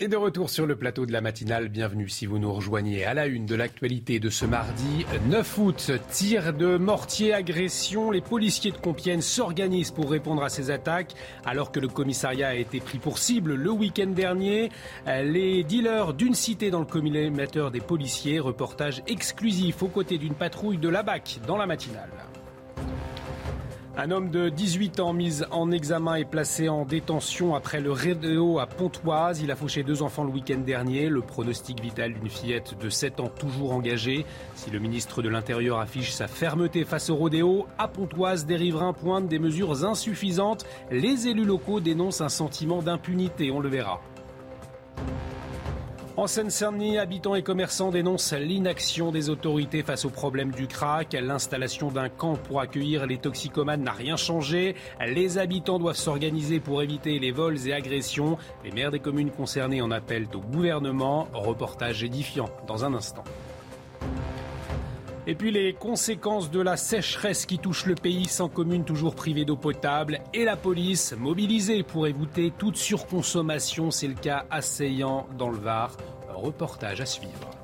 Et de retour sur le plateau de la matinale, bienvenue si vous nous rejoignez à la une de l'actualité de ce mardi 9 août. Tir de mortier, agression, les policiers de Compiègne s'organisent pour répondre à ces attaques alors que le commissariat a été pris pour cible le week-end dernier. Les dealers d'une cité dans le communautaire des policiers, reportage exclusif aux côtés d'une patrouille de la BAC dans la matinale. Un homme de 18 ans mis en examen est placé en détention après le rédéo à Pontoise. Il a fauché deux enfants le week-end dernier. Le pronostic vital d'une fillette de 7 ans toujours engagée. Si le ministre de l'Intérieur affiche sa fermeté face au rodéo, à Pontoise, des riverains pointent des mesures insuffisantes. Les élus locaux dénoncent un sentiment d'impunité. On le verra. En Seine-Saint-Denis, habitants et commerçants dénoncent l'inaction des autorités face au problème du crack. L'installation d'un camp pour accueillir les toxicomanes n'a rien changé. Les habitants doivent s'organiser pour éviter les vols et agressions. Les maires des communes concernées en appellent au gouvernement. Reportage édifiant dans un instant. Et puis les conséquences de la sécheresse qui touche le pays sans commune toujours privée d'eau potable et la police mobilisée pour éviter toute surconsommation. C'est le cas à dans le Var. reportage à suivre.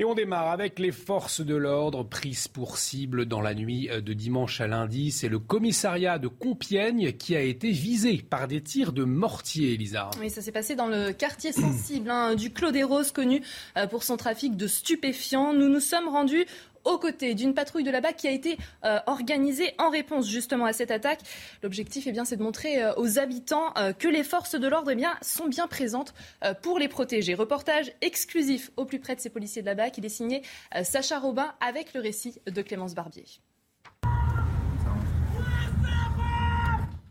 Et on démarre avec les forces de l'ordre prises pour cible dans la nuit de dimanche à lundi. C'est le commissariat de Compiègne qui a été visé par des tirs de mortier, Elisa. Oui, ça s'est passé dans le quartier sensible hein, du Clos des Roses, connu euh, pour son trafic de stupéfiants. Nous nous sommes rendus aux côtés d'une patrouille de la BAC qui a été euh, organisée en réponse justement à cette attaque. L'objectif, eh bien, c'est de montrer euh, aux habitants euh, que les forces de l'ordre eh sont bien présentes pour les protéger. Reportage exclusif au plus près de ces policiers de la BAC. Il est signé Sacha Robin avec le récit de Clémence Barbier.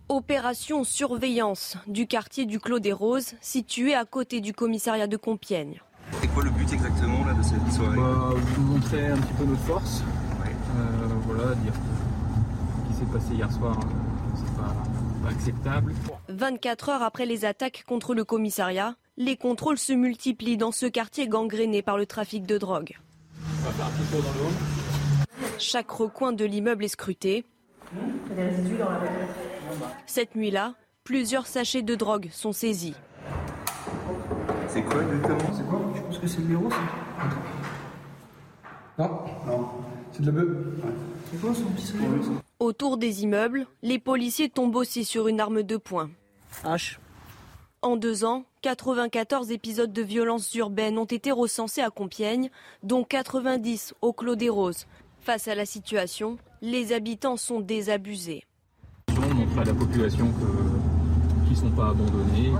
Opération surveillance du quartier du Clos des Roses, situé à côté du commissariat de Compiègne. C'est quoi le but exactement là, de cette soirée bah, Vous montrer un petit peu notre force. Euh, voilà, dire ce qui s'est passé hier soir, euh, c'est pas, pas acceptable. 24 heures après les attaques contre le commissariat, les contrôles se multiplient dans ce quartier gangréné par le trafic de drogue. On va faire un petit tour dans le hall. Chaque recoin de l'immeuble est scruté. Cette nuit-là, plusieurs sachets de drogue sont saisis. C'est quoi exactement? C'est quoi? Que c'est de l'héros, ça. Non, non, c'est de la bœuf. C'est quoi ça Autour des immeubles, les policiers tombent aussi sur une arme de poing. H. En deux ans, 94 épisodes de violences urbaines ont été recensés à Compiègne, dont 90 au Clos des Roses. Face à la situation, les habitants sont désabusés. On montre à la population qu'ils ne sont pas abandonnés,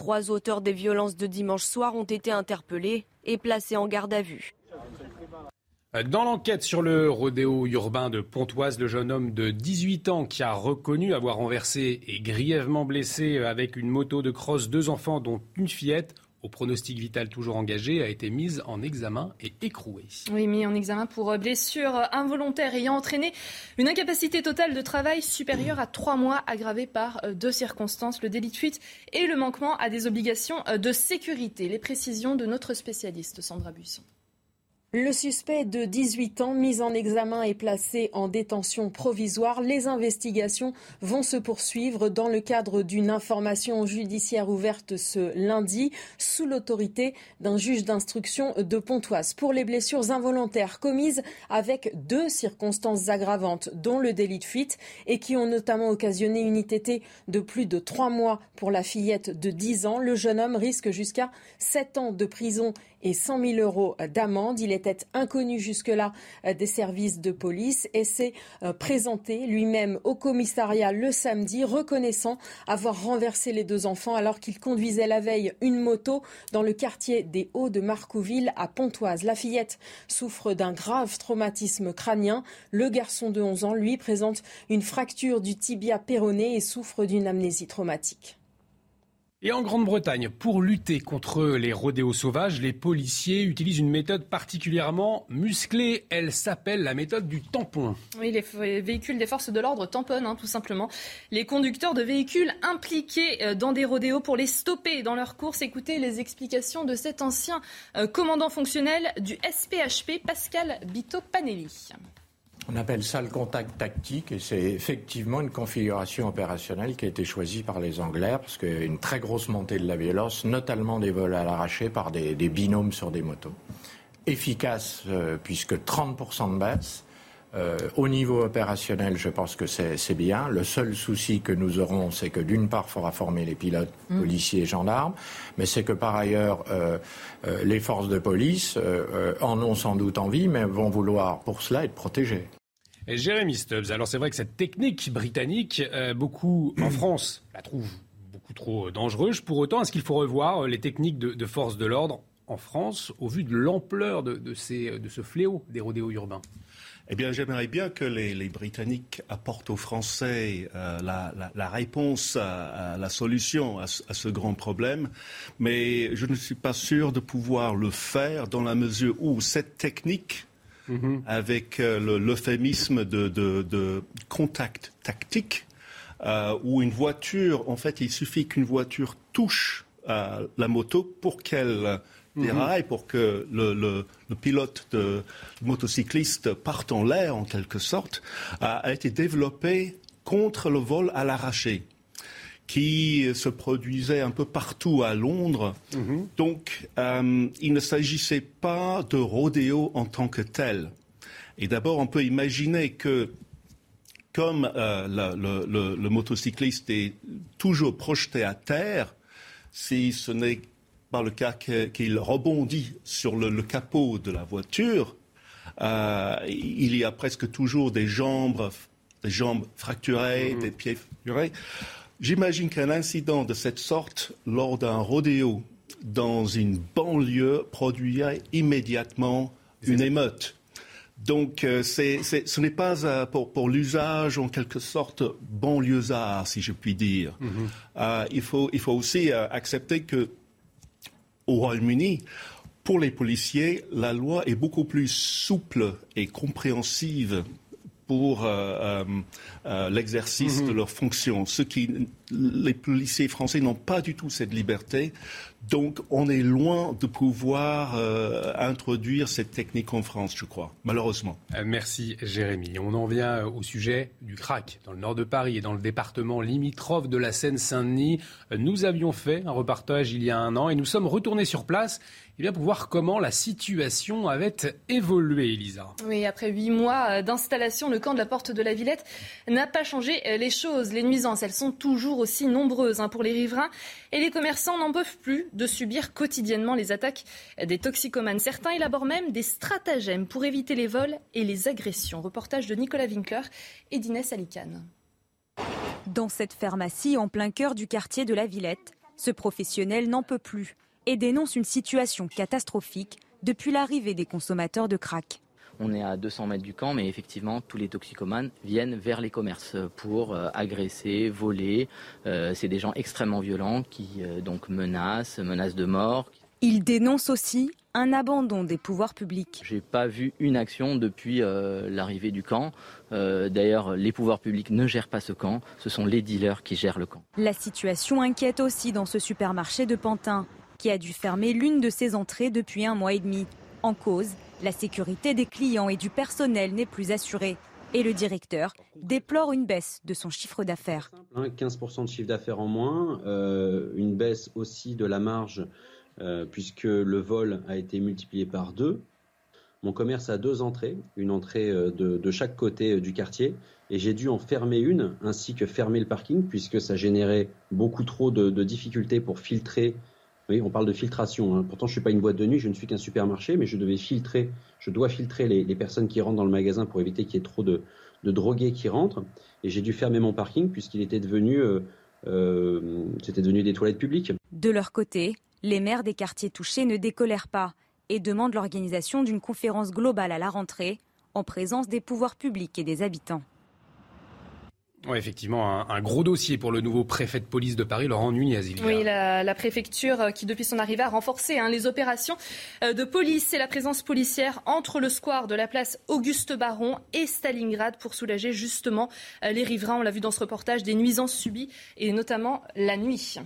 Trois auteurs des violences de dimanche soir ont été interpellés et placés en garde à vue. Dans l'enquête sur le rodéo urbain de Pontoise, le jeune homme de 18 ans qui a reconnu avoir renversé et grièvement blessé avec une moto de crosse deux enfants dont une fillette au pronostic vital toujours engagé, a été mise en examen et écrouée. Oui, mis en examen pour euh, blessure involontaire ayant entraîné une incapacité totale de travail supérieure à trois mois, aggravée par euh, deux circonstances, le délit de fuite et le manquement à des obligations euh, de sécurité. Les précisions de notre spécialiste Sandra Buisson. Le suspect de 18 ans mis en examen est placé en détention provisoire. Les investigations vont se poursuivre dans le cadre d'une information judiciaire ouverte ce lundi sous l'autorité d'un juge d'instruction de Pontoise pour les blessures involontaires commises avec deux circonstances aggravantes dont le délit de fuite et qui ont notamment occasionné une ITT de plus de trois mois pour la fillette de 10 ans. Le jeune homme risque jusqu'à 7 ans de prison et 100 000 euros d'amende. Il était inconnu jusque-là euh, des services de police et s'est euh, présenté lui-même au commissariat le samedi, reconnaissant avoir renversé les deux enfants alors qu'il conduisait la veille une moto dans le quartier des Hauts de Marcouville à Pontoise. La fillette souffre d'un grave traumatisme crânien. Le garçon de 11 ans, lui, présente une fracture du tibia péroné et souffre d'une amnésie traumatique. Et en Grande-Bretagne, pour lutter contre les rodéos sauvages, les policiers utilisent une méthode particulièrement musclée. Elle s'appelle la méthode du tampon. Oui, les véhicules des forces de l'ordre tamponnent, hein, tout simplement. Les conducteurs de véhicules impliqués euh, dans des rodéos pour les stopper dans leur course. Écoutez les explications de cet ancien euh, commandant fonctionnel du SPHP, Pascal Bito Panelli. On appelle ça le contact tactique et c'est effectivement une configuration opérationnelle qui a été choisie par les Anglais parce qu'il y a une très grosse montée de la violence, notamment des vols à l'arraché par des, binômes sur des motos. Efficace euh, puisque 30% de baisse. Euh, au niveau opérationnel, je pense que c'est bien. Le seul souci que nous aurons, c'est que d'une part, il faudra former les pilotes, mm. policiers et gendarmes, mais c'est que par ailleurs, euh, les forces de police en ont sans doute envie, mais vont vouloir pour cela être protégées. Jérémy Stubbs, alors c'est vrai que cette technique britannique, euh, beaucoup en France la trouvent beaucoup trop dangereuse. Pour autant, est-ce qu'il faut revoir euh, les techniques de, force de l'ordre en France au vu de l'ampleur de, de, ce fléau des rodéos urbains? Eh bien, j'aimerais bien que les, Britanniques apportent aux Français euh, la, réponse, à, la solution à, ce grand problème, mais je ne suis pas sûr de pouvoir le faire dans la mesure où cette technique Mhm. avec euh, l'euphémisme de, contact tactique, euh, où une voiture, en fait, il suffit qu'une voiture touche euh, la moto pour qu'elle mhm. déraille, pour que le, pilote de motocycliste parte en l'air, en quelque sorte, a été développé contre le vol à l'arraché qui se produisait un peu partout à Londres. Mhm. Donc, euh, il ne s'agissait pas de rodéo en tant que tel. Et d'abord, on peut imaginer que comme euh, le, motocycliste est toujours projeté à terre, si ce n'est pas le cas qu'il rebondit sur le, capot de la voiture, euh, il y a presque toujours des jambes, des jambes fracturées, mhm. des pieds fracturés. J'imagine qu'un incident de cette sorte lors d'un rodéo dans une banlieue produirait immédiatement une émeute. Donc euh, ce n'est pas euh, pour, l'usage en quelque sorte banlieusard, si je puis dire. Mm-hmm. Euh, il, faut, il faut aussi accepter que au Royaume-Uni, pour les policiers, la loi est beaucoup plus souple et compréhensive pour euh, euh, euh, l'exercice de mhm. leurs fonctions. Ce qui, les policiers français n'ont pas du tout cette liberté. Donc, on est loin de pouvoir introduire cette technique en France, je crois, malheureusement. merci, Jérémy. On en vient au sujet du crack dans le nord de Paris et dans le département limitrophe de la Seine-Saint-Denis. Nous avions fait un reportage il y a un an et nous sommes retournés sur place eh bien, pour voir comment la situation avait évolué, Elisa. Oui, après huit mois euh, d'installation, le camp de la porte de la Villette n'a pas changé euh, les choses. Les nuisances, elles sont toujours aussi nombreuses hein, pour les riverains et les commerçants n'en peuvent plus de subir quotidiennement les attaques des toxicomanes. Certains élaborent même des stratagèmes pour éviter les vols et les agressions. Reportage de Nicolas Winkler et d'Inès Alicane. Dans cette pharmacie en plein cœur du quartier de la Villette, ce professionnel n'en peut plus et dénonce une situation catastrophique depuis l'arrivée des consommateurs de crack. On est à 200 mètres du camp, mais effectivement, tous les toxicomanes viennent vers les commerces pour euh, agresser, voler. Euh, c'est des gens extrêmement violents qui euh, donc menacent, menacent de mort. Il dénonce aussi un abandon des pouvoirs publics. J'ai pas vu une action depuis l'arrivée du camp. D'ailleurs, les pouvoirs publics ne gèrent pas ce camp, ce sont les dealers qui gèrent le camp. La situation inquiète aussi dans ce supermarché de Pantin qui a dû fermer l'une de ses entrées depuis un mois et demi. En cause, la sécurité des clients et du personnel n'est plus assurée. Et le directeur déplore une baisse de son chiffre d'affaires. 15% de chiffre d'affaires en moins, euh, une baisse aussi de la marge euh, puisque le vol a été multiplié par deux. Mon commerce a deux entrées, une entrée euh, de, chaque côté du quartier, et j'ai dû en fermer une, ainsi que fermer le parking, puisque ça générait beaucoup trop de difficultés pour filtrer on parle de filtration. Hein. Pourtant, je ne suis pas une boîte de nuit, je ne suis qu'un supermarché, mais je devais filtrer, je dois filtrer les, personnes qui rentrent dans le magasin pour éviter qu'il y ait trop de, drogués qui rentrent. Et j'ai dû fermer mon parking puisqu'il était devenu, euh, euh, devenu des toilettes publiques. De leur côté, les maires des quartiers touchés ne décolèrent pas et demandent l'organisation d'une conférence globale à la rentrée en présence des pouvoirs publics et des habitants. Oui, effectivement, un, gros dossier pour le nouveau préfet de police de Paris, Laurent Nunez. Oui, la, préfecture euh, qui, depuis son arrivée, a renforcé hein, les opérations euh, de police et la présence policière entre le square de la place Auguste Baron et Stalingrad pour soulager justement euh, les riverains. On l'a vu dans ce reportage, des nuisances subies et notamment la nuit.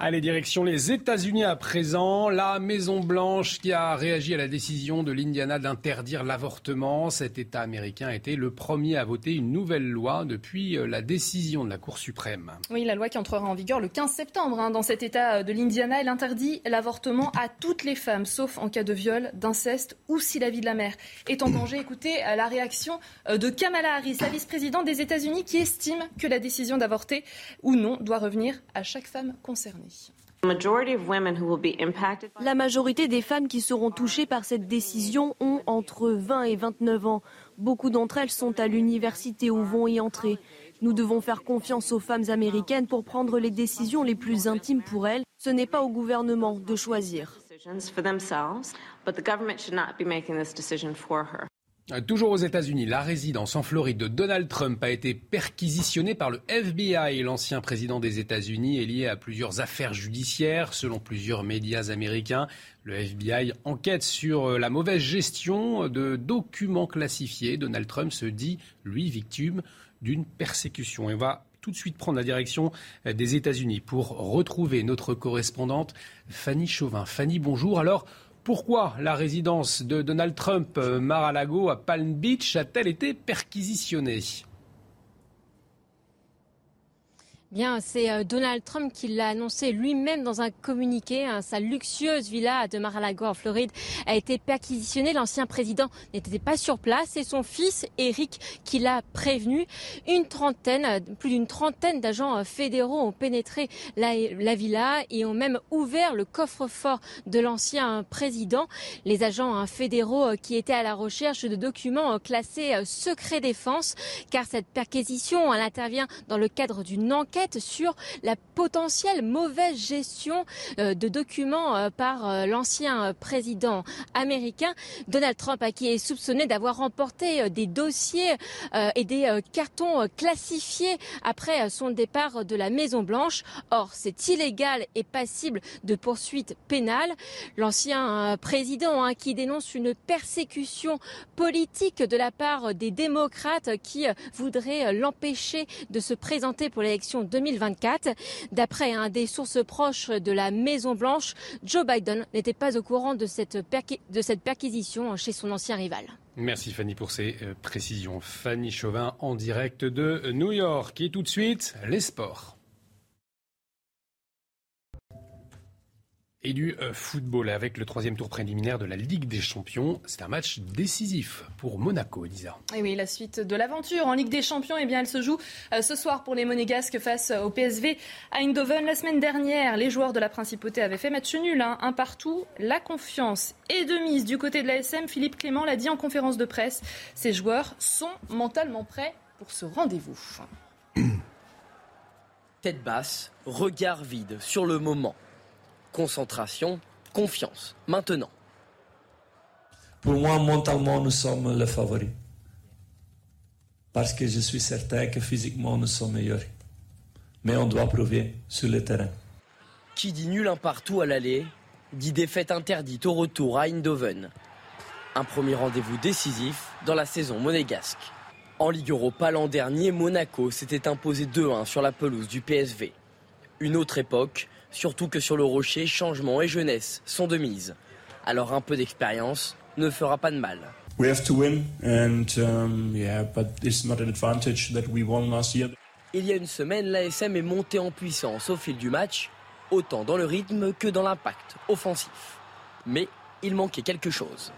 Allez, direction les États-Unis à présent. La Maison-Blanche qui a réagi à la décision de l'Indiana d'interdire l'avortement. Cet État américain a été le premier à voter une nouvelle loi depuis euh, la décision de la Cour suprême. Oui, la loi qui entrera en vigueur le 15 septembre. Hein, dans cet État de l'Indiana, elle interdit l'avortement à toutes les femmes, sauf en cas de viol, d'inceste ou si la vie de la mère est en danger. Écoutez euh, la réaction euh, de Kamala Harris, la vice-présidente des États-Unis, qui estime que la décision d'avorter ou non doit revenir à chaque femme concernée. La majorité des femmes qui seront touchées par cette décision ont entre 20 et 29 ans. Beaucoup d'entre elles sont à l'université ou vont y entrer. Nous devons faire confiance aux femmes américaines pour prendre les décisions les plus intimes pour elles. Ce n'est pas au gouvernement de choisir. Euh, toujours aux États-Unis, la résidence en Floride de Donald Trump a été perquisitionnée par le FBI. L'ancien président des États-Unis est lié à plusieurs affaires judiciaires, selon plusieurs médias américains. Le FBI enquête sur euh, la mauvaise gestion de documents classifiés. Donald Trump se dit, lui, victime d'une persécution. Et on va tout de suite prendre la direction euh, des États-Unis pour retrouver notre correspondante Fanny Chauvin. Fanny, bonjour. Alors, pourquoi la résidence de Donald Trump, euh, Mar-a-Lago, à Palm Beach, a-t-elle été perquisitionnée? Bien, c'est euh, Donald Trump qui l'a annoncé lui-même dans un communiqué. Hein. sa luxueuse villa de Mar-a-Lago en Floride a été perquisitionnée. L'ancien président n'était pas sur place C'est son fils Eric qui l'a prévenu. Une trentaine, plus d'une trentaine d'agents euh, fédéraux ont pénétré la, la, villa et ont même ouvert le coffre-fort de l'ancien président. Les agents hein, fédéraux euh, qui étaient à la recherche de documents classés secret défense, car cette perquisition elle intervient dans le cadre d'une enquête sur la potentielle mauvaise gestion euh, de documents euh, par euh, l'ancien président américain Donald Trump, qui est soupçonné d'avoir remporté des dossiers et des cartons classifiés après son départ de la Maison Blanche. Or, c'est illégal et passible de poursuites pénales. L'ancien président hein, qui dénonce une persécution politique de la part des démocrates qui voudraient l'empêcher de se présenter pour l'élection 2024. D'après un des sources proches de la Maison Blanche, Joe Biden n'était pas au courant de cette, perquisition chez son ancien rival. Merci Fanny pour ces euh, précisions. Fanny Chauvin en direct de New York. Et tout de suite, les sports. Et du euh, football avec le troisième tour préliminaire de la Ligue des Champions. C'est un match décisif pour Monaco, Elisa. Et oui, la suite de l'aventure en Ligue des Champions, eh bien, elle se joue euh, ce soir pour les Monégasques face au PSV à Eindhoven. La semaine dernière, les joueurs de la Principauté avaient fait match nul, hein, un partout. La confiance est de mise du côté de la SM. Philippe Clément l'a dit en conférence de presse. Ces joueurs sont mentalement prêts pour ce rendez-vous. Tête basse, regard vide sur le moment concentration, confiance. Maintenant. Pour moi, mentalement, nous sommes les favoris. Parce que je suis certain que physiquement, nous sommes meilleurs. Mais on doit prouver sur le terrain. Qui dit nul un partout à l'aller, dit défaite interdite au retour à Eindhoven. Un premier rendez-vous décisif dans la saison monégasque. En Ligue Europa l'an dernier, Monaco s'était imposé 2-1 sur la pelouse du PSV. Une autre époque, Surtout que sur le rocher, changement et jeunesse sont de mise. Alors un peu d'expérience ne fera pas de mal. We have to win and um, yeah, but it's not an advantage that we won last year. Il y a une semaine, l'ASM est montée en puissance au fil du match, autant dans le rythme que dans l'impact offensif. Mais il manquait quelque chose.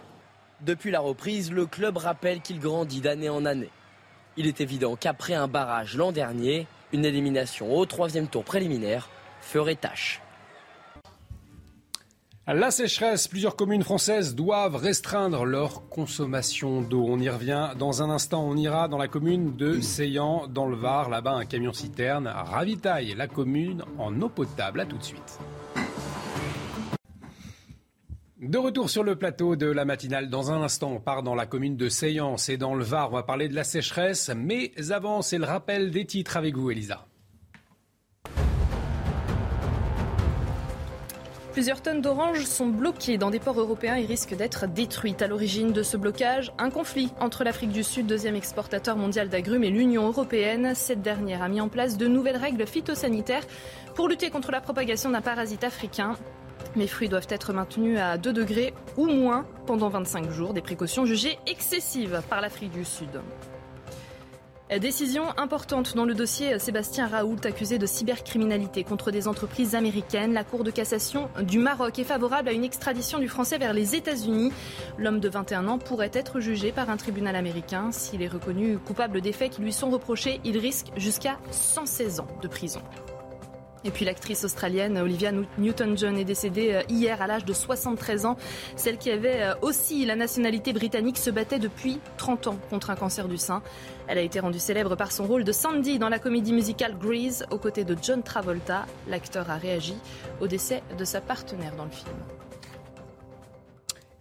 Depuis la reprise, le club rappelle qu'il grandit d'année en année. Il est évident qu'après un barrage l'an dernier, une élimination au troisième tour préliminaire ferait tâche. La sécheresse, plusieurs communes françaises doivent restreindre leur consommation d'eau. On y revient dans un instant. On ira dans la commune de Seyan, dans le Var. Là-bas, un camion-citerne ravitaille la commune en eau potable. A tout de suite. De retour sur le plateau de la matinale, dans un instant, on part dans la commune de Seyan, c'est dans le Var, on va parler de la sécheresse, mais avant, c'est le rappel des titres avec vous, Elisa. Plusieurs tonnes d'oranges sont bloquées dans des ports européens et risquent d'être détruites. À l'origine de ce blocage, un conflit entre l'Afrique du Sud, deuxième exportateur mondial d'agrumes, et l'Union européenne. Cette dernière a mis en place de nouvelles règles phytosanitaires pour lutter contre la propagation d'un parasite africain. Les fruits doivent être maintenus à 2 degrés ou moins pendant 25 jours, des précautions jugées excessives par l'Afrique du Sud. Décision importante dans le dossier Sébastien Raoult, accusé de cybercriminalité contre des entreprises américaines. La Cour de cassation du Maroc est favorable à une extradition du Français vers les États-Unis. L'homme de 21 ans pourrait être jugé par un tribunal américain. S'il est reconnu coupable des faits qui lui sont reprochés, il risque jusqu'à 116 ans de prison. Et puis l'actrice australienne Olivia Newton-John est décédée euh, hier à l'âge de 73 ans. Celle qui avait euh, aussi la nationalité britannique se battait depuis 30 ans contre un cancer du sein. Elle a été rendue célèbre par son rôle de Sandy dans la comédie musicale Grease aux côtés de John Travolta. L'acteur a réagi au décès de sa partenaire dans le film.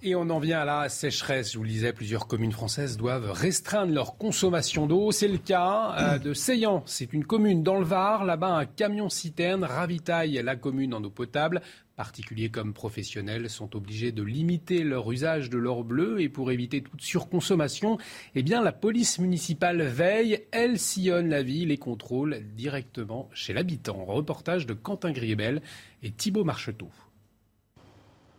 Et on en vient à la sécheresse. Je vous le disais, plusieurs communes françaises doivent restreindre leur consommation d'eau. C'est le cas euh, de Seyan. C'est une commune dans le Var. Là-bas, un camion-citerne ravitaille la commune en eau potable. Particuliers comme professionnels sont obligés de limiter leur usage de l'or bleu et pour éviter toute surconsommation, eh bien la police municipale veille, elle sillonne la ville et contrôle directement chez l'habitant. Reportage de Quentin Griebel et Thibault Marcheteau.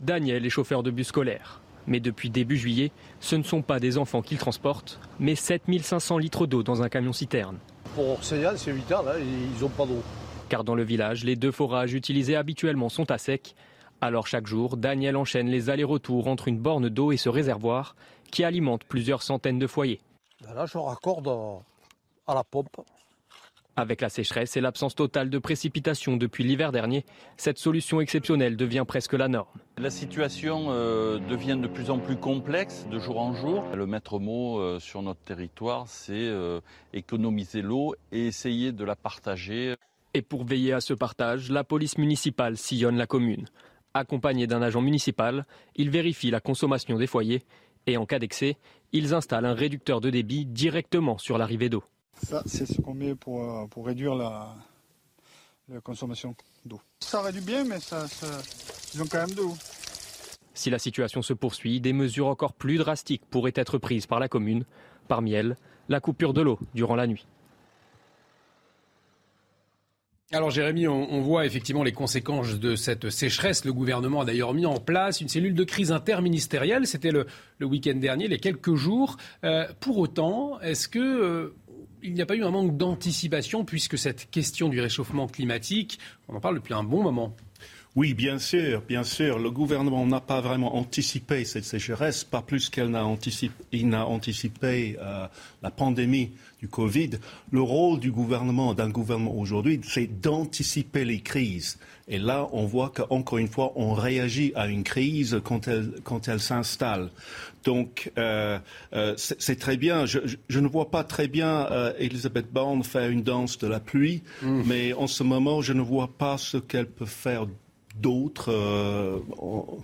Daniel est chauffeur de bus scolaire. Mais depuis début juillet, ce ne sont pas des enfants qu'il transporte, mais 7500 litres d'eau dans un camion-citerne. Pour c'est 8 ans, là, ils n'ont pas d'eau. Car dans le village, les deux forages utilisés habituellement sont à sec. Alors chaque jour, Daniel enchaîne les allers-retours entre une borne d'eau et ce réservoir qui alimente plusieurs centaines de foyers. Ben là, je raccorde à la pompe. Avec la sécheresse et l'absence totale de précipitations depuis l'hiver dernier, cette solution exceptionnelle devient presque la norme. La situation euh, devient de plus en plus complexe de jour en jour. Le maître mot euh, sur notre territoire, c'est euh, économiser l'eau et essayer de la partager. Et pour veiller à ce partage, la police municipale sillonne la commune. Accompagné d'un agent municipal, il vérifie la consommation des foyers et en cas d'excès, ils installent un réducteur de débit directement sur l'arrivée d'eau. Ça, c'est ce qu'on met pour, euh, pour réduire la, la consommation d'eau. Ça réduit bien, mais ça, ça, ils ont quand même de l'eau. Si la situation se poursuit, des mesures encore plus drastiques pourraient être prises par la commune. Parmi elles, la coupure de l'eau durant la nuit. Alors Jérémy, on, on, voit effectivement les conséquences de cette sécheresse. Le gouvernement a d'ailleurs mis en place une cellule de crise interministérielle. C'était le, le week-end dernier, les quelques jours. Euh, pour autant, est-ce que... Euh, il n'y a pas eu un manque d'anticipation puisque cette question du réchauffement climatique, on en parle depuis un bon moment. Oui, bien sûr, bien sûr. Le gouvernement n'a pas vraiment anticipé cette sécheresse, pas plus qu'il n'a anticipé, anticipé euh, la pandémie du Covid. Le rôle du gouvernement, d'un gouvernement aujourd'hui, c'est d'anticiper les crises. Et là, on voit qu'encore une fois, on réagit à une crise quand elle, quand elle s'installe. Donc, euh, euh, c'est très bien. Je, je, je, ne vois pas très bien euh, Elisabeth Borne faire une danse de la pluie, mmh. mais en ce moment, je ne vois pas ce qu'elle peut faire d'autres euh, en,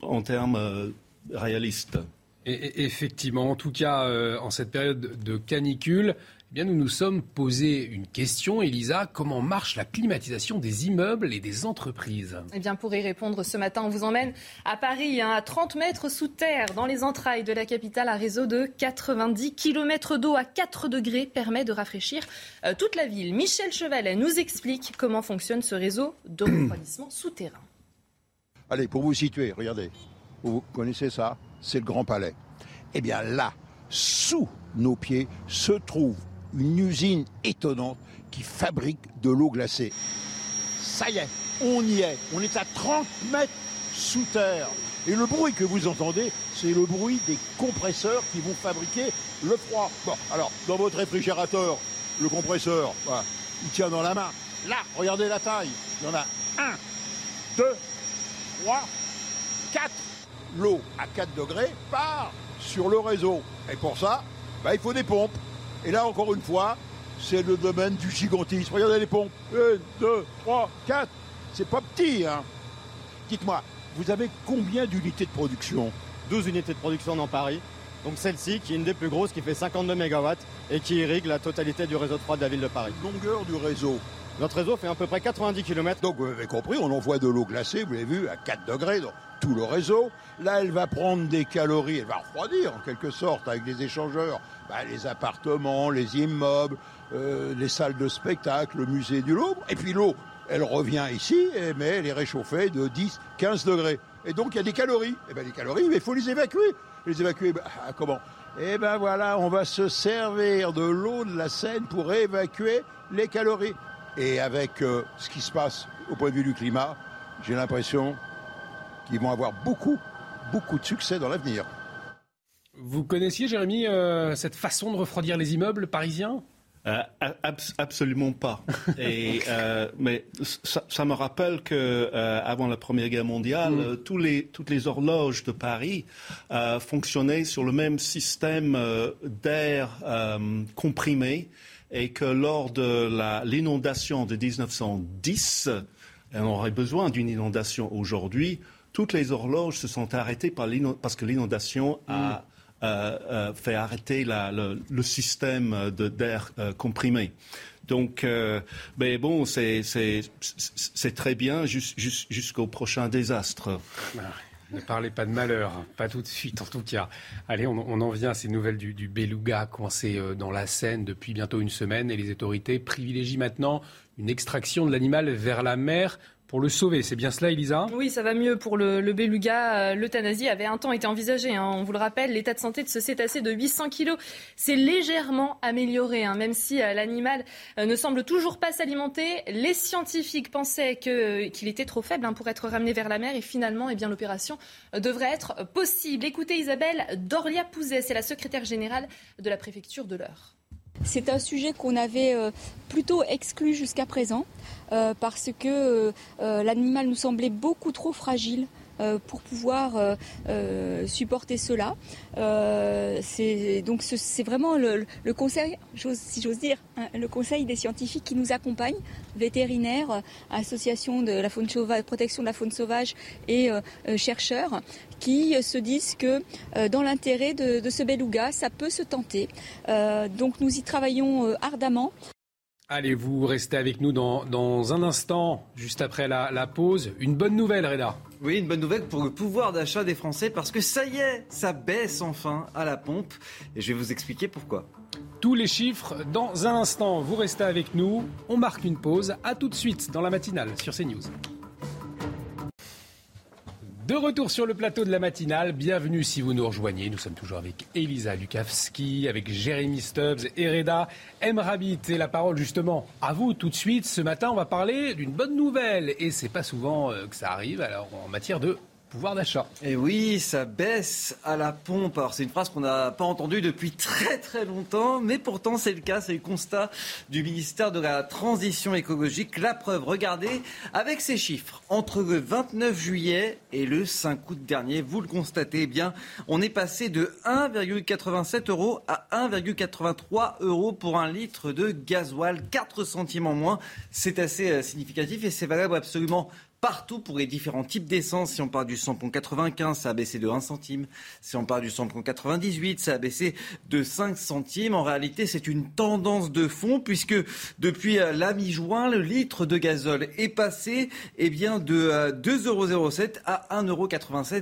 en, termes réalistes. Et, effectivement, en tout cas, euh, en cette période de canicule, eh bien, nous nous sommes posé une question, Elisa, comment marche la climatisation des immeubles et des entreprises? Eh bien, pour y répondre ce matin, on vous emmène à Paris, hein, à 30 mètres sous terre, dans les entrailles de la capitale, un réseau de 90 km d'eau à 4 degrés permet de rafraîchir euh, toute la ville. Michel Chevalet nous explique comment fonctionne ce réseau de refroidissement souterrain. Allez, pour vous situer, regardez, vous connaissez ça, c'est le Grand Palais. Eh bien là, sous nos pieds, se trouve une usine étonnante qui fabrique de l'eau glacée. Ça y est, on y est. On est à 30 mètres sous terre. Et le bruit que vous entendez, c'est le bruit des compresseurs qui vont fabriquer le froid. Bon, alors, dans votre réfrigérateur, le compresseur, il tient dans la main. Là, regardez la taille. Il y en a un, deux, trois, quatre. L'eau à 4 degrés part sur le réseau. Et pour ça, bah, il faut des pompes. Et là, encore une fois, c'est le domaine du gigantisme. Regardez les pompes. Une, deux, trois, quatre. C'est pas petit, hein. Dites-moi, vous avez combien d'unités de production? 12 unités de production dans Paris. Donc celle-ci, qui est une des plus grosses, qui fait 52 MW et qui irrigue la totalité du réseau de froid de la ville de Paris. Longueur du réseau Notre réseau fait à peu près 90 km. Donc vous avez compris, on envoie de l'eau glacée, vous l'avez vu, à 4 degrés dans tout le réseau. Là, elle va prendre des calories, elle va refroidir en quelque sorte avec les échangeurs, bah, les appartements, les immeubles, euh, les salles de spectacle, le musée du Louvre. Et puis l'eau, elle revient ici, mais elle est réchauffée de 10, 15 degrés. Et donc il y a des calories. Et bien les calories, il faut les évacuer. Les évacuer, bah, comment? Eh ben voilà, on va se servir de l'eau de la Seine pour évacuer les calories. Et avec euh, ce qui se passe au point de vue du climat, j'ai l'impression qu'ils vont avoir beaucoup, beaucoup de succès dans l'avenir. Vous connaissiez, Jérémy, euh, cette façon de refroidir les immeubles parisiens? Euh, absolument pas. Et, euh, mais ça, ça, me rappelle que euh, avant la Première Guerre mondiale, mm. tous les, toutes les horloges de Paris euh, fonctionnaient sur le même système euh, d'air comprimé et que lors de l'inondation de 1910, on aurait besoin d'une inondation aujourd'hui. Toutes les horloges se sont arrêtées par parce que l'inondation a mm. Euh, euh, fait arrêter la, le, le, système d'air euh, comprimé. Donc, euh, mais bon, c'est très bien jusqu'au prochain désastre. Ne parlez pas de malheur, hein. pas tout de suite en tout cas. Allez, on, en vient à ces nouvelles du, du beluga coincé dans la Seine depuis bientôt une semaine et les autorités privilégient maintenant une extraction de l'animal vers la mer pour le sauver. C'est bien cela, Elisa Oui, ça va mieux pour le, beluga. Euh, l'euthanasie avait un temps été envisagée. Hein. On vous le rappelle, l'état de santé de ce cétacé de 800 kilos s'est légèrement amélioré, hein. même si euh, l'animal euh, ne semble toujours pas s'alimenter. Les scientifiques pensaient qu'il était trop faible hein, pour être ramené vers la mer et finalement, eh l'opération devrait être possible. Écoutez Isabelle Dorlia-Pouzet, c'est la secrétaire générale de la préfecture de l'Eure. C'est un sujet qu'on avait plutôt exclu jusqu'à présent. Euh, parce que euh, euh, l'animal nous semblait beaucoup trop fragile pour pouvoir supporter cela. donc c'est vraiment le, conseil, si j'ose dire, hein, le conseil des scientifiques qui nous accompagnent, vétérinaires, associations de la faune sauvage, protection de la faune sauvage et chercheurs, qui se disent que dans l'intérêt de, ce beluga, ça peut se tenter. donc nous y travaillons ardemment. Allez, vous restez avec nous dans, un instant, juste après la, pause. Une bonne nouvelle, Reda. Oui, une bonne nouvelle pour le pouvoir d'achat des Français, parce que ça y est, ça baisse enfin à la pompe. Et je vais vous expliquer pourquoi. Tous les chiffres dans un instant. Vous restez avec nous. On marque une pause. À tout de suite dans la matinale sur CNews. De retour sur le plateau de la matinale, bienvenue si vous nous rejoignez. Nous sommes toujours avec Elisa Lukavski, avec Jérémy Stubbs et Reda Emrabit. Et la parole justement à vous tout de suite. Ce matin, on va parler d'une bonne nouvelle. Et c'est pas souvent euh, que ça arrive alors en matière de pouvoir d'achat. Et oui, ça baisse à la pompe. Alors c'est une phrase qu'on n'a pas entendue depuis très très longtemps, mais pourtant c'est le cas, c'est le constat du ministère de la Transition écologique. La preuve, regardez, avec ces chiffres, entre le 29 juillet et le 5 août dernier, vous le constatez eh bien, on est passé de 1,87 euros à 1,83 euros pour un litre de gasoil, 4 centimes en moins. C'est assez euh, significatif et c'est valable absolument partout pour les différents types d'essence. Si on parle du samplon 95, ça a baissé de 1 centime. Si on parle du samplon 98, ça a baissé de 5 centimes. En réalité, c'est une tendance de fond puisque depuis euh, la mi-juin, le litre de gazole est passé eh bien, de 2,07 euros à 1,87 euros,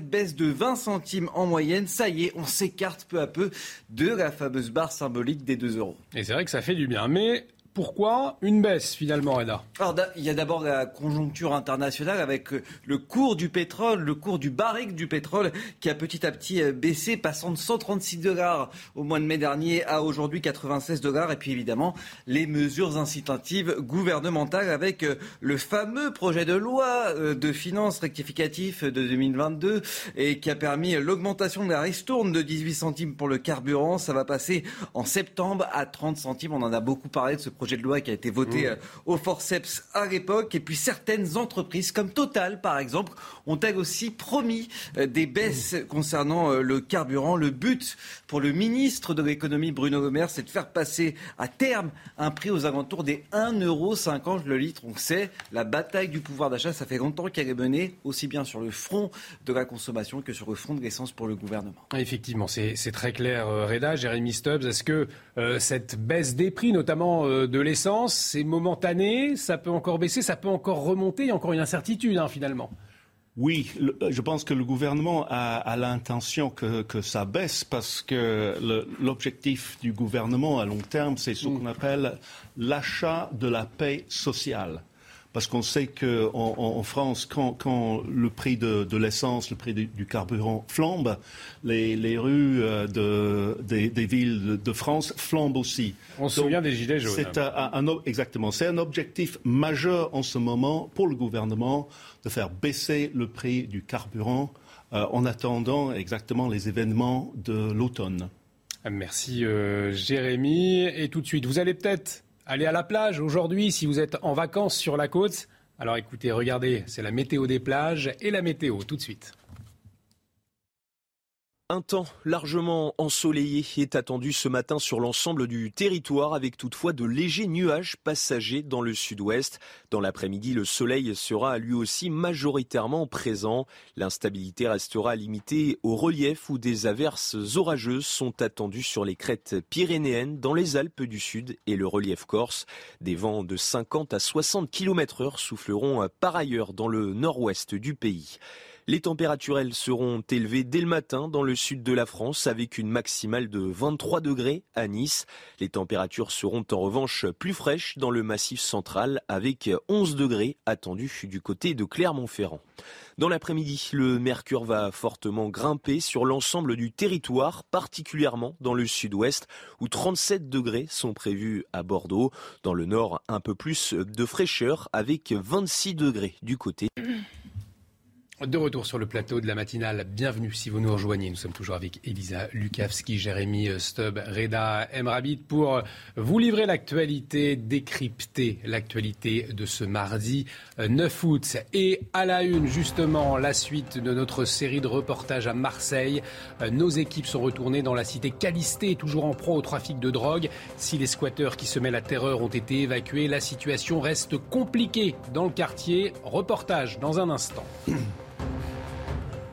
baisse de 20 centimes en moyenne. Ça y est, on s'écarte peu à peu de la fameuse barre symbolique des 2 euros. Et c'est vrai que ça fait du bien. Mais pourquoi une baisse finalement, Reda? Alors, Il y a d'abord la conjoncture internationale avec euh, le cours du pétrole, le cours du barrique du pétrole qui a petit à petit euh, baissé, passant de 136 dollars au mois de mai dernier à aujourd'hui 96 dollars. Et puis évidemment, les mesures incitatives gouvernementales avec euh, le fameux projet de loi de finances rectificatif de 2022 et qui a permis l'augmentation de la ristourne de 18 centimes pour le carburant. Ça va passer en septembre à 30 centimes. On en a beaucoup parlé de ce projet de loi qui a été voté mmh. euh, au forceps à l'époque. Et puis certaines entreprises, comme Total par exemple, ont-elles aussi promis euh, des baisses mmh. concernant euh, le carburant. Le but pour le ministre de l'économie Bruno Le Maire, c'est de faire passer à terme un prix aux alentours des 1,50€ le litre. On sait, la bataille du pouvoir d'achat, ça fait longtemps qu'elle est menée, aussi bien sur le front de la consommation que sur le front de l'essence pour le gouvernement. Effectivement, c'est très clair, Reda. Jérémy Stubbs, est-ce que cette baisse des prix, notamment de l'essence. C'est momentané, ça peut encore baisser, ça peut encore remonter. Il y a encore une incertitude hein, finalement. Oui, je pense que le gouvernement a, l'intention que, ça baisse parce que l'objectif du gouvernement à long terme, c'est ce qu'on appelle l'achat de la paix sociale. Parce qu'on sait qu'en en, France, quand, le prix de, l'essence, le prix du, carburant flambe, les, rues euh, des, villes de, France flambent aussi. On se souvient des gilets jaunes. exactement. C'est un objectif majeur en ce moment pour le gouvernement de faire baisser le prix du carburant euh, en attendant exactement les événements de l'automne. Merci euh, Jérémy. Et tout de suite, vous allez peut-être aller à la plage aujourd'hui si vous êtes en vacances sur la côte. Alors écoutez, regardez, c'est la météo des plages et la météo tout de suite. Un temps largement ensoleillé est attendu ce matin sur l'ensemble du territoire avec toutefois de légers nuages passagers dans le sud-ouest. Dans l'après-midi, le soleil sera lui aussi majoritairement présent. L'instabilité restera limitée au relief où des averses orageuses sont attendues sur les crêtes pyrénéennes, dans les Alpes du Sud et le relief corse. Des vents de 50 à 60 km heure souffleront par ailleurs dans le nord-ouest du pays. Les températures, elles, seront élevées dès le matin dans le sud de la France avec une maximale de 23 degrés à Nice. Les températures seront en revanche plus fraîches dans le massif central avec 11 degrés attendus du côté de Clermont-Ferrand. Dans l'après-midi, le mercure va fortement grimper sur l'ensemble du territoire, particulièrement dans le sud-ouest, où 37 degrés sont prévus à Bordeaux. Dans le nord, un peu plus de fraîcheur, avec 26 degrés du côté. De retour sur le plateau de la matinale, bienvenue si vous nous rejoignez. Nous sommes toujours avec Elisa Lukavski, Jérémy Stubb, Reda Emrabit pour vous livrer l'actualité, décrypter l'actualité de ce mardi 9 août. Et à la une, justement, la suite de notre série de reportages à Marseille. Nos équipes sont retournées dans la cité Calisté, toujours en proie au trafic de drogue. Si les squatteurs qui semaient la terreur ont été évacués, la situation reste compliquée dans le quartier. Reportage dans un instant.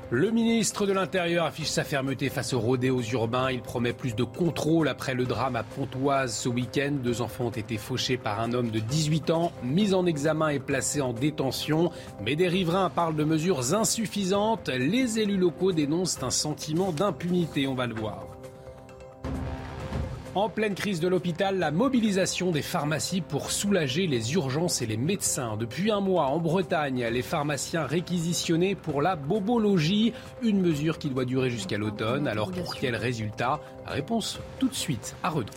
Le ministre de l'Intérieur affiche sa fermeté face aux rodéos urbains. Il promet plus de contrôle après le drame à Pontoise ce week-end. Deux enfants ont été fauchés par un homme de 18 ans, mis en examen et placé en détention. Mais des riverains parlent de mesures insuffisantes. Les élus locaux dénoncent un sentiment d'impunité, on va le voir. En pleine crise de l'hôpital, la mobilisation des pharmacies pour soulager les urgences et les médecins. Depuis un mois, en Bretagne, les pharmaciens réquisitionnés pour la bobologie, une mesure qui doit durer jusqu'à l'automne. Alors pour quel résultat? Réponse tout de suite à Redon.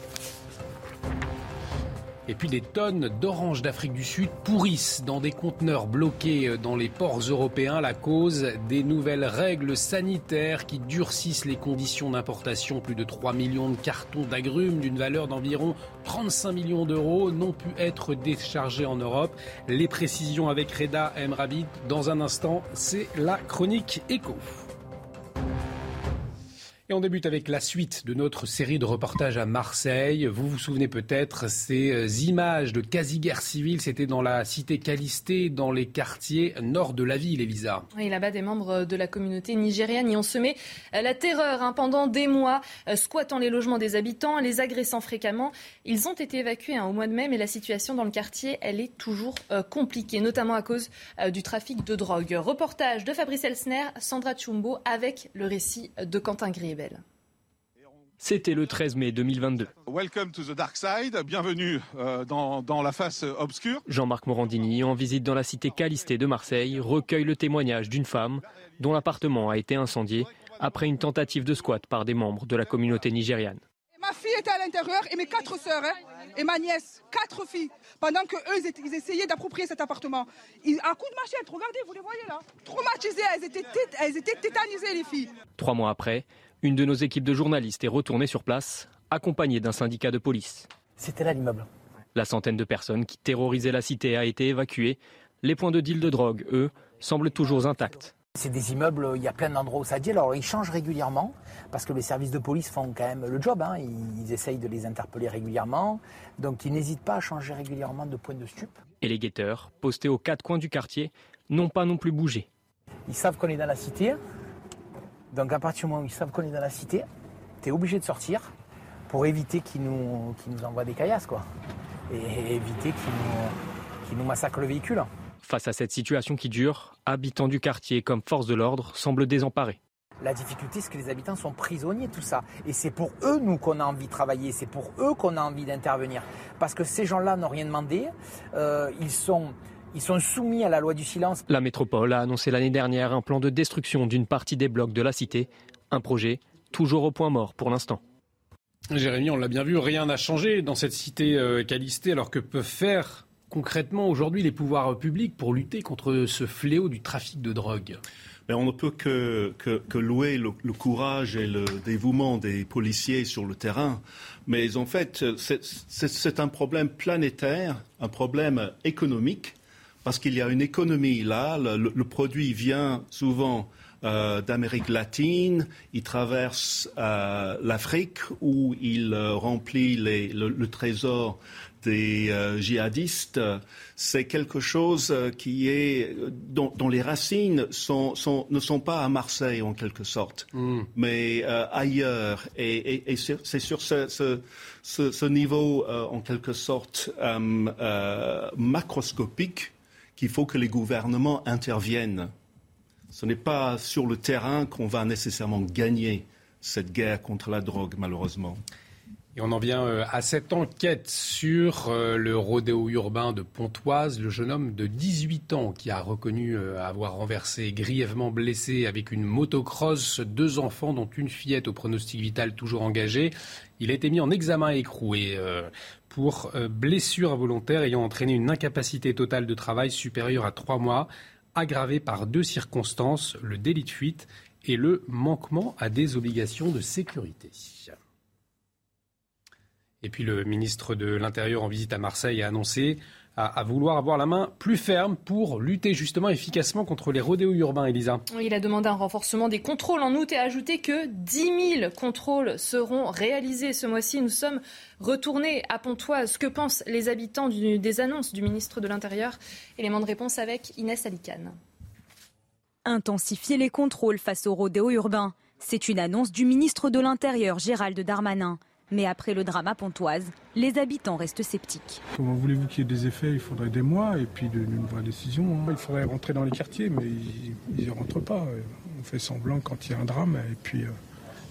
Et puis des tonnes d'oranges d'Afrique du Sud pourrissent dans des conteneurs bloqués dans les ports européens. La cause des nouvelles règles sanitaires qui durcissent les conditions d'importation. Plus de 3 millions de cartons d'agrumes d'une valeur d'environ 35 millions d'euros n'ont pu être déchargés en Europe. Les précisions avec Reda Emrabid dans un instant, c'est la chronique éco. Et on débute avec la suite de notre série de reportages à Marseille. Vous vous souvenez peut-être ces euh, images de quasi-guerre civile. C'était dans la cité Calisté, dans les quartiers nord de la ville, Elisa. Oui, là-bas, des membres de la communauté nigériane y ont semé euh, la terreur hein, pendant des mois, euh, squattant les logements des habitants, les agressant fréquemment. Ils ont été évacués hein, au mois de mai, mais la situation dans le quartier, elle est toujours compliquée, notamment à cause du trafic de drogue. Reportage de Fabrice Elsner, Sandra Chumbo, avec le récit de Quentin Grieb. C'était le 13 mai 2022. Welcome to the dark side. Bienvenue euh, dans, la face obscure. Jean-Marc Morandini, en visite dans la cité Calisté de Marseille, recueille le témoignage d'une femme dont l'appartement a été incendié après une tentative de squat par des membres de la communauté nigériane. Ma fille était à l'intérieur et mes quatre sœurs hein, et ma nièce, quatre filles, pendant que eux ils essayaient d'approprier cet appartement. Ils, un coup de machette, regardez, vous les voyez là, traumatisées, elles étaient, elles étaient tétanisées les filles. Trois mois après, une de nos équipes de journalistes est retournée sur place, accompagnée d'un syndicat de police. C'était là l'immeuble. La centaine de personnes qui terrorisaient la cité a été évacuée. Les points de deal de drogue, eux, semblent toujours intacts. C'est des immeubles, il y a plein d'endroits où ça dit. Alors ils changent régulièrement parce que les services de police font quand même le job. Hein. Ils essayent de les interpeller régulièrement. Donc ils n'hésitent pas à changer régulièrement de point de stup. Et les guetteurs, postés aux quatre coins du quartier, n'ont pas non plus bougé. Ils savent qu'on est dans la cité. Donc à partir du moment où ils savent qu'on est dans la cité, tu es obligé de sortir pour éviter qu'ils nous, nous envoient des caillasses. Quoi. et éviter qu'ils nous, massacrent le véhicule. Face à cette situation qui dure, habitants du quartier comme force de l'ordre semblent désemparés. La difficulté, c'est que les habitants sont prisonniers de tout ça. Et c'est pour eux, nous, qu'on a envie de travailler. C'est pour eux qu'on a envie d'intervenir. Parce que ces gens-là n'ont rien demandé. Euh, ils sont ils sont soumis à la loi du silence. La métropole a annoncé l'année dernière un plan de destruction d'une partie des blocs de la cité. Un projet toujours au point mort pour l'instant. Jérémy, on l'a bien vu, rien n'a changé dans cette cité euh, calistée, alors que peuvent faire concrètement aujourd'hui les pouvoirs publics pour lutter contre ce fléau du trafic de drogue? Mais on ne peut que, louer le, courage et le dévouement des policiers sur le terrain. Mais en fait, c'est un problème planétaire, un problème économique parce qu'il y a une économie là. Le, produit vient souvent euh, d'Amérique latine, il traverse euh, l'Afrique où il euh, remplit le, trésor des djihadistes. C'est quelque chose qui est dont, les racines ne sont pas à Marseille en quelque sorte, hmm. mais ailleurs. Et, c'est sur ce niveau en quelque sorte macroscopique qu'il faut que les gouvernements interviennent. Ce n'est pas sur le terrain qu'on va nécessairement gagner cette guerre contre la drogue, malheureusement. Et on en vient euh, à cette enquête sur euh, le rodéo urbain de Pontoise. Le jeune homme de 18 ans qui a reconnu euh, avoir renversé grièvement blessé avec une motocross deux enfants dont une fillette au pronostic vital toujours engagé. Il a été mis en examen écroué pour blessure involontaire ayant entraîné une incapacité totale de travail supérieure à trois mois, aggravée par deux circonstances, le délit de fuite et le manquement à des obligations de sécurité. Et puis le ministre de l'Intérieur en visite à Marseille a annoncé à, vouloir avoir la main plus ferme pour lutter justement efficacement contre les rodéos urbains, Elisa. Il a demandé un renforcement des contrôles en août et a ajouté que 10 000 contrôles seront réalisés ce mois-ci. Nous sommes retournés à Pontoise. Que pensent les habitants des annonces du ministre de l'Intérieur? Élément de réponse avec Inès Alicane. Intensifier les contrôles face aux rodéos urbains. C'est une annonce du ministre de l'Intérieur, Gérald Darmanin. Mais après le drame à Pontoise, les habitants restent sceptiques. Comment voulez-vous qu'il y ait des effets? Il faudrait des mois et puis une vraie décision. Hein. Il faudrait rentrer dans les quartiers, mais ils n'y rentrent pas. On fait semblant quand il y a un drame et puis, euh,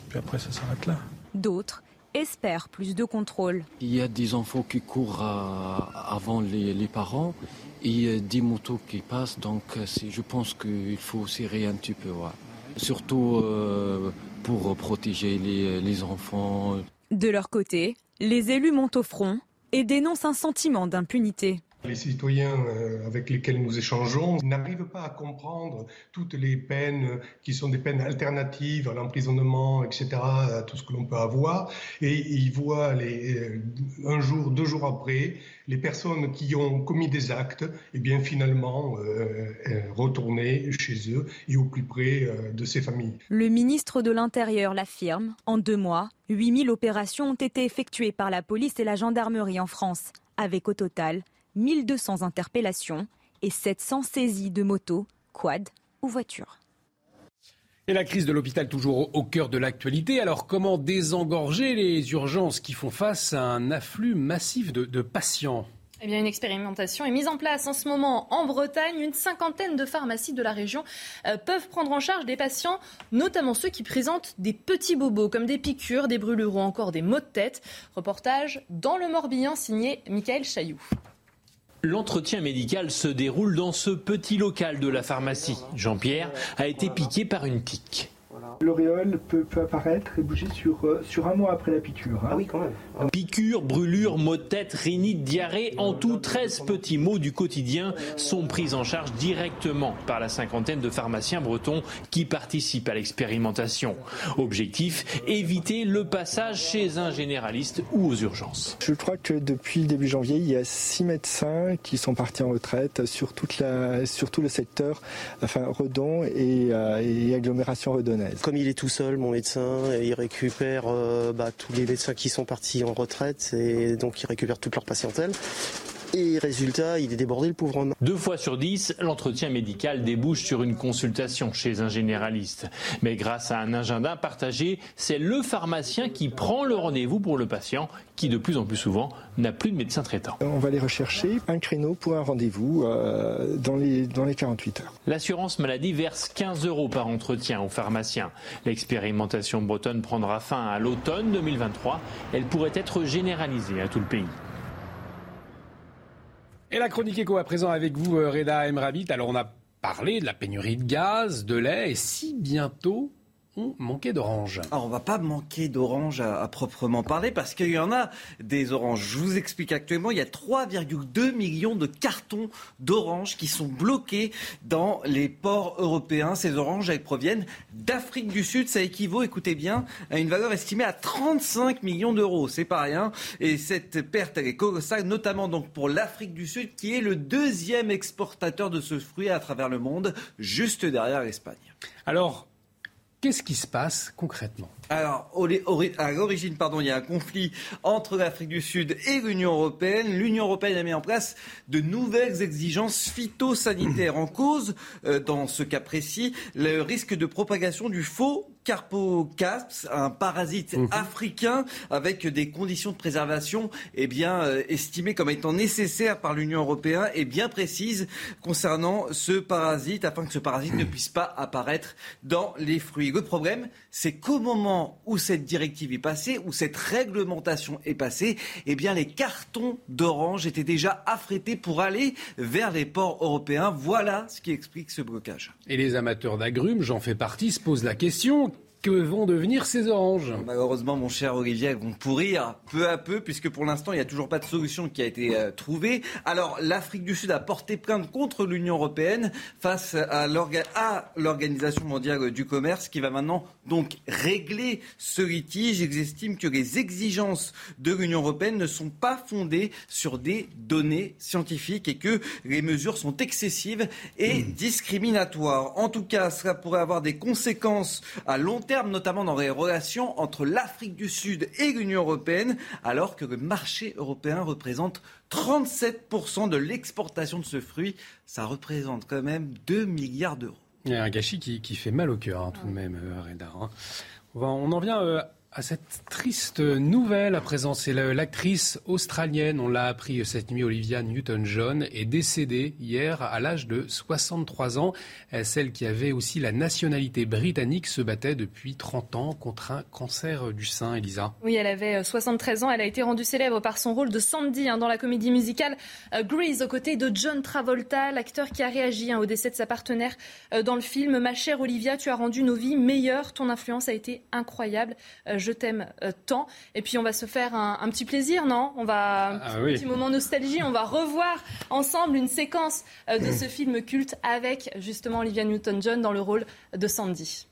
puis après ça s'arrête là. D'autres espèrent plus de contrôle. Il y a des enfants qui courent avant les, parents et des motos qui passent, donc je pense qu'il faut serrer un petit peu. Surtout euh, pour protéger les, les enfants. De leur côté, les élus montent au front et dénoncent un sentiment d'impunité. Les citoyens euh, avec lesquels nous échangeons n'arrivent pas à comprendre toutes les peines qui sont des peines alternatives à l'emprisonnement, etc., à tout ce que l'on peut avoir. Et ils voient les, euh, un jour, deux jours après, les personnes qui ont commis des actes, et eh bien finalement euh, retourner chez eux et au plus près de ces familles. Le ministre de l'Intérieur l'affirme. En deux mois, 8000 opérations ont été effectuées par la police et la gendarmerie en France, avec au total 1200 interpellations et 700 saisies de motos, quad ou voitures. Et la crise de l'hôpital toujours au cœur de l'actualité. Alors comment désengorger les urgences qui font face à un afflux massif de, patients? Eh bien, une expérimentation est mise en place en ce moment en Bretagne. Une cinquantaine de pharmacies de la région euh, peuvent prendre en charge des patients, notamment ceux qui présentent des petits bobos comme des piqûres, des brûlures ou encore des maux de tête. Reportage dans le Morbihan signé Michael Chailloux. L'entretien médical se déroule dans ce petit local de la pharmacie. Jean-Pierre a été piqué par une tique. L'auréole peut, apparaître et bouger sur, euh, sur un mois après la piqûre. Hein. Ah oui, quand même. Piqûre, brûlure, maux de tête, rhinite, diarrhée, en tout 13 petits maux du quotidien sont pris en charge directement par la cinquantaine de pharmaciens bretons qui participent à l'expérimentation. Objectif, éviter le passage chez un généraliste ou aux urgences. Je crois que depuis le début janvier, il y a six médecins qui sont partis en retraite sur, toute la, sur tout le secteur enfin, redon et, euh, et agglomération redonnaise comme il est tout seul, mon médecin, il récupère euh, bah, tous les médecins qui sont partis en retraite et donc il récupère toute leur patientèle. Et résultat, il est débordé le pauvre homme. Deux fois sur dix, l'entretien médical débouche sur une consultation chez un généraliste. Mais grâce à un agenda partagé, c'est le pharmacien qui prend le rendez-vous pour le patient qui de plus en plus souvent n'a plus de médecin traitant. On va aller rechercher un créneau pour un rendez-vous euh, dans, les, dans les 48 heures. L'assurance maladie verse 15 euros par entretien aux pharmaciens. L'expérimentation bretonne prendra fin à l'automne 2023. Elle pourrait être généralisée à tout le pays. Et la chronique éco à présent avec vous, euh, Reda Emrabit. Alors on a parlé de la pénurie de gaz, de lait, et si bientôt on manquait d'oranges. Alors on va pas manquer d'oranges à, à, proprement parler parce qu'il y en a des oranges. Je vous explique actuellement, il y a 3,2 millions de cartons d'oranges qui sont bloqués dans les ports européens. Ces oranges, elles proviennent d'Afrique du Sud. Ça équivaut, écoutez bien, à une valeur estimée à 35 millions d'euros. C'est pas rien. Et cette perte, elle est colossale, notamment donc pour l'Afrique du Sud, qui est le deuxième exportateur de ce fruit à travers le monde, juste derrière l'Espagne. Alors, Qu'est-ce qui se passe concrètement alors, à l'origine, pardon, il y a un conflit entre l'Afrique du Sud et l'Union européenne. L'Union européenne a mis en place de nouvelles exigences phytosanitaires en cause, euh, dans ce cas précis, le risque de propagation du faux Carpocasps, un parasite mmh. africain avec des conditions de préservation eh bien, euh, estimées comme étant nécessaires par l'Union européenne et bien précises concernant ce parasite afin que ce parasite ne puisse pas apparaître dans les fruits. Le problème, c'est qu'au moment où cette directive est passée, où cette réglementation est passée, eh bien, les cartons d'orange étaient déjà affrétés pour aller vers les ports européens. Voilà ce qui explique ce blocage. Et les amateurs d'agrumes, j'en fais partie, se posent la question que vont devenir ces oranges Malheureusement, mon cher Olivier, elles vont pourrir peu à peu, puisque pour l'instant, il n'y a toujours pas de solution qui a été euh, trouvée. Alors, l'Afrique du Sud a porté plainte contre l'Union européenne face à l'Organisation mondiale du commerce, qui va maintenant donc régler ce litige. Ils estiment que les exigences de l'Union européenne ne sont pas fondées sur des données scientifiques et que les mesures sont excessives et discriminatoires. En tout cas, cela pourrait avoir des conséquences à long terme terme, notamment dans les relations entre l'Afrique du Sud et l'Union européenne, alors que le marché européen représente 37% de l'exportation de ce fruit. Ça représente quand même 2 milliards d'euros. Il y a un gâchis qui, fait mal au cœur, hein, tout de même, euh, Redar. Hein. On, en vient euh, à cette triste nouvelle à présent. C'est l'actrice australienne, on l'a appris cette nuit, Olivia Newton-John, est décédée hier à l'âge de 63 ans. Celle qui avait aussi la nationalité britannique se battait depuis 30 ans contre un cancer du sein, Elisa. Oui, elle avait 73 ans. Elle a été rendue célèbre par son rôle de Sandy hein, dans la comédie musicale euh, Grease aux côtés de John Travolta, l'acteur qui a réagi hein, au décès de sa partenaire euh, dans le film. Ma chère Olivia, tu as rendu nos vies meilleures. Ton influence a été incroyable. Euh, je t'aime euh, tant. Et puis on va se faire un, petit plaisir, non? On va un ah petit moment nostalgie. On va revoir ensemble une séquence euh, de ce film culte avec justement Olivia Newton-John dans le rôle de Sandy.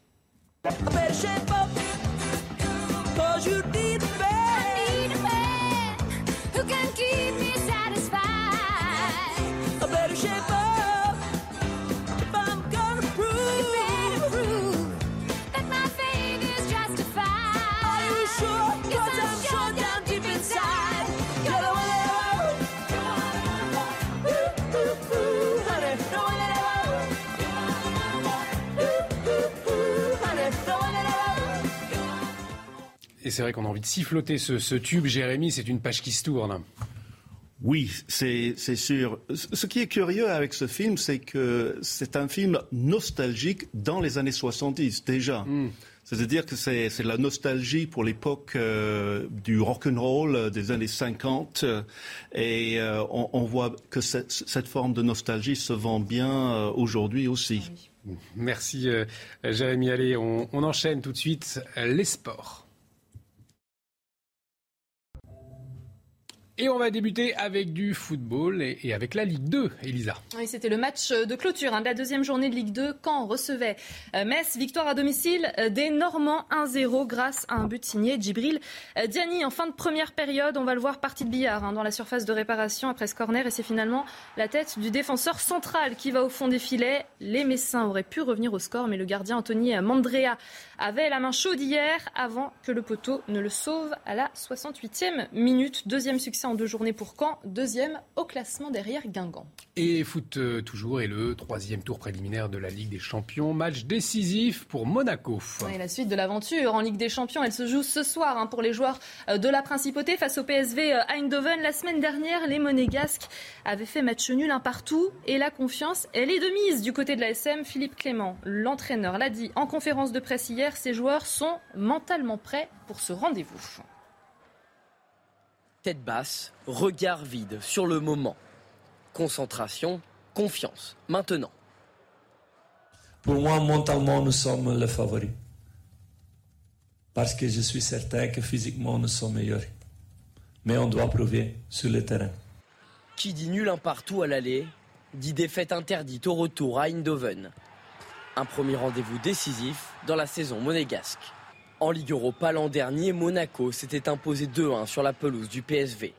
Et c'est vrai qu'on a envie de siffloter ce, tube, Jérémy, c'est une page qui se tourne. Oui, c'est sûr. Ce qui est curieux avec ce film, c'est que c'est un film nostalgique dans les années 70 déjà. Hmm. C'est-à-dire que c'est la nostalgie pour l'époque euh, du rock and roll euh, des années 50 et euh, on, voit que cette, forme de nostalgie se vend bien aujourd'hui aussi. Merci Jérémy Allez. On, on enchaîne tout de suite les sports. Et on va débuter avec du football et, avec la Ligue 2, Elisa. Oui, c'était le match de clôture hein, de la deuxième journée de Ligue 2 quand recevait euh, Metz. Victoire à domicile euh, des Normands 1-0 grâce à un but signé Djibril euh, Diani en fin de première période. On va le voir partie de billard hein, dans la surface de réparation après ce corner et c'est finalement la tête du défenseur central qui va au fond des filets. Les Messins auraient pu revenir au score mais le gardien Anthony Mandrea avait la main chaude hier avant que le poteau ne le sauve à la 68e minute. Deuxième succès en deux journées pour Caen, deuxième au classement derrière Guingamp. Et foot euh, toujours et le troisième tour préliminaire de la Ligue des Champions, match décisif pour Monaco. Et la suite de l'aventure en Ligue des Champions, elle se joue ce soir hein, pour les joueurs euh, de la Principauté face au PSV euh, Eindhoven. La semaine dernière, les Monégasques avaient fait match nul un partout et la confiance, elle est de mise du côté de la SM. Philippe Clément, l'entraîneur, l'a dit en conférence de presse hier, ces joueurs sont mentalement prêts pour ce rendez-vous. Tête basse, regard vide sur le moment. Concentration, confiance. Maintenant. Pour moi, mentalement, nous sommes les favoris. Parce que je suis certain que physiquement, nous sommes meilleurs. Mais on doit prouver sur le terrain. Qui dit nul un partout à l'aller, dit défaite interdite au retour à Eindhoven. Un premier rendez-vous décisif dans la saison monégasque. En Ligue Europa l'an dernier, Monaco s'était imposé 2-1 sur la pelouse du PSV.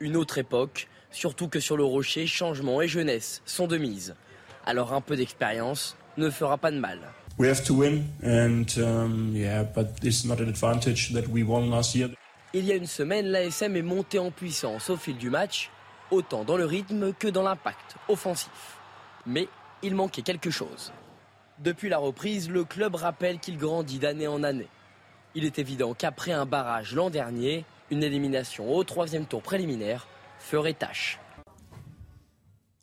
Une autre époque, surtout que sur le rocher, changement et jeunesse sont de mise. Alors un peu d'expérience ne fera pas de mal. We have to win, and um, yeah, but it's not an advantage that we won last year. Il y a une semaine, l'ASM est montée en puissance au fil du match, autant dans le rythme que dans l'impact offensif. Mais il manquait quelque chose. Depuis la reprise, le club rappelle qu'il grandit d'année en année. Il est évident qu'après un barrage l'an dernier, une élimination au troisième tour préliminaire ferait tâche.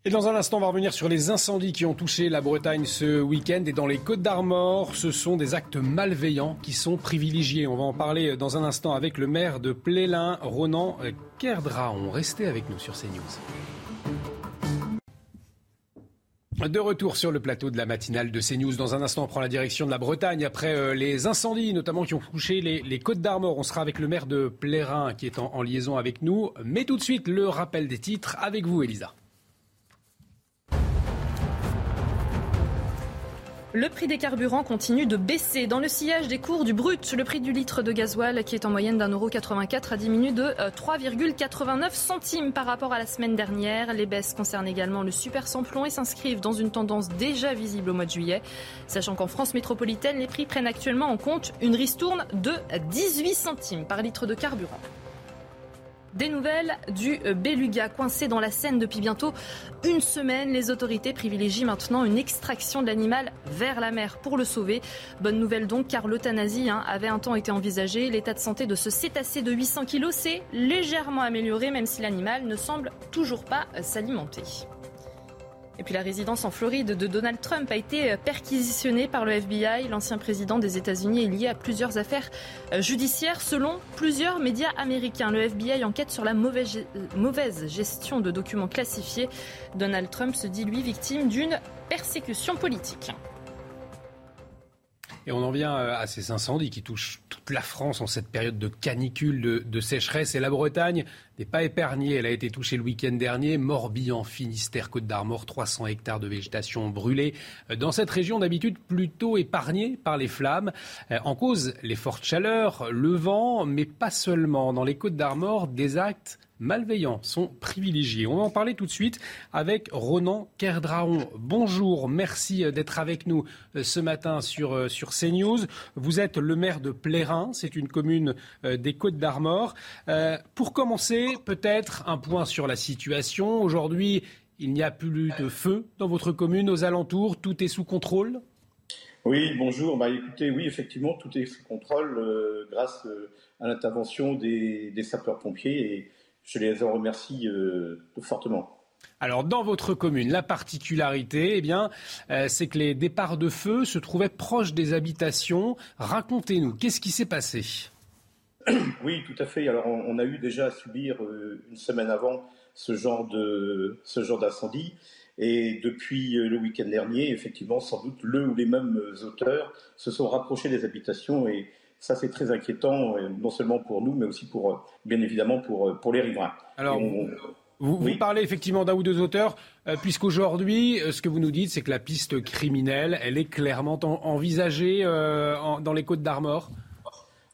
Et dans un instant, on va revenir sur les incendies qui ont touché la Bretagne ce week-end. Et dans les Côtes d'Armor, ce sont des actes malveillants qui sont privilégiés. On va en parler dans un instant avec le maire de Plélin, Ronan Kerdraon. Restez avec nous sur CNews. De retour sur le plateau de la matinale de CNews. Dans un instant, on prend la direction de la Bretagne après euh, les incendies, notamment qui ont touché les, Côtes d'Armor. On sera avec le maire de Plérin qui est en, en liaison avec nous. Mais tout de suite, le rappel des titres avec vous, Elisa. Le prix des carburants continue de baisser. Dans le sillage des cours du brut, le prix du litre de gasoil, qui est en moyenne d'un euro 84, a diminué de 3,89 centimes par rapport à la semaine dernière. Les baisses concernent également le super samplon et s'inscrivent dans une tendance déjà visible au mois de juillet. Sachant qu'en France métropolitaine, les prix prennent actuellement en compte une ristourne de 18 centimes par litre de carburant. Des nouvelles du beluga coincé dans la Seine depuis bientôt une semaine. Les autorités privilégient maintenant une extraction de l'animal vers la mer pour le sauver. Bonne nouvelle donc car l'euthanasie hein, avait un temps été envisagée. L'état de santé de ce cétacé de 800 kg s'est légèrement amélioré même si l'animal ne semble toujours pas s'alimenter. Et puis la résidence en Floride de Donald Trump a été perquisitionnée par le FBI. L'ancien président des États-Unis est lié à plusieurs affaires euh, judiciaires selon plusieurs médias américains. Le FBI enquête sur la mauvaise, mauvaise gestion de documents classifiés. Donald Trump se dit lui victime d'une persécution politique. Et on en vient euh, à ces incendies qui touchent toute la France en cette période de canicule, de, sécheresse. Et la Bretagne n'est pas épargnée. Elle a été touchée le week-end dernier. Morbihan, Finistère, Côte d'Armor, 300 hectares de végétation brûlée. Euh, dans cette région d'habitude plutôt épargnée par les flammes. Euh, en cause, les fortes chaleurs, le vent, mais pas seulement. Dans les Côtes d'Armor, des actes malveillants sont privilégiés. On va en parler tout de suite avec Ronan Kerdraon. Bonjour, merci d'être avec nous euh, ce matin sur, euh, sur CNews. Vous êtes le maire de Plérin, c'est une commune euh, des Côtes d'Armor. pour commencer, peut-être un point sur la situation. Aujourd'hui, il n'y a plus de feu dans votre commune, aux alentours, tout est sous contrôle? Oui, bonjour. Bah, écoutez, oui, effectivement, tout est sous contrôle grâce à l'intervention des, des sapeurs-pompiers et je les en remercie euh, fortement. Alors dans votre commune, la particularité, eh bien, euh, c'est que les départs de feu se trouvaient proches des habitations. Racontez-nous, qu'est-ce qui s'est passé? Oui, tout à fait. Alors on, a eu déjà à subir euh, une semaine avant ce genre de ce genre d'incendie. Et depuis le week-end dernier, effectivement, sans doute le ou les mêmes auteurs se sont rapprochés des habitations et, ça, c'est très inquiétant, euh, non seulement pour nous, mais aussi pour, euh, bien évidemment, pour, euh, pour les riverains. Alors, vous, parlez effectivement d'un ou deux auteurs, puisqu'aujourd'hui, ce que vous nous dites, c'est que la piste criminelle, elle est clairement envisagée dans les Côtes d'Armor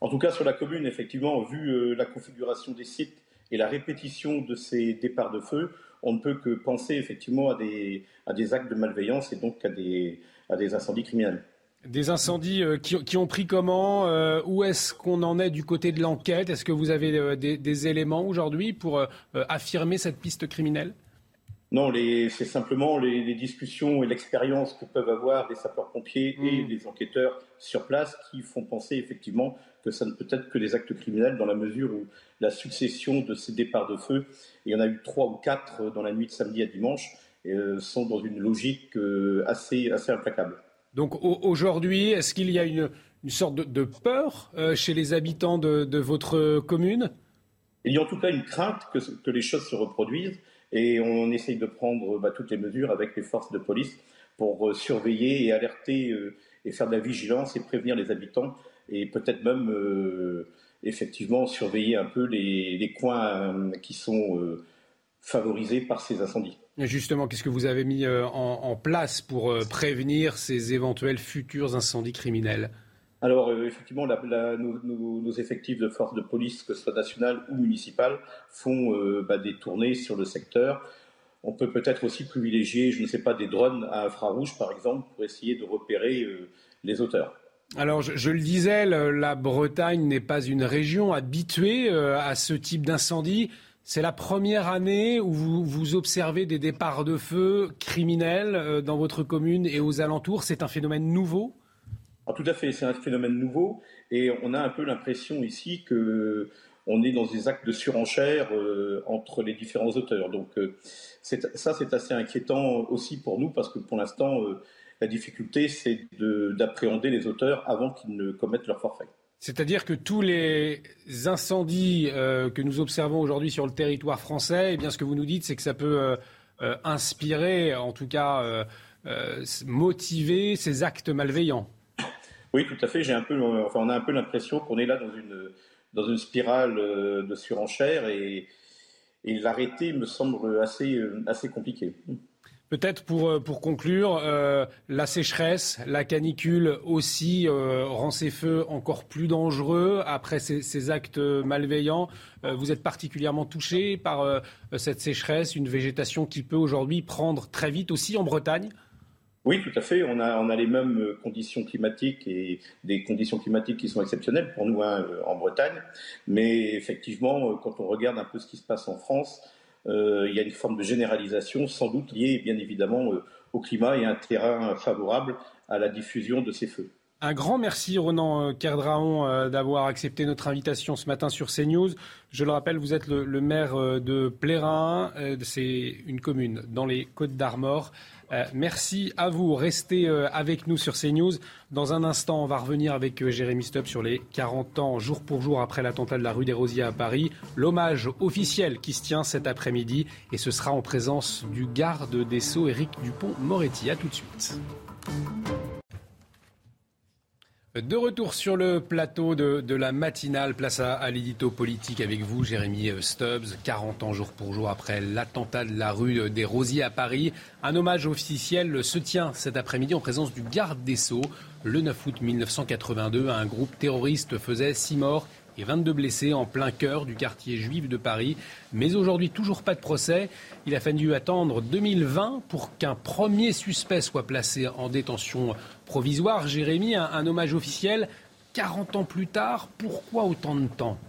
En tout cas, sur la commune, effectivement, vu la configuration des sites et la répétition de ces départs de feu, on ne peut que penser effectivement à des, à des actes de malveillance et donc à des, à des incendies criminels. Des incendies qui, ont pris comment Où est-ce qu'on en est du côté de l'enquête? Est-ce que vous avez des, éléments aujourd'hui pour affirmer cette piste criminelle? Non, c'est simplement les, discussions et l'expérience que peuvent avoir les sapeurs-pompiers et mm. les enquêteurs sur place qui font penser effectivement que ça ne peut être que des actes criminels dans la mesure où la succession de ces départs de feu, et il y en a eu trois ou quatre dans la nuit de samedi à dimanche, euh, sont dans une logique euh, assez, assez implacable. Donc aujourd'hui, est-ce qu'il y a une, sorte de, peur euh, chez les habitants de, votre commune? Il y a en tout cas une crainte que, que les choses se reproduisent et on essaye de prendre bah, toutes les mesures avec les forces de police pour euh, surveiller et alerter euh, et faire de la vigilance et prévenir les habitants et peut-être même euh, effectivement surveiller un peu les, coins qui sont favorisés par ces incendies. justement, qu'est-ce que vous avez mis en place pour prévenir ces éventuels futurs incendies criminels? Alors, euh, effectivement, nos, effectifs de force de police, que ce soit nationale ou municipale, font euh, bah, des tournées sur le secteur. On peut peut-être aussi privilégier, je ne sais pas, des drones à infrarouge, par exemple, pour essayer de repérer euh, les auteurs. Alors, je, le disais, la Bretagne n'est pas une région habituée à ce type d'incendie. C'est la première année où vous, observez des départs de feu criminels dans votre commune et aux alentours. C'est un phénomène nouveau? Tout à fait, c'est un phénomène nouveau et on a un peu l'impression ici que on est dans des actes de surenchère euh, entre les différents auteurs. Donc euh, ça, c'est assez inquiétant aussi pour nous parce que pour l'instant, euh, la difficulté, c'est d'appréhender les auteurs avant qu'ils ne commettent leur forfait. C'est-à-dire que tous les incendies que nous observons aujourd'hui sur le territoire français, eh bien, ce que vous nous dites, c'est que ça peut inspirer, en tout cas motiver ces actes malveillants. Oui, tout à fait. J'ai un peu, enfin, on a un peu l'impression qu'on est là dans une, dans une spirale euh, de surenchère et, et l'arrêter me semble assez, euh, assez compliqué. Peut-être pour, euh, pour conclure, la sécheresse, la canicule aussi rend ces feux encore plus dangereux après ces, ces actes malveillants. vous êtes particulièrement touché par cette sécheresse, une végétation qui peut aujourd'hui prendre très vite aussi en Bretagne? Oui, tout à fait. On a, on a les mêmes euh, conditions climatiques et des conditions climatiques qui sont exceptionnelles pour nous hein, euh, en Bretagne. Mais effectivement, euh, quand on regarde un peu ce qui se passe en France, il y a une forme de généralisation, sans doute liée bien évidemment au climat et un terrain favorable à la diffusion de ces feux. Un grand merci, Ronan Kerdraon, d'avoir accepté notre invitation ce matin sur CNews. Je le rappelle, vous êtes le, le maire de Plérin. C'est une commune dans les Côtes d'Armor. Euh, merci à vous. Restez euh, avec nous sur CNews. Dans un instant, on va revenir avec euh, Jérémy Stubb sur les 40 ans, jour pour jour, après l'attentat de la rue des Rosiers à Paris. L'hommage officiel qui se tient cet après-midi. Et ce sera en présence du garde des Sceaux, Éric Dupont-Moretti. A tout de suite. De retour sur le plateau de, la matinale, place à, l'édito politique avec vous, Jérémy Stubbs, 40 ans jour pour jour après l'attentat de la rue des Rosiers à Paris. Un hommage officiel se tient cet après-midi en présence du garde des Sceaux. Le 9 août 1982, un groupe terroriste faisait six morts et 22 blessés en plein cœur du quartier juif de Paris. Mais aujourd'hui, toujours pas de procès. Il a fallu attendre 2020 pour qu'un premier suspect soit placé en détention provisoire. Jérémy, un, hommage officiel 40 ans plus tard. Pourquoi autant de temps?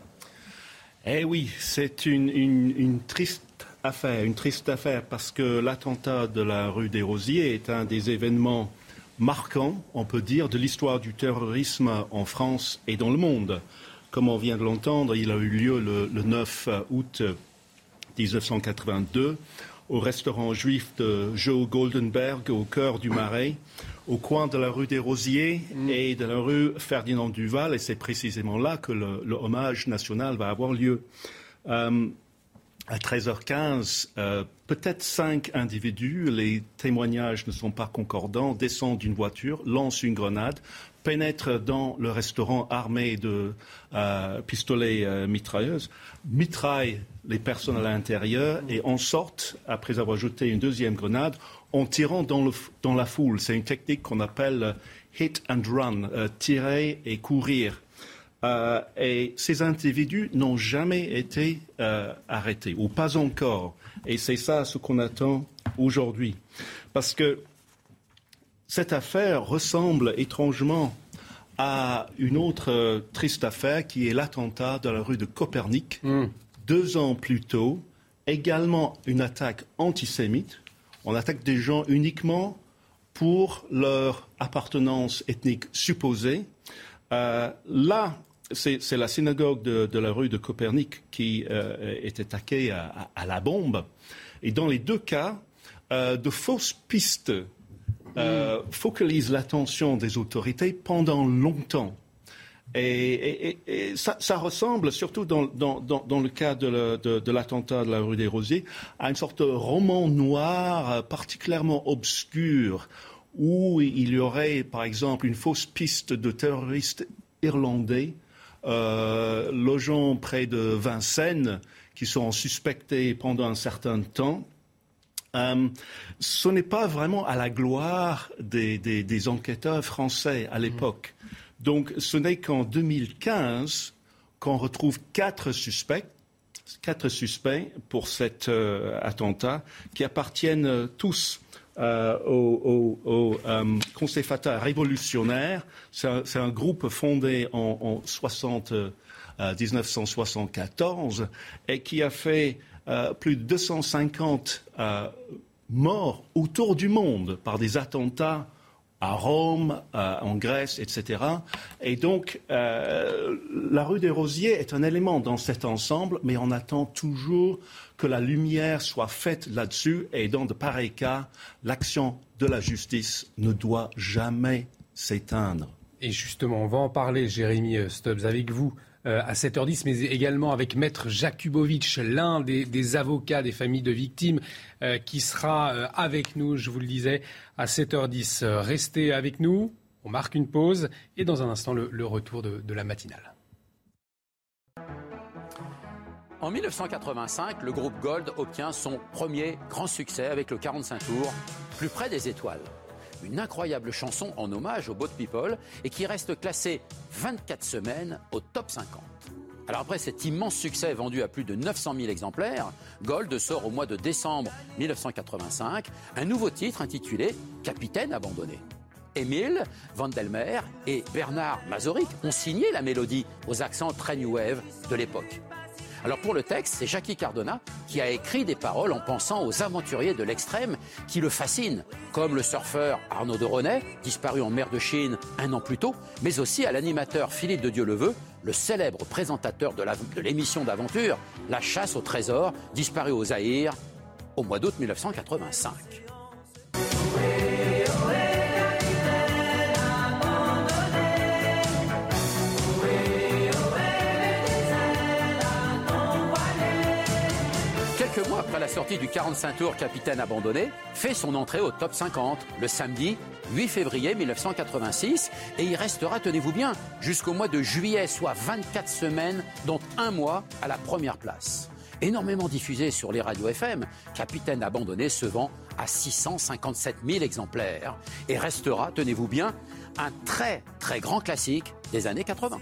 Eh oui, c'est une, triste affaire, une triste affaire parce que l'attentat de la rue des Rosiers est un des événements marquants, on peut dire, de l'histoire du terrorisme en France et dans le monde. Comme on vient de l'entendre, il a eu lieu le, 9 août 1982 au restaurant juif de Joe Goldenberg au cœur du Marais, au coin de la rue des Rosiers mm. et de la rue Ferdinand Duval. Et c'est précisément là que le, hommage national va avoir lieu. Euh, à 13h15, euh, peut-être cinq individus, les témoignages ne sont pas concordants, descendent d'une voiture, lancent une grenade, pénètrent dans le restaurant armé de euh, pistolets euh, mitrailleuses, mitraillent les personnes à l'intérieur et en sortent, après avoir jeté une deuxième grenade, en tirant dans, dans la foule. C'est une technique qu'on appelle hit and run, euh, tirer et courir. et ces individus n'ont jamais été arrêtés, ou pas encore. Et c'est ça ce qu'on attend aujourd'hui. Parce que cette affaire ressemble étrangement à une autre triste affaire qui est l'attentat de la rue de Copernic, hmm. deux ans plus tôt, également une attaque antisémite. On attaque des gens uniquement pour leur appartenance ethnique supposée. Euh, là, c'est la synagogue de, la rue de Copernic qui euh, est attaquée à, la bombe. Et dans les deux cas, euh, de fausses pistes euh, focalisent l'attention des autorités pendant longtemps. Et, ça, ressemble, surtout dans, le cas de l'attentat de, la rue des Rosiers, à une sorte de roman noir particulièrement obscur, où il y aurait, par exemple, une fausse piste de terroristes irlandais euh, logeant près de Vincennes, qui sont suspectés pendant un certain temps. Euh, ce n'est pas vraiment à la gloire des, enquêteurs français à l'époque. Donc ce n'est qu'en 2015 qu'on retrouve quatre suspects, quatre suspects pour cet euh, attentat qui appartiennent tous euh, au, euh, Conseil Fatah révolutionnaire. C'est un, groupe fondé en, 1974 euh, et qui a fait plus de 250 morts autour du monde par des attentats à Rome, en Grèce, etc. Et donc, la rue des Rosiers est un élément dans cet ensemble, mais on attend toujours que la lumière soit faite là-dessus et dans de pareils cas, l'action de la justice ne doit jamais s'éteindre. Et justement, on va en parler, Jérémy Stubbs, avec vous euh, à 7h10, mais également avec Maître Jakubowicz, l'un des, avocats des familles de victimes, euh, qui sera euh, avec nous, je vous le disais, à 7h10. restez avec nous, on marque une pause et dans un instant, le, retour de la matinale. En 1985, le groupe Gold obtient son premier grand succès avec le 45 tours, Plus près des étoiles. Une incroyable chanson en hommage aux Boat People et qui reste classée 24 semaines au top 50. Alors après cet immense succès vendu à plus de 900 000 exemplaires, Gold sort au mois de décembre 1985 un nouveau titre intitulé Capitaine abandonné. Émile Vandelmer et Bernard Mazorik ont signé la mélodie aux accents très new wave de l'époque. Alors pour le texte, c'est Jackie Cardona qui a écrit des paroles en pensant aux aventuriers de l'extrême qui le fascinent, comme le surfeur Arnaud de René, disparu en mer de Chine un an plus tôt, mais aussi à l'animateur Philippe de Dieu-le-Veut, le célèbre présentateur de l'émission d'aventure La chasse au trésor, disparu au Zaïre au mois d'août 1985. Quelques mois après la sortie du 45 tours Capitaine abandonné, fait son entrée au top 50 le samedi 8 février 1986 et il restera, tenez-vous bien, jusqu'au mois de juillet, soit 24 semaines, dont un mois à la première place. Énormément diffusé sur les radios FM, Capitaine abandonné se vend à 657 000 exemplaires et restera, tenez-vous bien, un très très grand classique des années 80.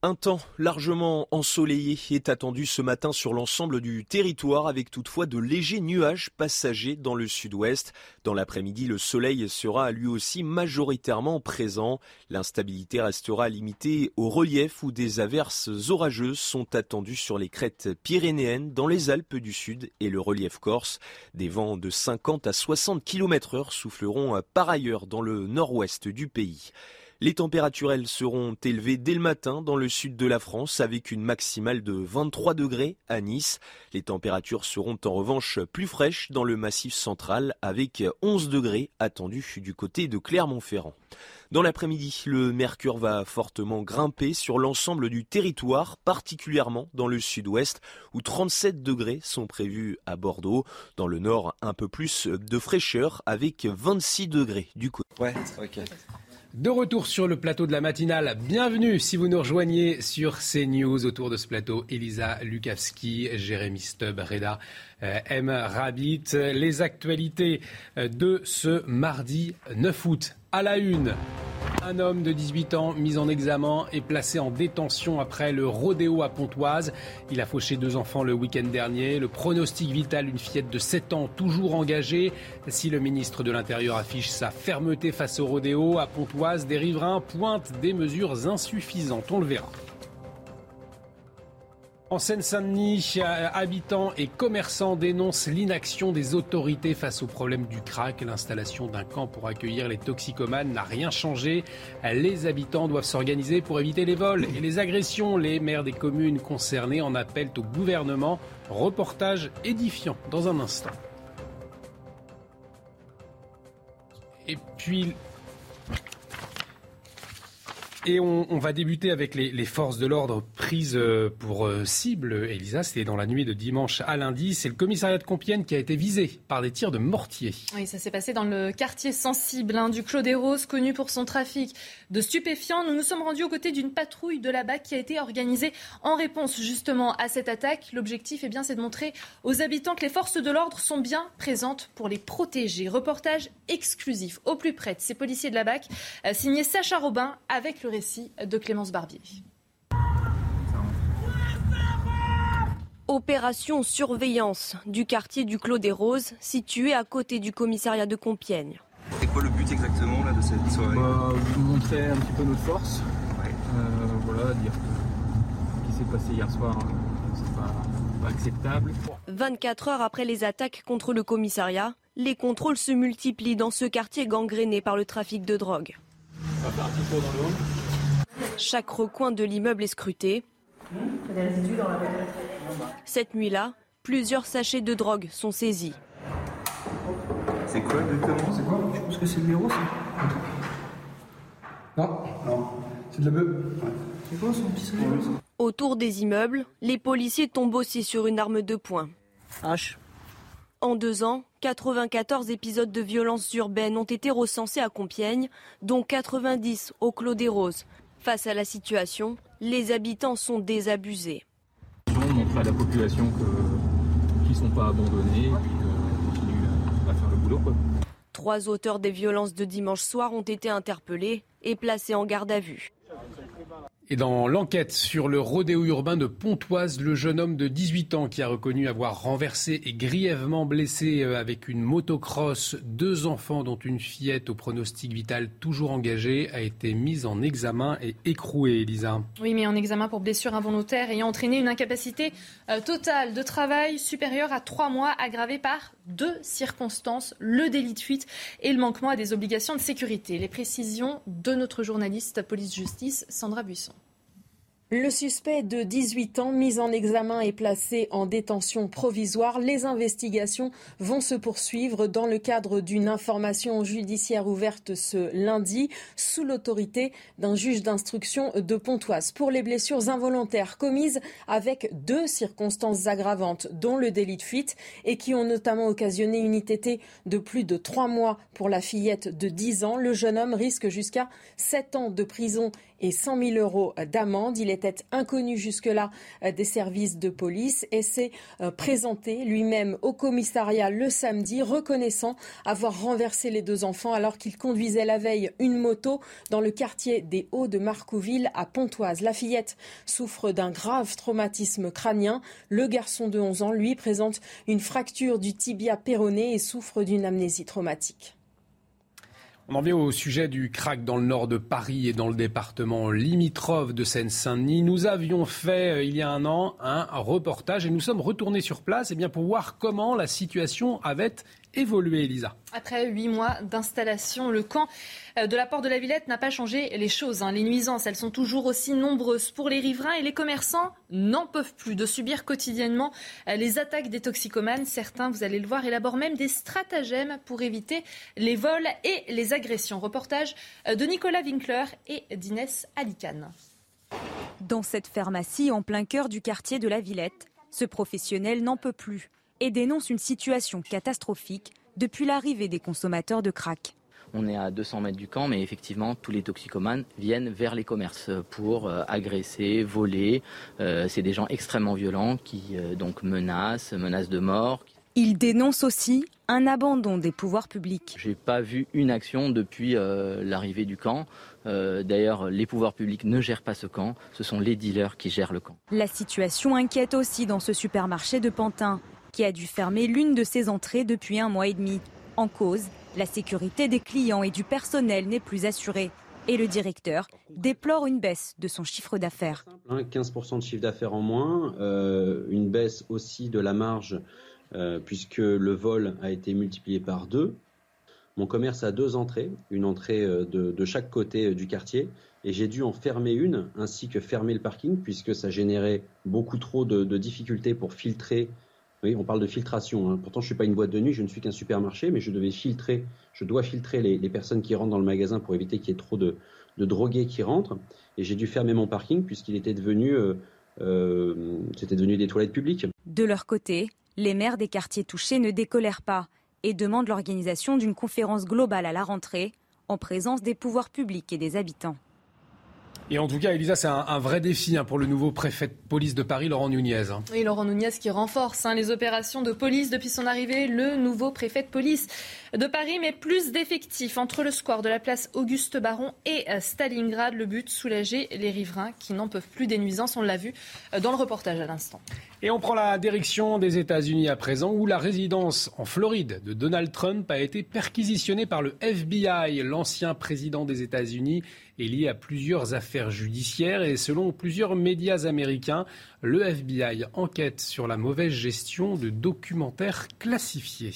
Un temps largement ensoleillé est attendu ce matin sur l'ensemble du territoire avec toutefois de légers nuages passagers dans le sud-ouest. Dans l'après-midi, le soleil sera lui aussi majoritairement présent. L'instabilité restera limitée au relief où des averses orageuses sont attendues sur les crêtes pyrénéennes, dans les Alpes du Sud et le relief corse. Des vents de 50 à 60 km heure souffleront par ailleurs dans le nord-ouest du pays. Les températures, seront élevées dès le matin dans le sud de la France avec une maximale de 23 degrés à Nice. Les températures seront en revanche plus fraîches dans le massif central avec 11 degrés attendus du côté de Clermont-Ferrand. Dans l'après-midi, le mercure va fortement grimper sur l'ensemble du territoire, particulièrement dans le sud-ouest, où 37 degrés sont prévus à Bordeaux. Dans le nord, un peu plus de fraîcheur, avec 26 degrés du côté. Ouais. De retour sur le plateau de la matinale, bienvenue si vous nous rejoignez sur CNews autour de ce plateau. Elisa Lukavski, Jérémy Stubb, Reda euh, M. Rabbit. Les actualités euh, de ce mardi 9 août. À la une, Un homme de 18 ans mis en examen et placé en détention après le rodéo à Pontoise. Il a fauché deux enfants le week-end dernier. Le pronostic vital, une fillette de 7 ans toujours engagée. Si le ministre de l'Intérieur affiche sa fermeté face au rodéo à Pontoise, des riverains pointent des mesures insuffisantes. On le verra. En Seine-Saint-Denis, habitants et commerçants dénoncent l'inaction des autorités face au problème du crack. L'installation d'un camp pour accueillir les toxicomanes n'a rien changé. Les habitants doivent s'organiser pour éviter les vols et les agressions. Les maires des communes concernées en appellent au gouvernement. Reportage édifiant dans un instant. Et puis et on, va débuter avec les, forces de l'ordre prises euh, pour euh, cible. Elisa, c'était dans la nuit de dimanche à lundi. C'est le commissariat de Compiègne qui a été visé par des tirs de mortier. Oui, ça s'est passé dans le quartier sensible hein, du Clos des Roses, connu pour son trafic de stupéfiants. Nous nous sommes rendus aux côtés d'une patrouille de la BAC qui a été organisée en réponse justement à cette attaque. L'objectif, eh bien, c'est de montrer aux habitants que les forces de l'ordre sont bien présentes pour les protéger. Reportage exclusif au plus près de ces policiers de la BAC, euh, signé Sacha Robin avec le de Clémence Barbier. Opération surveillance du quartier du Clos des Roses, situé à côté du commissariat de Compiègne. C'est quoi le but exactement là, de cette soirée bah, Vous montrer un petit peu notre force. Euh, voilà, dire ce qui s'est passé hier soir, hein, c'est pas, pas acceptable. 24 heures après les attaques contre le commissariat, les contrôles se multiplient dans ce quartier gangréné par le trafic de drogue. On va faire un petit tour dans le chaque recoin de l'immeuble est scruté. Cette nuit-là, plusieurs sachets de drogue sont saisis. C'est quoi exactement? C'est quoi? Je pense que c'est l'héros, ça. Non, non, c'est de la beuh. C'est quoi son pistolet Autour des immeubles, les policiers tombent aussi sur une arme de poing. H. En deux ans, 94 épisodes de violences urbaines ont été recensés à Compiègne, dont 90 au Clos des Roses, Face à la situation, les habitants sont désabusés. On montre à la population qu'ils ne sont pas abandonnés et qu'ils continuent à faire le boulot. Trois auteurs des violences de dimanche soir ont été interpellés et placés en garde à vue. Et dans l'enquête sur le rodéo urbain de Pontoise, le jeune homme de 18 ans qui a reconnu avoir renversé et grièvement blessé euh, avec une motocross deux enfants dont une fillette au pronostic vital toujours engagé a été mis en examen et écroué, Elisa. Oui, mais en examen pour blessure involontaire ayant entraîné une incapacité euh, totale de travail supérieure à trois mois aggravée par deux circonstances, le délit de fuite et le manquement à des obligations de sécurité. Les précisions de notre journaliste police-justice, Sandra Buisson. Le suspect de 18 ans mis en examen et placé en détention provisoire. Les investigations vont se poursuivre dans le cadre d'une information judiciaire ouverte ce lundi sous l'autorité d'un juge d'instruction de Pontoise pour les blessures involontaires commises avec deux circonstances aggravantes dont le délit de fuite et qui ont notamment occasionné une ITT de plus de trois mois pour la fillette de 10 ans. Le jeune homme risque jusqu'à 7 ans de prison et 100 000 euros d'amende. Il était inconnu jusque-là euh, des services de police et s'est euh, présenté lui-même au commissariat le samedi, reconnaissant avoir renversé les deux enfants alors qu'il conduisait la veille une moto dans le quartier des Hauts de Marcouville à Pontoise. La fillette souffre d'un grave traumatisme crânien. Le garçon de 11 ans, lui, présente une fracture du tibia péroné et souffre d'une amnésie traumatique. On en vient au sujet du crack dans le nord de Paris et dans le département limitrophe de Seine-Saint-Denis. Nous avions fait euh, il y a un an un reportage et nous sommes retournés sur place eh bien, pour voir comment la situation avait évolué, Elisa. Après huit mois d'installation, le camp euh, de la porte de la Villette n'a pas changé les choses. Hein. Les nuisances, elles sont toujours aussi nombreuses pour les riverains et les commerçants n'en peuvent plus de subir quotidiennement euh, les attaques des toxicomanes. Certains, vous allez le voir, élaborent même des stratagèmes pour éviter les vols et les agressions. Reportage euh, de Nicolas Winkler et d'Inès Alicane. Dans cette pharmacie en plein cœur du quartier de la Villette, ce professionnel n'en peut plus et dénonce une situation catastrophique depuis l'arrivée des consommateurs de crack. On est à 200 mètres du camp, mais effectivement, tous les toxicomanes viennent vers les commerces pour euh, agresser, voler. Euh, c'est des gens extrêmement violents qui euh, donc menacent, menacent de mort. Il dénonce aussi un abandon des pouvoirs publics. J'ai pas vu une action depuis euh, l'arrivée du camp. Euh, d'ailleurs, les pouvoirs publics ne gèrent pas ce camp, ce sont les dealers qui gèrent le camp. La situation inquiète aussi dans ce supermarché de Pantin, qui a dû fermer l'une de ses entrées depuis un mois et demi. En cause, la sécurité des clients et du personnel n'est plus assurée. Et le directeur déplore une baisse de son chiffre d'affaires. 15% de chiffre d'affaires en moins, euh, une baisse aussi de la marge euh, puisque le vol a été multiplié par deux. Mon commerce a deux entrées, une entrée euh, de, chaque côté du quartier, et j'ai dû en fermer une, ainsi que fermer le parking, puisque ça générait beaucoup trop de, difficultés pour filtrer. Oui, on parle de filtration. Hein. Pourtant, je ne suis pas une boîte de nuit, je ne suis qu'un supermarché, mais je devais filtrer, je dois filtrer les, personnes qui rentrent dans le magasin pour éviter qu'il y ait trop de, drogués qui rentrent. Et j'ai dû fermer mon parking puisqu'il était devenu, c'était devenu des toilettes publiques. De leur côté, les maires des quartiers touchés ne décolèrent pas et demandent l'organisation d'une conférence globale à la rentrée en présence des pouvoirs publics et des habitants. Et en tout cas, Elisa, c'est un, vrai défi hein, pour le nouveau préfet de police de Paris, Laurent Nunez. Hein. Oui, Laurent Nunez qui renforce hein, les opérations de police depuis son arrivée, le nouveau préfet de police de Paris, mais plus d'effectifs entre le square de la place Auguste Baron et euh, Stalingrad. Le but, soulager les riverains qui n'en peuvent plus des nuisances. On l'a vu euh, dans le reportage à l'instant. Et on prend la direction des États-Unis à présent, où la résidence en Floride de Donald Trump a été perquisitionnée par le FBI. L'ancien président des États-Unis est lié à plusieurs affaires judiciaires et selon plusieurs médias américains, le FBI enquête sur la mauvaise gestion de documentaires classifiés.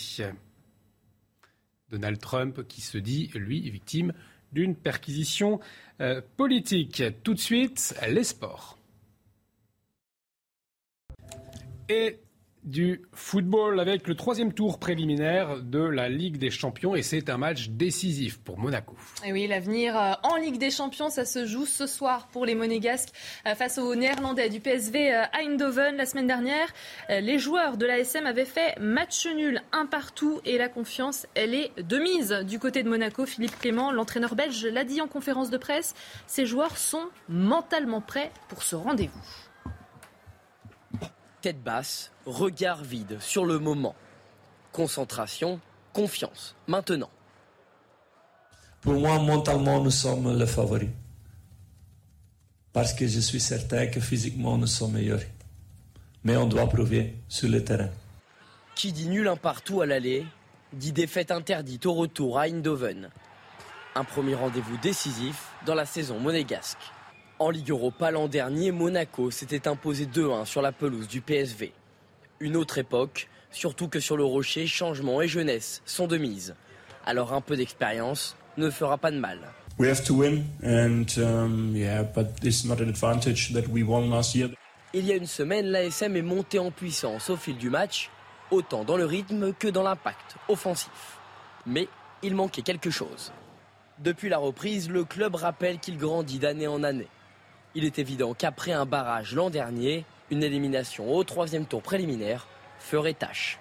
Donald Trump qui se dit, lui, victime d'une perquisition euh, politique. Tout de suite, les sports. Du football avec le troisième tour préliminaire de la Ligue des Champions et c'est un match décisif pour Monaco. Et oui, l'avenir euh, en Ligue des Champions, ça se joue ce soir pour les Monégasques euh, face aux Néerlandais du PSV euh, Eindhoven la semaine dernière. Les joueurs de l'ASM avaient fait match nul un partout et la confiance, elle est de mise du côté de Monaco. Philippe Clément, l'entraîneur belge, l'a dit en conférence de presse, ces joueurs sont mentalement prêts pour ce rendez-vous tête basse, regard vide sur le moment. Concentration, confiance. Maintenant. Pour moi, mentalement, nous sommes les favoris. Parce que je suis certain que physiquement, nous sommes meilleurs. Mais on doit prouver sur le terrain. Qui dit nul un partout à l'aller, dit défaite interdite au retour à Eindhoven. Un premier rendez-vous décisif dans la saison monégasque. En Ligue Europa l'an dernier, Monaco s'était imposé 2-1 sur la pelouse du PSV. Une autre époque, surtout que sur le rocher, changement et jeunesse sont de mise. Alors un peu d'expérience ne fera pas de mal. We have to win and um, yeah, but it's not an advantage that we won last year. Il y a une semaine, l'ASM est montée en puissance au fil du match, autant dans le rythme que dans l'impact offensif. Mais il manquait quelque chose. Depuis la reprise, le club rappelle qu'il grandit d'année en année. Il est évident qu'après un barrage l'an dernier, une élimination au troisième tour préliminaire ferait tâche.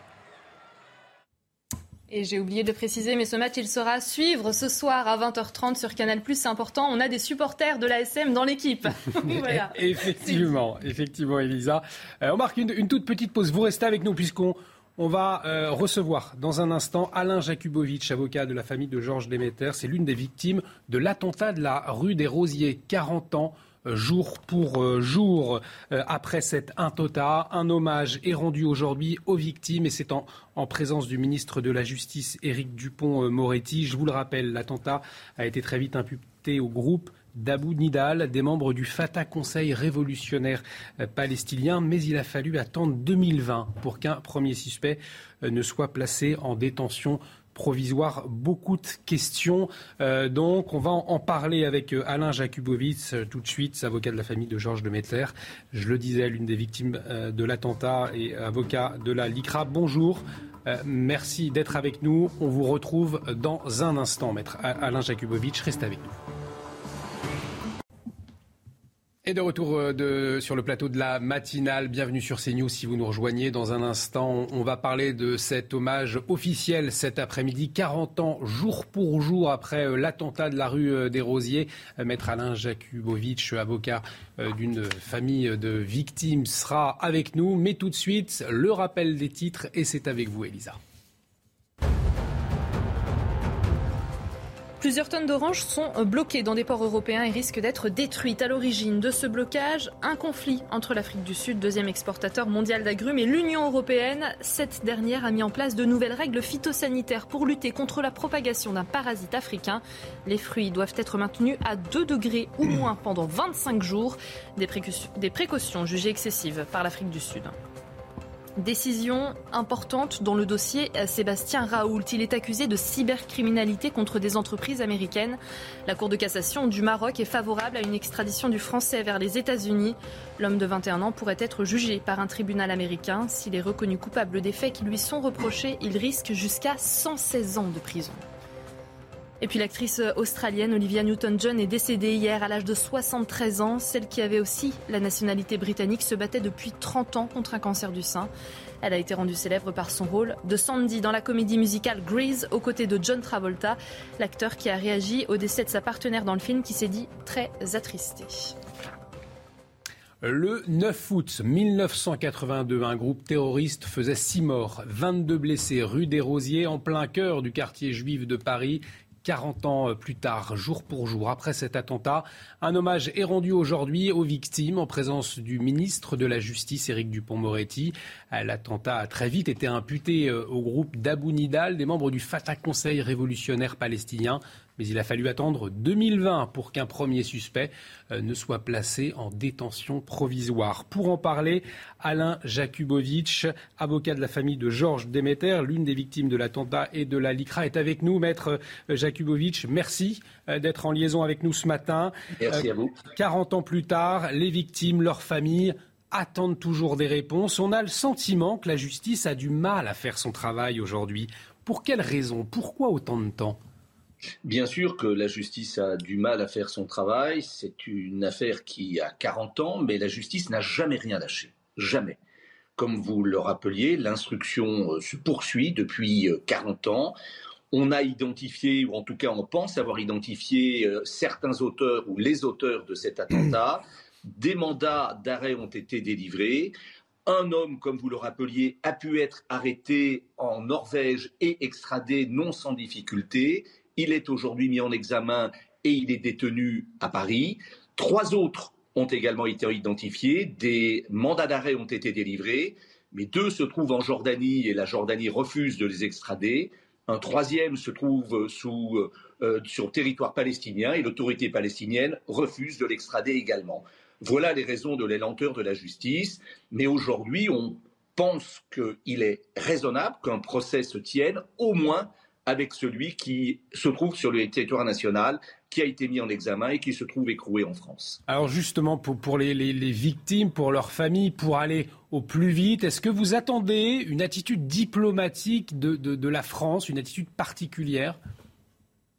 Et j'ai oublié de préciser, mais ce match, il sera à suivre ce soir à 20h30 sur Canal+. C'est important. On a des supporters de l'ASM dans l'équipe. Effectivement, effectivement, Elisa. Euh, on marque une, toute petite pause. Vous restez avec nous puisqu'on on va euh, recevoir dans un instant Alain Jakubowicz, avocat de la famille de Georges Demeter. C'est l'une des victimes de l'attentat de la rue des Rosiers, 40 ans jour pour euh, jour euh, après cet intota. Un hommage est rendu aujourd'hui aux victimes et c'est en, présence du ministre de la Justice, Éric Dupont-Moretti. Je vous le rappelle, l'attentat a été très vite imputé au groupe d'Abu Nidal, des membres du Fatah Conseil révolutionnaire euh, palestinien, mais il a fallu attendre 2020 pour qu'un premier suspect ne soit placé en détention provisoire. Beaucoup de questions. Euh, donc, on va en, parler avec euh, Alain Jakubowicz euh, tout de suite, avocat de la famille de Georges de Mettler. Je le disais, l'une des victimes de l'attentat et avocat de la LICRA. Bonjour. merci d'être avec nous. On vous retrouve dans un instant, maître Alain Jakubowicz. Reste avec nous. Et de retour euh, sur le plateau de la matinale, bienvenue sur CNews si vous nous rejoignez. Dans un instant, on va parler de cet hommage officiel cet après-midi, 40 ans jour pour jour après euh, l'attentat de la rue euh, des Rosiers. Maître Alain Jakubowicz, avocat d'une famille de victimes, sera avec nous. Mais tout de suite, le rappel des titres et c'est avec vous Elisa. Plusieurs tonnes d'oranges sont bloquées dans des ports européens et risquent d'être détruites. À l'origine de ce blocage, un conflit entre l'Afrique du Sud, deuxième exportateur mondial d'agrumes, et l'Union européenne. Cette dernière a mis en place de nouvelles règles phytosanitaires pour lutter contre la propagation d'un parasite africain. Les fruits doivent être maintenus à 2 degrés ou moins pendant 25 jours, des précautions jugées excessives par l'Afrique du Sud. Décision importante dans le dossier Sébastien Raoult. Il est accusé de cybercriminalité contre des entreprises américaines. La Cour de cassation du Maroc est favorable à une extradition du Français vers les États-Unis. L'homme de 21 ans pourrait être jugé par un tribunal américain. S'il est reconnu coupable des faits qui lui sont reprochés, il risque jusqu'à 116 ans de prison. Et puis l'actrice australienne Olivia Newton-John est décédée hier à l'âge de 73 ans. Celle qui avait aussi la nationalité britannique se battait depuis 30 ans contre un cancer du sein. Elle a été rendue célèbre par son rôle de Sandy dans la comédie musicale Grease aux côtés de John Travolta, l'acteur qui a réagi au décès de sa partenaire dans le film qui s'est dit très attristé. Le 9 août 1982, un groupe terroriste faisait 6 morts, 22 blessés rue des Rosiers en plein cœur du quartier juif de Paris. 40 ans plus tard, jour pour jour, après cet attentat, un hommage est rendu aujourd'hui aux victimes en présence du ministre de la Justice, Éric Dupont-Moretti. L'attentat a très vite été imputé euh, au groupe d'Abou Nidal, des membres du Fatah Conseil révolutionnaire palestinien mais il a fallu attendre 2020 pour qu'un premier suspect euh, ne soit placé en détention provisoire. Pour en parler, Alain Jakubowicz, avocat de la famille de Georges Demeter, l'une des victimes de l'attentat et de la LICRA, est avec nous. Maître euh, Jakubowicz, merci euh, d'être en liaison avec nous ce matin. Merci à vous. 40 ans plus tard, les victimes, leurs familles attendent toujours des réponses. On a le sentiment que la justice a du mal à faire son travail aujourd'hui. Pour quelles raisons Pourquoi autant de temps? Bien sûr que la justice a du mal à faire son travail. C'est une affaire qui a 40 ans, mais la justice n'a jamais rien lâché. Jamais. Comme vous le rappeliez, l'instruction euh, se poursuit depuis 40 euh, ans. On a identifié, ou en tout cas on pense avoir identifié euh, certains auteurs ou les auteurs de cet attentat. Des mandats d'arrêt ont été délivrés. Un homme, comme vous le rappeliez, a pu être arrêté en Norvège et extradé non sans difficulté. Il est aujourd'hui mis en examen et il est détenu à Paris. Trois autres ont également été identifiés. Des mandats d'arrêt ont été délivrés, mais deux se trouvent en Jordanie et la Jordanie refuse de les extrader. Un troisième se trouve euh, sur territoire palestinien et l'autorité palestinienne refuse de l'extrader également. Voilà les raisons de la lenteur de la justice. Mais aujourd'hui, on pense qu'il est raisonnable qu'un procès se tienne au moins avec celui qui se trouve sur le territoire national, qui a été mis en examen et qui se trouve écroué en France. Alors justement, pour, les, victimes, pour leurs familles, pour aller au plus vite, est-ce que vous attendez une attitude diplomatique de, la France, une attitude particulière?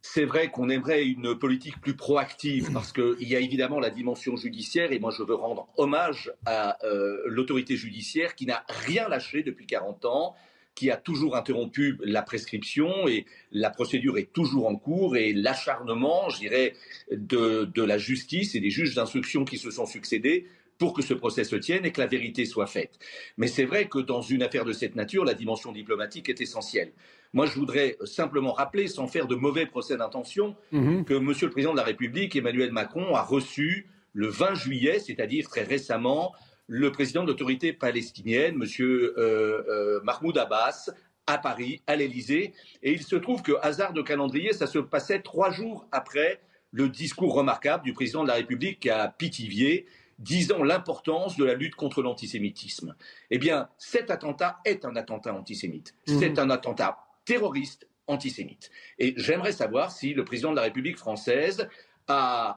C'est vrai qu'on aimerait une politique plus proactive parce qu'il y a évidemment la dimension judiciaire et moi je veux rendre hommage à euh, l'autorité judiciaire qui n'a rien lâché depuis 40 ans, qui a toujours interrompu la prescription et la procédure est toujours en cours et l'acharnement, je dirais, de, de la justice et des juges d'instruction qui se sont succédés pour que ce procès se tienne et que la vérité soit faite. Mais c'est vrai que dans une affaire de cette nature, la dimension diplomatique est essentielle. Moi, je voudrais simplement rappeler, sans faire de mauvais procès d'intention, mhm. que Monsieur le Président de la République, Emmanuel Macron, a reçu le 20 juillet, c'est-à-dire très récemment, le président de l'autorité palestinienne, M. Euh, euh, Mahmoud Abbas, à Paris, à l'Élysée. Et il se trouve que, hasard de calendrier, ça se passait trois jours après le discours remarquable du président de la République à Pithiviers, disant l'importance de la lutte contre l'antisémitisme. Eh bien, cet attentat est un attentat antisémite. Mmh. C'est un attentat terroriste antisémite. Et j'aimerais savoir si le président de la République française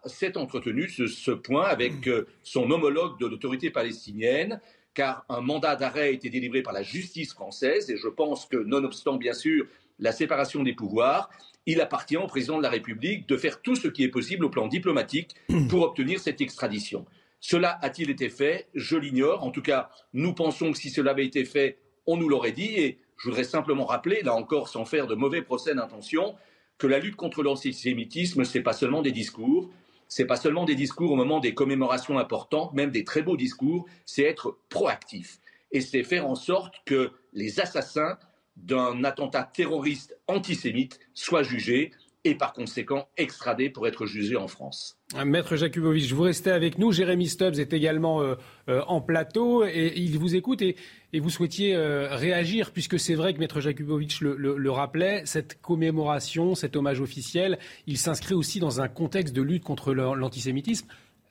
s'est entretenu ce, ce point avec euh, son homologue de l'autorité palestinienne, car un mandat d'arrêt a été délivré par la justice française, et je pense que, nonobstant bien sûr la séparation des pouvoirs, il appartient au président de la République de faire tout ce qui est possible au plan diplomatique pour obtenir cette extradition. Cela a-t-il été fait? Je l'ignore. En tout cas, nous pensons que si cela avait été fait, on nous l'aurait dit. Et je voudrais simplement rappeler, là encore, sans faire de mauvais procès d'intention, que la lutte contre l'antisémitisme, ce n'est pas seulement des discours, c'est pas seulement des discours au moment des commémorations importantes, même des très beaux discours, c'est être proactif. Et c'est faire en sorte que les assassins d'un attentat terroriste antisémite soient jugés et par conséquent extradés pour être jugés en France. Maître Jakubowicz, vous restez avec nous. Jérémy Stubbs est également euh, euh, en plateau et il vous écoute et, vous souhaitiez euh, réagir puisque c'est vrai que Maître Jakubowicz le, rappelait, cette commémoration, cet hommage officiel, il s'inscrit aussi dans un contexte de lutte contre l'antisémitisme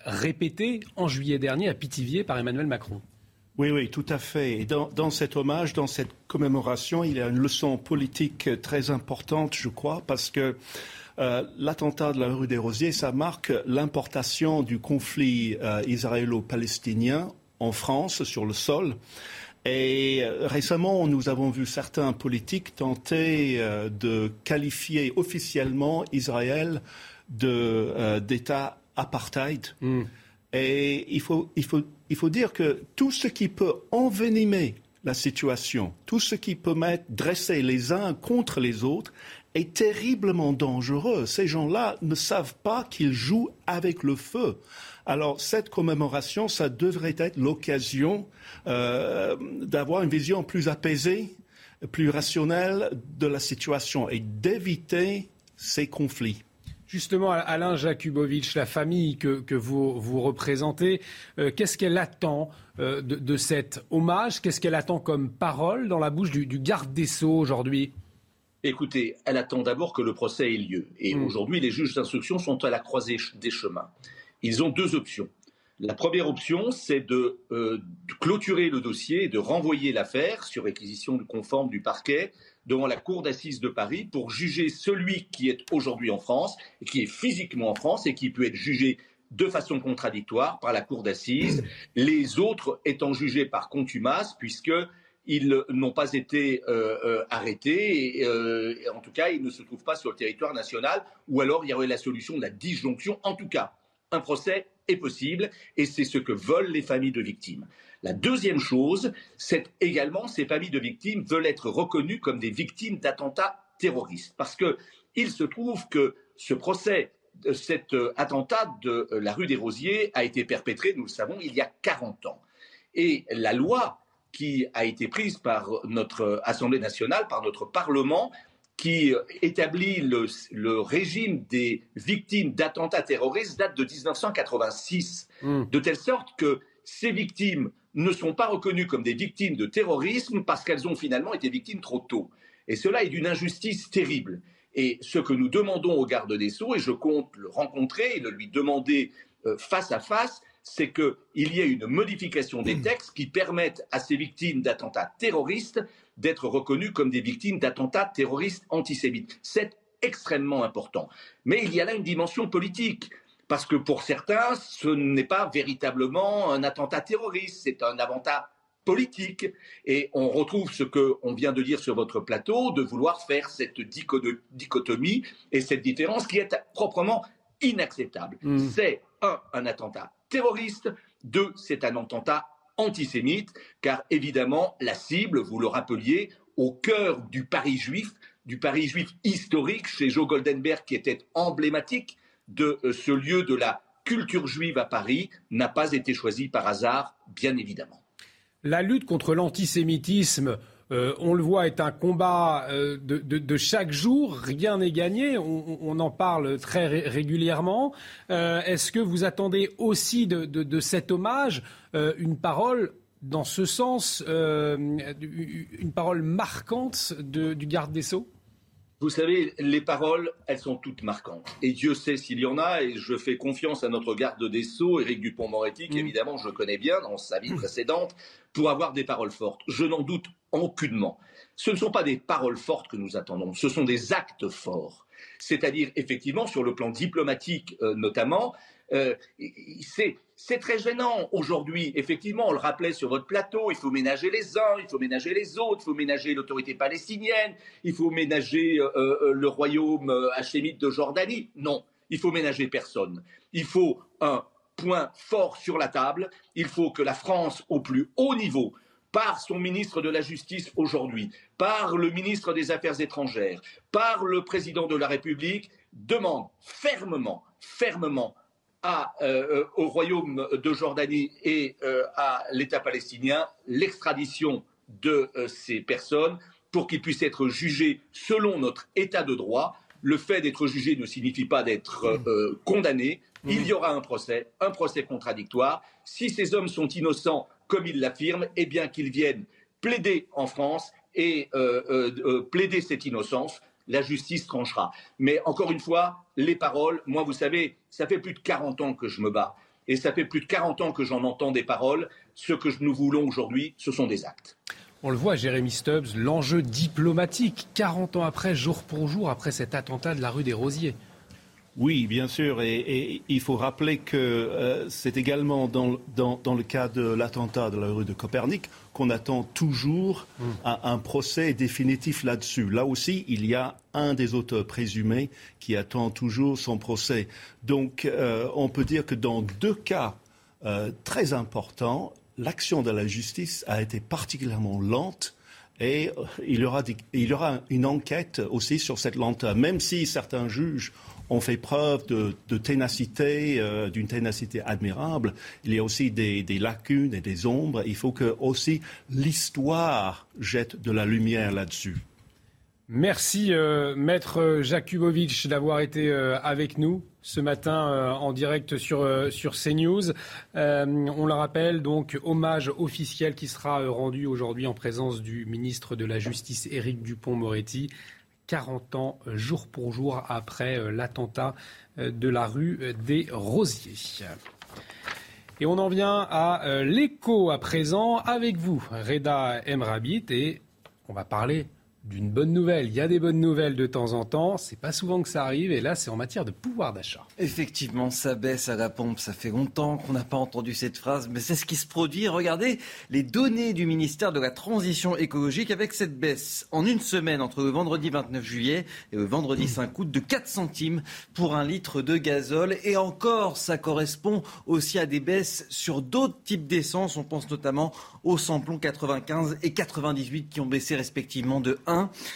répété en juillet dernier à Pithiviers par Emmanuel Macron. Oui, oui, tout à fait. Et dans, dans, cet hommage, dans cette commémoration, il y a une leçon politique très importante, je crois, parce que euh, l'attentat de la rue des Rosiers, ça marque l'importation du conflit euh, israélo-palestinien en France sur le sol. Et euh, récemment, nous avons vu certains politiques tenter de qualifier officiellement Israël d'État apartheid. Hmm. Et il faut, il, faut, il faut dire que tout ce qui peut envenimer la situation, tout ce qui peut mettre, dresser les uns contre les autres est terriblement dangereux. Ces gens-là ne savent pas qu'ils jouent avec le feu. Alors cette commémoration, ça devrait être l'occasion euh, d'avoir une vision plus apaisée, plus rationnelle de la situation et d'éviter ces conflits. Justement, Alain Jakubowicz, la famille que, vous, vous représentez, euh, qu'est-ce qu'elle attend euh, de, cet hommage? Qu'est-ce qu'elle attend comme parole dans la bouche du garde des Sceaux aujourd'hui? Écoutez, elle attend d'abord que le procès ait lieu. Et hmm. aujourd'hui, les juges d'instruction sont à la croisée des chemins. Ils ont deux options. La première option, c'est de, euh, clôturer le dossier et de renvoyer l'affaire sur réquisition conforme du parquet devant la cour d'assises de Paris pour juger celui qui est aujourd'hui en France, et qui est physiquement en France et qui peut être jugé de façon contradictoire par la cour d'assises, les autres étant jugés par contumace, puisque ils n'ont pas été euh, euh, arrêtés, euh, et, en tout cas, ils ne se trouvent pas sur le territoire national, ou alors il y aurait la solution de la disjonction. En tout cas, un procès est possible, et c'est ce que veulent les familles de victimes. La deuxième chose, c'est également ces familles de victimes veulent être reconnues comme des victimes d'attentats terroristes, parce qu'il se trouve que ce procès, cet attentat de la rue des Rosiers a été perpétré, nous le savons, il y a 40 ans. Et la loi qui a été prise par notre Assemblée nationale, par notre Parlement, qui établit le, régime des victimes d'attentats terroristes date de 1986, hmm. de telle sorte que ces victimes ne sont pas reconnues comme des victimes de terrorisme parce qu'elles ont finalement été victimes trop tôt. Et cela est d'une injustice terrible. Et ce que nous demandons au garde des Sceaux, et je compte le rencontrer et le lui demander euh, face à face, c'est qu'il y ait une modification des textes qui permettent à ces victimes d'attentats terroristes d'être reconnues comme des victimes d'attentats terroristes antisémites. C'est extrêmement important. Mais il y a là une dimension politique. Parce que pour certains, ce n'est pas véritablement un attentat terroriste, c'est un attentat politique. Et on retrouve ce qu'on vient de dire sur votre plateau, de vouloir faire cette dichotomie et cette différence qui est proprement inacceptable. Mm. C'est un, un attentat terroriste. Deux, c'est un attentat antisémite, car évidemment, la cible, vous le rappeliez, au cœur du Paris juif, du Paris juif historique, chez Joe Goldenberg, qui était emblématique de euh, ce lieu de la culture juive à Paris, n'a pas été choisi par hasard, bien évidemment. La lutte contre l'antisémitisme, euh, on le voit, est un combat euh, de, chaque jour. Rien n'est gagné. On, en parle très régulièrement. Est-ce que vous attendez aussi de, cet hommage une parole dans ce sens, une parole marquante du garde des Sceaux? Vous savez, les paroles, elles sont toutes marquantes. Et Dieu sait s'il y en a, et je fais confiance à notre garde des Sceaux, Éric Dupont-Moretti, qu'évidemment mm. je connais bien dans sa vie précédente, pour avoir des paroles fortes. Je n'en doute aucunement. Ce ne sont pas des paroles fortes que nous attendons, ce sont des actes forts. C'est-à-dire, effectivement, sur le plan diplomatique euh, notamment, euh, c'est très gênant aujourd'hui. Effectivement, on le rappelait sur votre plateau, il faut ménager les uns, il faut ménager les autres, il faut ménager l'autorité palestinienne, il faut ménager euh, euh, le royaume hachémite de Jordanie. Non, il faut ménager personne. Il faut, un, point fort sur la table. Il faut que la France, au plus haut niveau, par son ministre de la Justice aujourd'hui, par le ministre des Affaires étrangères, par le président de la République, demande fermement, fermement à, euh, au Royaume de Jordanie et euh, à l'État palestinien l'extradition de euh, ces personnes pour qu'ils puissent être jugés selon notre État de droit. Le fait d'être jugé ne signifie pas d'être condamné. Il y aura un procès, un procès contradictoire. Si ces hommes sont innocents, comme ils l'affirment, eh bien qu'ils viennent plaider en France et plaider cette innocence. La justice tranchera. Mais encore une fois, les paroles, moi, vous savez, ça fait plus de 40 ans que je me bats. Et ça fait plus de 40 ans que j'en entends des paroles. Ce que nous voulons aujourd'hui, ce sont des actes. On le voit, Jérémy Stubbs, l'enjeu diplomatique, 40 ans après, jour pour jour, après cet attentat de la rue des Rosiers. Oui, bien sûr, et, il faut rappeler que euh, c'est également dans, le cas de l'attentat de la rue de Copernic qu'on attend toujours hmm. un, procès définitif là-dessus. Là aussi, il y a un des auteurs présumés qui attend toujours son procès. Donc, euh, on peut dire que dans deux cas euh, très importants, l'action de la justice a été particulièrement lente et il y, aura il y aura une enquête aussi sur cette lenteur, même si certains juges ont fait preuve de, ténacité, euh, d'une ténacité admirable. Il y a aussi des, lacunes et des ombres. Il faut que aussi l'histoire jette de la lumière là-dessus. Merci, euh, Maître Jakubovic, d'avoir été euh, avec nous ce matin en direct sur, sur CNews. on le rappelle, donc, hommage officiel qui sera rendu aujourd'hui en présence du ministre de la Justice, Éric Dupont-Moretti. 40 ans jour pour jour après euh, l'attentat euh, de la rue des Rosiers. Et on en vient à euh, l'écho à présent avec vous, Reda Emrabit, et on va parler d'une bonne nouvelle. Il y a des bonnes nouvelles de temps en temps. C'est pas souvent que ça arrive. Et là, c'est en matière de pouvoir d'achat. Effectivement, ça baisse à la pompe. Ça fait longtemps qu'on n'a pas entendu cette phrase, mais c'est ce qui se produit. Regardez les données du ministère de la Transition écologique avec cette baisse en une semaine entre le vendredi 29 juillet et le vendredi 5 août de 4 centimes pour un litre de gazole. Et encore, ça correspond aussi à des baisses sur d'autres types d'essence. On pense notamment aux samplons 95 et 98 qui ont baissé respectivement de 1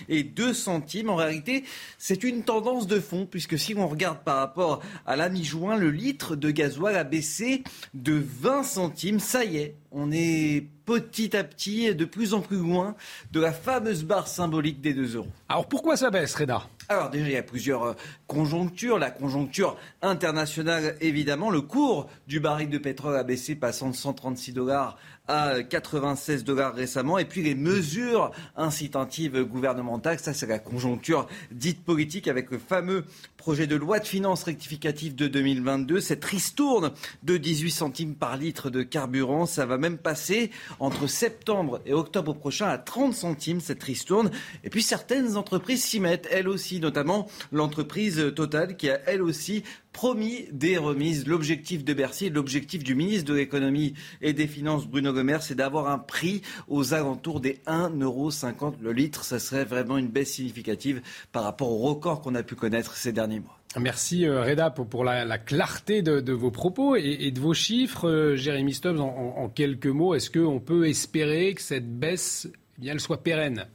et 2 centimes. En réalité, c'est une tendance de fond, puisque si on regarde par rapport à la mi-juin, le litre de gasoil a baissé de 20 centimes. Ça y est, on est petit à petit de plus en plus loin de la fameuse barre symbolique des 2 euros. Alors pourquoi ça baisse, Reda? Alors déjà, il y a plusieurs euh, conjonctures. La conjoncture internationale, évidemment. Le cours du baril de pétrole a baissé, passant de 136 dollars à 96 dollars récemment. Et puis les mesures incitatives gouvernementales, ça c'est la conjoncture dite politique avec le fameux projet de loi de finances rectificative de 2022. Cette ristourne de 18 centimes par litre de carburant, ça va même passer entre septembre et octobre prochain à 30 centimes cette ristourne. Et puis certaines entreprises s'y mettent, elles aussi, notamment l'entreprise Total qui a elle aussi promis des remises. L'objectif de Bercy l'objectif du ministre de l'économie et des finances Bruno Le c'est d'avoir un prix aux alentours des 1,50€ le litre. Ça serait vraiment une baisse significative par rapport au record qu'on a pu connaître ces derniers mois. Merci euh, Reda pour, la, clarté de, vos propos et, de vos chiffres. Euh, Jérémy Stubbs, en, quelques mots, est-ce qu'on peut espérer que cette baisse eh elle soit pérenne?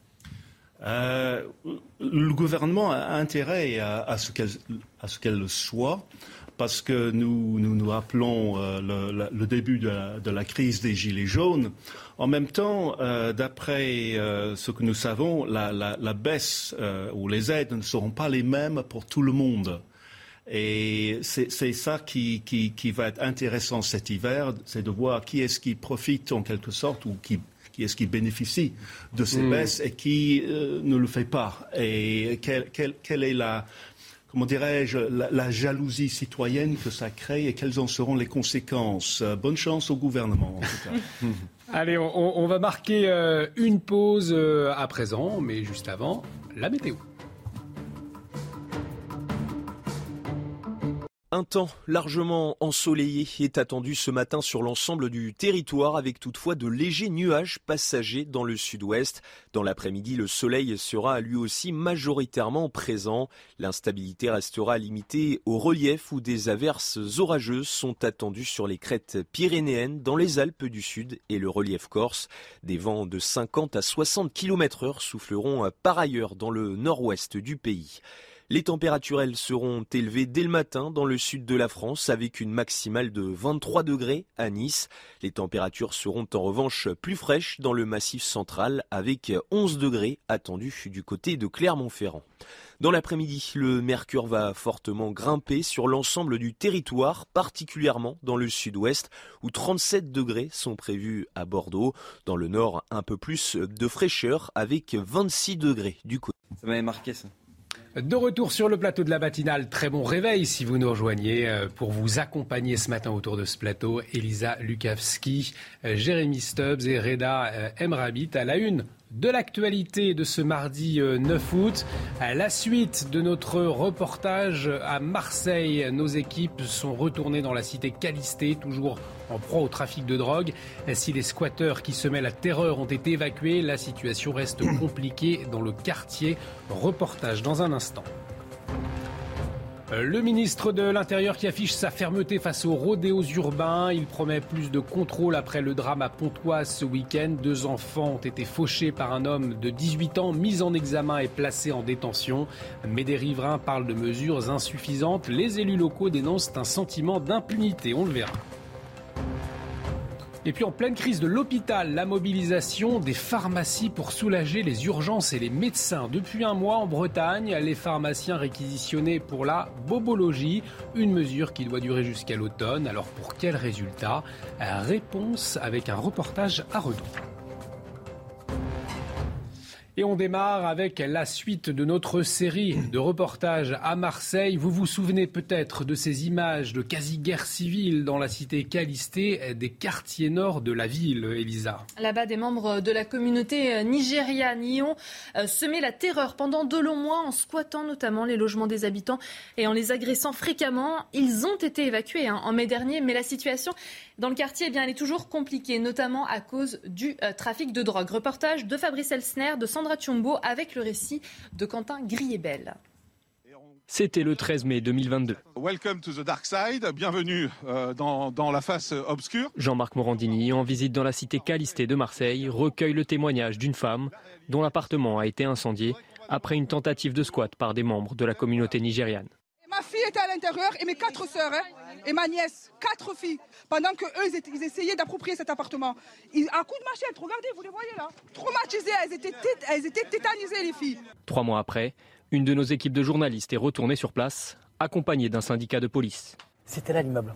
Euh, le gouvernement a intérêt à, ce qu'elle le soit, parce que nous nous, rappelons euh, le, début de la, crise des Gilets jaunes. En même temps, euh, d'après ce que nous savons, la, baisse ou les aides ne seront pas les mêmes pour tout le monde. Et c'est ça qui, qui, va être intéressant cet hiver, c'est de voir qui est-ce qui profite en quelque sorte ou qui qui est-ce qui bénéficie de ces hmm. baisses et qui euh, ne le fait pas Et quelle, est la, comment dirais-je, la, jalousie citoyenne que ça crée et quelles en seront les conséquences? Euh, bonne chance au gouvernement, en tout cas. Allez, on, va marquer euh, une pause à présent, mais juste avant, la météo. Un temps largement ensoleillé est attendu ce matin sur l'ensemble du territoire avec toutefois de légers nuages passagers dans le sud-ouest. Dans l'après-midi, le soleil sera lui aussi majoritairement présent. L'instabilité restera limitée au relief où des averses orageuses sont attendues sur les crêtes pyrénéennes, dans les Alpes du Sud et le relief corse. Des vents de 50 à 60 km heure souffleront par ailleurs dans le nord-ouest du pays. Les températures, seront élevées dès le matin dans le sud de la France avec une maximale de 23 degrés à Nice. Les températures seront en revanche plus fraîches dans le massif central avec 11 degrés attendus du côté de Clermont-Ferrand. Dans l'après-midi, le mercure va fortement grimper sur l'ensemble du territoire, particulièrement dans le sud-ouest, où 37 degrés sont prévus à Bordeaux. Dans le nord, un peu plus de fraîcheur, avec 26 degrés du côté. Ça m'avait marqué ça. De retour sur le plateau de la matinale, très bon réveil si vous nous rejoignez euh, pour vous accompagner ce matin autour de ce plateau. Elisa Lukavski, euh, Jérémy Stubbs et Reda euh, Emrabit à la une de l'actualité de ce mardi 9 août. À la suite de notre reportage à Marseille, nos équipes sont retournées dans la cité Calisté, toujours en proie au trafic de drogue. Si les squatteurs qui semaient la terreur ont été évacués, la situation reste compliquée dans le quartier. Reportage dans un instant. Le ministre de l'Intérieur qui affiche sa fermeté face aux rodéos urbains. Il promet plus de contrôle après le drame à Pontoise ce week-end. Deux enfants ont été fauchés par un homme de 18 ans, mis en examen et placé en détention. Mais des riverains parlent de mesures insuffisantes. Les élus locaux dénoncent un sentiment d'impunité. On le verra. Et puis en pleine crise de l'hôpital, la mobilisation des pharmacies pour soulager les urgences et les médecins. Depuis un mois en Bretagne, les pharmaciens réquisitionnés pour la bobologie, une mesure qui doit durer jusqu'à l'automne. Alors pour quel résultat? Réponse avec un reportage à Redon. Et on démarre avec la suite de notre série de reportages à Marseille. Vous vous souvenez peut-être de ces images de quasi-guerre civile dans la cité Calisté, des quartiers nord de la ville, Elisa. Là-bas, des membres de la communauté nigériane y ont euh, semé la terreur pendant de longs mois en squattant notamment les logements des habitants et en les agressant fréquemment. Ils ont été évacués hein, en mai dernier, mais la situation dans le quartier, eh bien, elle est toujours compliquée, notamment à cause du euh, trafic de drogue. Reportage de Fabrice Elsner, de Sandra Tchombo, avec le récit de Quentin Griebel. C'était le 13 mai 2022. Welcome to the dark side, bienvenue euh, dans, dans, la face obscure. Jean-Marc Morandini, en visite dans la cité Calisté de Marseille, recueille le témoignage d'une femme dont l'appartement a été incendié après une tentative de squat par des membres de la communauté nigériane. Ma fille était à l'intérieur et mes quatre sœurs hein, et ma nièce, quatre filles, pendant que eux ils, essayaient d'approprier cet appartement. Ils, à coup de machette, regardez, vous les voyez là, traumatisées, elles étaient, elles étaient tétanisées les filles. Trois mois après, une de nos équipes de journalistes est retournée sur place, accompagnée d'un syndicat de police. C'était là l'immeuble.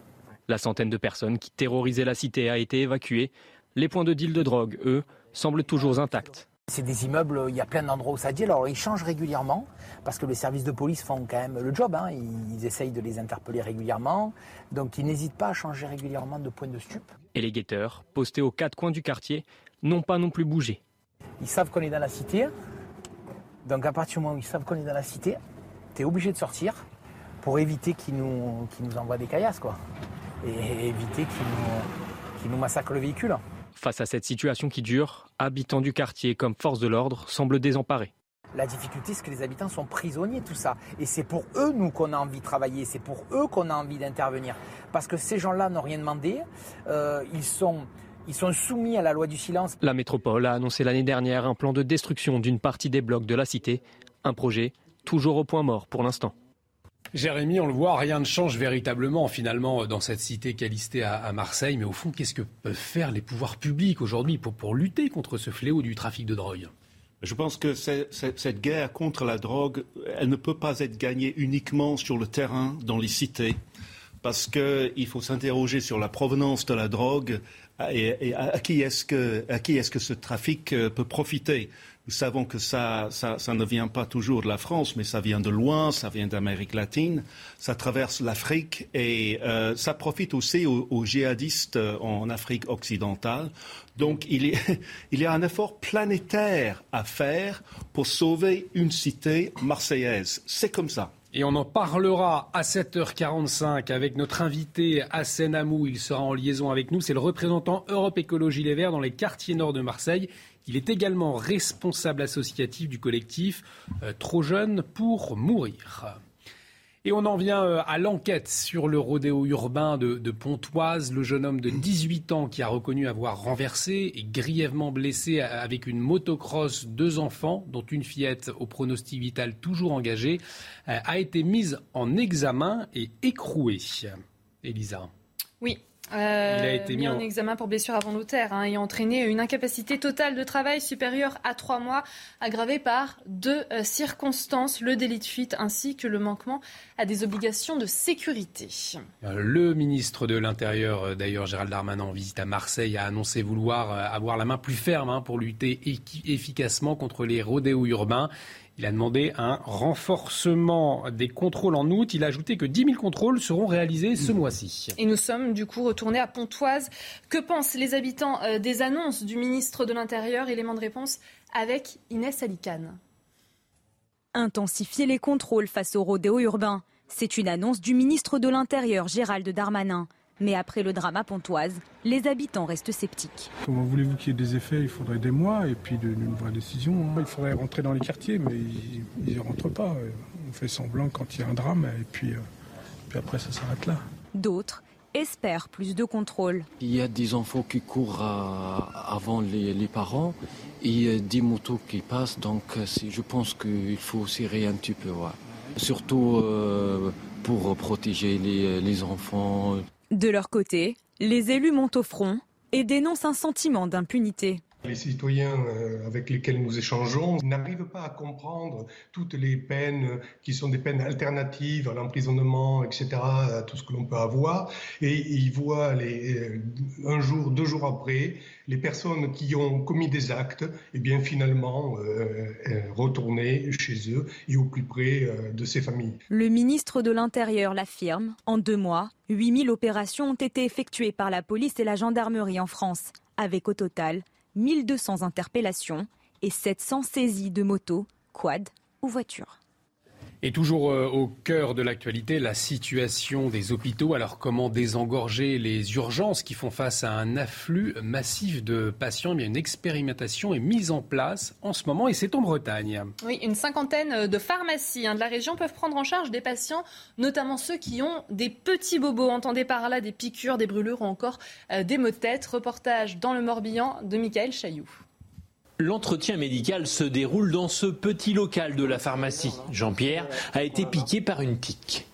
La centaine de personnes qui terrorisaient la cité a été évacuée. Les points de deal de drogue, eux, semblent toujours intacts. C'est des immeubles, il y a plein d'endroits où ça dit. Alors ils changent régulièrement parce que les services de police font quand même le job. Hein. Ils essayent de les interpeller régulièrement. Donc ils n'hésitent pas à changer régulièrement de point de stup. Et les guetteurs, postés aux quatre coins du quartier, n'ont pas non plus bougé. Ils savent qu'on est dans la cité. Donc à partir du moment où ils savent qu'on est dans la cité, tu es obligé de sortir pour éviter qu'ils nous, nous envoient des caillasses. Quoi. Et éviter qu'ils nous, nous massacrent le véhicule. Face à cette situation qui dure, habitants du quartier comme force de l'ordre semblent désemparés. La difficulté, c'est que les habitants sont prisonniers de tout ça. Et c'est pour eux, nous, qu'on a envie de travailler. C'est pour eux qu'on a envie d'intervenir. Parce que ces gens-là n'ont rien demandé. Euh, ils, sont, ils sont soumis à la loi du silence. La métropole a annoncé l'année dernière un plan de destruction d'une partie des blocs de la cité. Un projet toujours au point mort pour l'instant. Jérémy, on le voit, rien ne change véritablement finalement dans cette cité calistée à, Marseille. Mais au fond, qu'est-ce que peuvent faire les pouvoirs publics aujourd'hui pour, lutter contre ce fléau du trafic de drogue? Je pense que cette guerre contre la drogue, elle ne peut pas être gagnée uniquement sur le terrain, dans les cités, parce qu'il faut s'interroger sur la provenance de la drogue et, à qui est-ce que, est que, ce trafic euh, peut profiter? Nous savons que ça, ça, ne vient pas toujours de la France, mais ça vient de loin, ça vient d'Amérique latine, ça traverse l'Afrique et euh, ça profite aussi aux, djihadistes euh, en Afrique occidentale. Donc il y a un effort planétaire à faire pour sauver une cité marseillaise. C'est comme ça. Et on en parlera à 7h45 avec notre invité Hassan Amou. Il sera en liaison avec nous. C'est le représentant Europe Écologie Les Verts dans les quartiers nord de Marseille. Il est également responsable associatif du collectif euh, Trop jeune pour mourir. Et on en vient euh, à l'enquête sur le rodéo urbain de, Pontoise. Le jeune homme de 18 ans qui a reconnu avoir renversé et grièvement blessé avec une motocross deux enfants, dont une fillette au pronostic vital toujours engagé, euh, a été mis en examen et écroué. Elisa. Oui, euh, il a été mis, en... examen pour blessure avant notaire hein, et entraîné une incapacité totale de travail supérieure à trois mois, aggravée par deux euh, circonstances, le délit de fuite ainsi que le manquement à des obligations de sécurité. Euh, le ministre de l'Intérieur, d'ailleurs Gérald Darmanin, en visite à Marseille, a annoncé vouloir avoir la main plus ferme hein, pour lutter efficacement contre les rodéos urbains. Il a demandé un renforcement des contrôles en août. Il a ajouté que 10 000 contrôles seront réalisés ce mois-ci. Et nous sommes du coup retournés à Pontoise. Que pensent les habitants euh, des annonces du ministre de l'Intérieur? Élément de réponse avec Inès Alicane. Intensifier les contrôles face au rodéo urbain. C'est une annonce du ministre de l'Intérieur, Gérald Darmanin. Mais après le drama pontoise, les habitants restent sceptiques. Comment voulez-vous qu'il y ait des effets? Il faudrait des mois et puis d'une vraie décision. Hein. Il faudrait rentrer dans les quartiers, mais ils ne rentrent pas. On fait semblant quand il y a un drame et puis, euh, puis après ça s'arrête là. D'autres espèrent plus de contrôle. Il y a des enfants qui courent avant les, parents et des motos qui passent, donc je pense qu'il faut serrer un petit peu. Surtout euh, pour protéger les, les enfants. De leur côté, les élus montent au front et dénoncent un sentiment d'impunité. Les citoyens euh, avec lesquels nous échangeons n'arrivent pas à comprendre toutes les peines qui sont des peines alternatives à l'emprisonnement, etc., à tout ce que l'on peut avoir. Et ils voient euh, un jour, deux jours après, les personnes qui ont commis des actes, et eh bien finalement euh, retourner chez eux et au plus près de ces familles. Le ministre de l'Intérieur l'affirme. En deux mois, 8000 opérations ont été effectuées par la police et la gendarmerie en France, avec au total 1200 interpellations et 700 saisies de motos, quad ou voitures. Et toujours euh, au cœur de l'actualité, la situation des hôpitaux. Alors comment désengorger les urgences qui font face à un afflux massif de patients? Eh Une expérimentation est mise en place en ce moment et c'est en Bretagne. Oui, une cinquantaine de pharmacies hein, de la région peuvent prendre en charge des patients, notamment ceux qui ont des petits bobos. Entendez par là des piqûres, des brûlures ou encore euh, des maux de tête. Reportage dans le Morbihan de Michael Chailloux. L'entretien médical se déroule dans ce petit local de la pharmacie. Jean-Pierre a été piqué par une pique.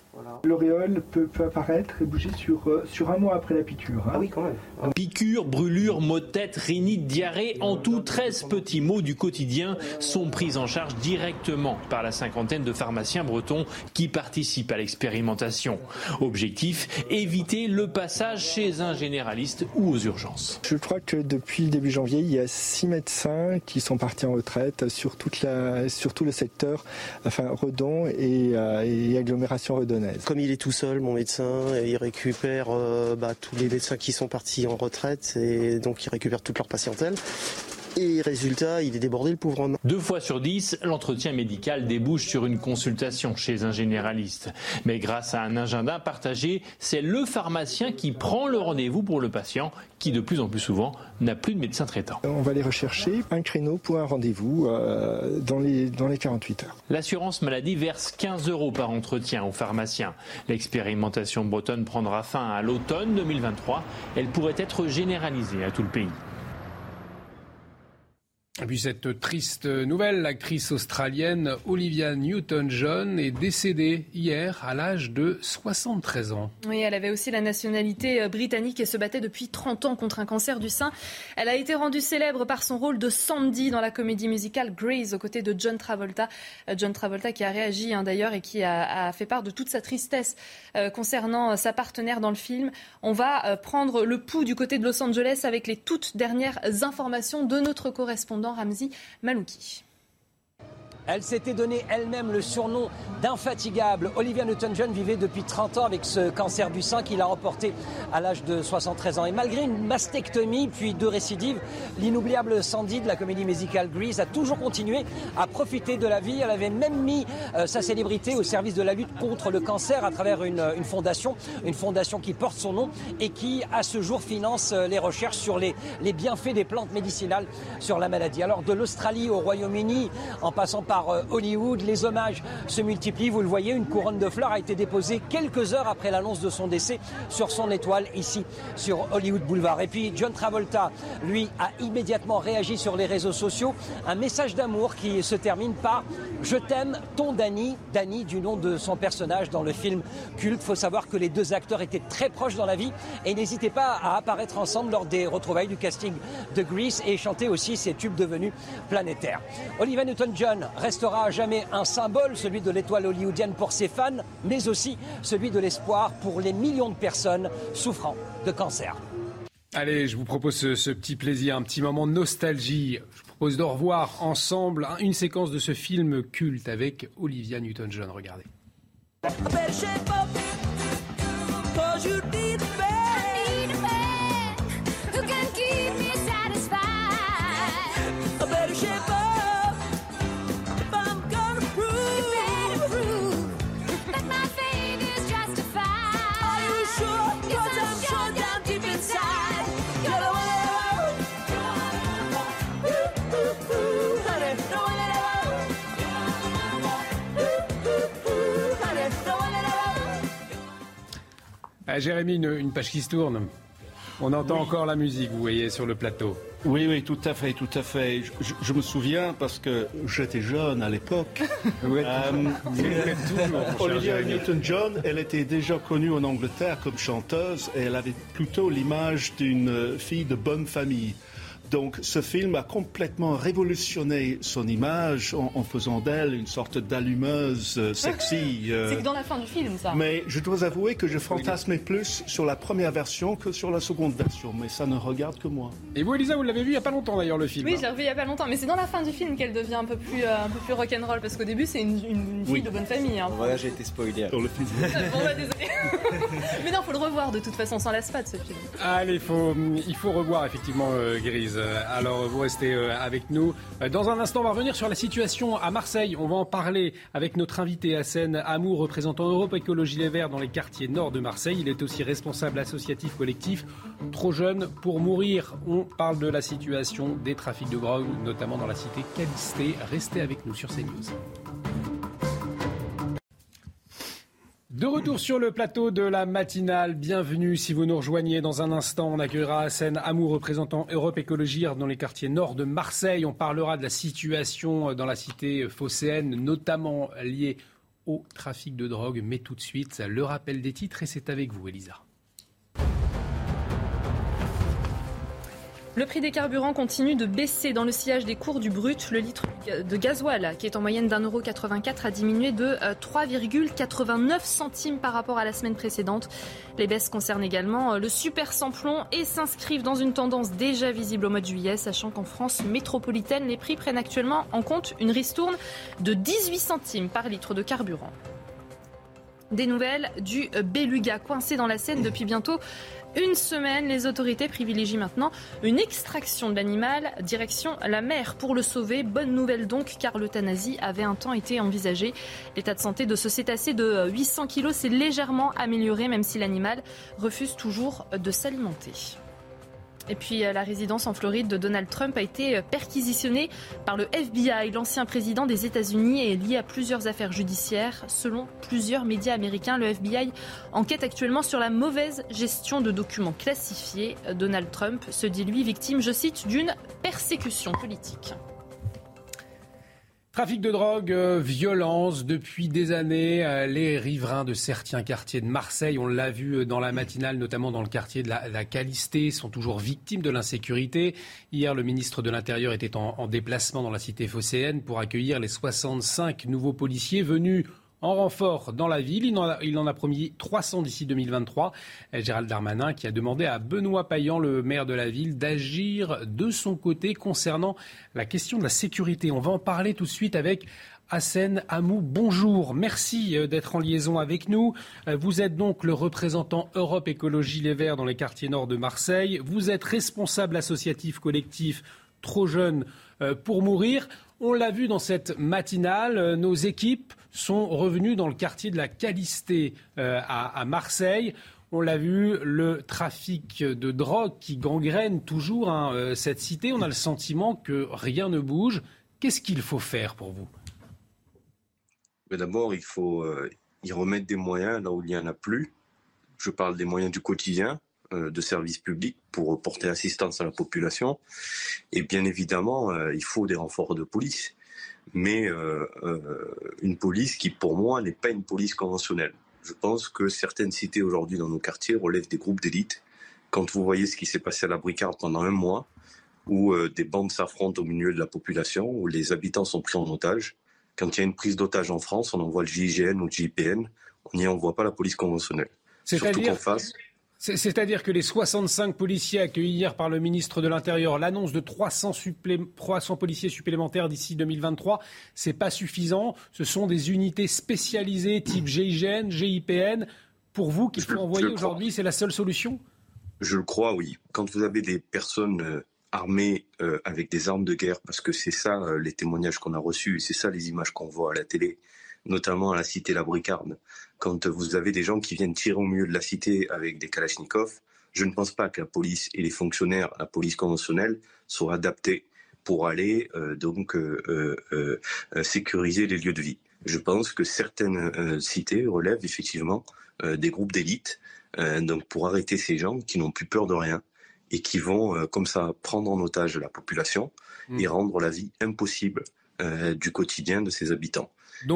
L'auréole peut, apparaître et bouger sur, euh, sur un mois après la piqûre. Hein. Ah oui, quand même. Piqûre, brûlure, maux de tête, rhinite, diarrhée, en tout 13 petits maux du quotidien sont pris en charge directement par la cinquantaine de pharmaciens bretons qui participent à l'expérimentation. Objectif, éviter le passage chez un généraliste ou aux urgences. Je crois que depuis le début janvier, il y a six médecins qui sont partis en retraite sur, toute la, sur tout le secteur, enfin Redon et, euh, et agglomération redonnaise. Comme il est tout seul, mon médecin, il récupère euh, bah, tous les médecins qui sont partis en retraite et donc il récupère toute leur patientèle. Et résultat, il est débordé le pauvre homme. Deux fois sur dix, l'entretien médical débouche sur une consultation chez un généraliste. Mais grâce à un agenda partagé, c'est le pharmacien qui prend le rendez-vous pour le patient qui de plus en plus souvent n'a plus de médecin traitant. On va aller rechercher un créneau pour un rendez-vous euh, dans, les, dans les 48 heures. L'assurance maladie verse 15 euros par entretien aux pharmaciens. L'expérimentation bretonne prendra fin à l'automne 2023. Elle pourrait être généralisée à tout le pays. Et puis cette triste nouvelle, l'actrice australienne Olivia Newton-John est décédée hier à l'âge de 73 ans. Oui, elle avait aussi la nationalité euh, britannique et se battait depuis 30 ans contre un cancer du sein. Elle a été rendue célèbre par son rôle de Sandy dans la comédie musicale Grace aux côtés de John Travolta. Euh, John Travolta qui a réagi hein, d'ailleurs et qui a, fait part de toute sa tristesse euh, concernant sa partenaire dans le film. On va prendre le pouls du côté de Los Angeles avec les toutes dernières informations de notre correspondant Ramzi Malouki. Elle s'était donné elle-même le surnom d'infatigable. Olivia Newton-John vivait depuis 30 ans avec ce cancer du sein qu'il a remporté à l'âge de 73 ans. Et malgré une mastectomie puis deux récidives, l'inoubliable Sandy de la comédie musicale Grease a toujours continué à profiter de la vie. Elle avait même mis euh, sa célébrité au service de la lutte contre le cancer à travers une, une, fondation, une fondation qui porte son nom et qui, à ce jour, finance euh, les recherches sur les, les bienfaits des plantes médicinales sur la maladie. Alors de l'Australie au Royaume-Uni, en passant par euh, Hollywood. Les hommages se multiplient. Vous le voyez, une couronne de fleurs a été déposée quelques heures après l'annonce de son décès sur son étoile ici sur Hollywood Boulevard. Et puis John Travolta, lui, a immédiatement réagi sur les réseaux sociaux. Un message d'amour qui se termine par Je t'aime, ton Danny. Danny du nom de son personnage dans le film culte. Faut savoir que les deux acteurs étaient très proches dans la vie et n'hésitaient pas à apparaître ensemble lors des retrouvailles du casting de Grease et chanter aussi ces tubes devenus planétaires. Olivia Newton-John restera à jamais un symbole, celui de l'étoile hollywoodienne pour ses fans, mais aussi celui de l'espoir pour les millions de personnes souffrant de cancer. Allez, je vous propose ce, ce, petit plaisir, un petit moment de nostalgie. Je vous propose de revoir ensemble une séquence de ce film culte avec Olivia Newton-John. Regardez. Ah, Jérémy, une, une, page qui se tourne. On entend oui. encore la musique, vous voyez, sur le plateau. Oui, oui, tout à fait, tout à fait. Je, je me souviens parce que j'étais jeune à l'époque. oui, euh, Olivia Newton-John, elle était déjà connue en Angleterre comme chanteuse et elle avait plutôt l'image d'une fille de bonne famille. Donc ce film a complètement révolutionné son image en, en faisant d'elle une sorte d'allumeuse euh, sexy. Euh... C'est que dans la fin du film, ça. Mais je dois avouer que je fantasmais plus sur la première version que sur la seconde version. Mais ça ne regarde que moi. Et vous, Elisa, vous l'avez vu il n'y a pas longtemps d'ailleurs le film. Oui, je l'ai revu il n'y a pas longtemps. Mais c'est dans la fin du film qu'elle devient un peu plus, euh, un peu plus rock'n'roll. Parce qu'au début, c'est une, une, une, fille oui. de bonne famille. Hein. Voilà, j'ai été spoilé. Dans le film. bon, bah, désolé. mais non, faut le revoir de toute façon. On s'en lasse pas de ce film. Allez, faut, il faut revoir effectivement euh, Grise. Alors, vous restez euh, avec nous. Dans un instant, on va revenir sur la situation à Marseille. On va en parler avec notre invité Hassen Amour, représentant Europe Écologie Les Verts dans les quartiers nord de Marseille. Il est aussi responsable associatif collectif Trop jeune pour mourir. On parle de la situation des trafics de drogue, notamment dans la cité Calisté. Restez avec nous sur CNews. De retour sur le plateau de la matinale, bienvenue si vous nous rejoignez. Dans un instant, on accueillera Hassan Amour, représentant Europe Écologie dans les quartiers nord de Marseille. On parlera de la situation dans la cité phocéenne, notamment liée au trafic de drogue. Mais tout de suite, le rappel des titres et c'est avec vous, Elisa. Le prix des carburants continue de baisser dans le sillage des cours du brut. Le litre de gasoil, qui est en moyenne d'un euro 84, a diminué de 3,89 centimes par rapport à la semaine précédente. Les baisses concernent également le super samplon et s'inscrivent dans une tendance déjà visible au mois de juillet, sachant qu'en France métropolitaine, les prix prennent actuellement en compte une ristourne de 18 centimes par litre de carburant. Des nouvelles du beluga coincé dans la Seine depuis bientôt une semaine. Les autorités privilégient maintenant une extraction de l'animal direction la mer pour le sauver. Bonne nouvelle donc car l'euthanasie avait un temps été envisagée. L'état de santé de ce cétacé de 800 kg s'est légèrement amélioré même si l'animal refuse toujours de s'alimenter. Et puis la résidence en Floride de Donald Trump a été perquisitionnée par le FBI. L'ancien président des États-Unis est lié à plusieurs affaires judiciaires. Selon plusieurs médias américains, le FBI enquête actuellement sur la mauvaise gestion de documents classifiés. Donald Trump se dit lui victime, je cite, d'une persécution politique. Trafic de drogue, euh, violence depuis des années. Euh, les riverains de certains quartiers de Marseille, on l'a vu dans la matinale, notamment dans le quartier de la, la Calisté, sont toujours victimes de l'insécurité. Hier, le ministre de l'Intérieur était en, en déplacement dans la cité phocéenne pour accueillir les 65 nouveaux policiers venus en renfort dans la ville. Il en a, promis 300 d'ici 2023. Gérald Darmanin qui a demandé à Benoît Payan, le maire de la ville, d'agir de son côté concernant la question de la sécurité. On va en parler tout de suite avec Hassen Amou, bonjour. Merci euh, d'être en liaison avec nous. Euh, vous êtes donc le représentant Europe Écologie Les Verts dans les quartiers nord de Marseille. Vous êtes responsable associatif collectif Trop jeune euh, pour mourir. On l'a vu dans cette matinale, nos équipes sont revenues dans le quartier de la Calisté à Marseille. On l'a vu, le trafic de drogue qui gangrène toujours hein, cette cité. On a le sentiment que rien ne bouge. Qu'est-ce qu'il faut faire pour vous? D'abord, il faut euh, y remettre des moyens là où il n'y en a plus. Je parle des moyens du quotidien, euh, de services publics pour porter assistance à la population. Et bien évidemment, euh, il faut des renforts de police. Mais une police qui, pour moi, n'est pas une police conventionnelle. Je pense que certaines cités aujourd'hui dans nos quartiers relèvent des groupes d'élite. Quand vous voyez ce qui s'est passé à la Bricarde pendant un mois, où des bandes s'affrontent au milieu de la population, où les habitants sont pris en otage, quand il y a une prise d'otage en France, on envoie le GIGN ou le GIPN, on n'y envoie pas la police conventionnelle. C'est-à-dire C'est-à-dire que les 65 policiers accueillis hier par le ministre de l'Intérieur, l'annonce de 300, 300 policiers supplémentaires d'ici 2023, c'est pas suffisant. Ce sont des unités spécialisées type GIGN, GIPN. Pour vous, qu'il faut envoyer aujourd'hui, c'est la seule solution? Je le crois, oui. Quand vous avez des personnes euh, armés euh, avec des armes de guerre, parce que c'est ça euh, les témoignages qu'on a reçus, c'est ça les images qu'on voit à la télé, notamment à la cité La Bricarde. Quand vous avez des gens qui viennent tirer au milieu de la cité avec des kalachnikovs, je ne pense pas que la police et les fonctionnaires, la police conventionnelle, soient adaptés pour aller euh, donc sécuriser les lieux de vie. Je pense que certaines cités relèvent effectivement des groupes d'élite, donc pour arrêter ces gens qui n'ont plus peur de rien et qui vont euh, comme ça prendre en otage la population mm. et rendre la vie impossible euh, du quotidien de ses habitants.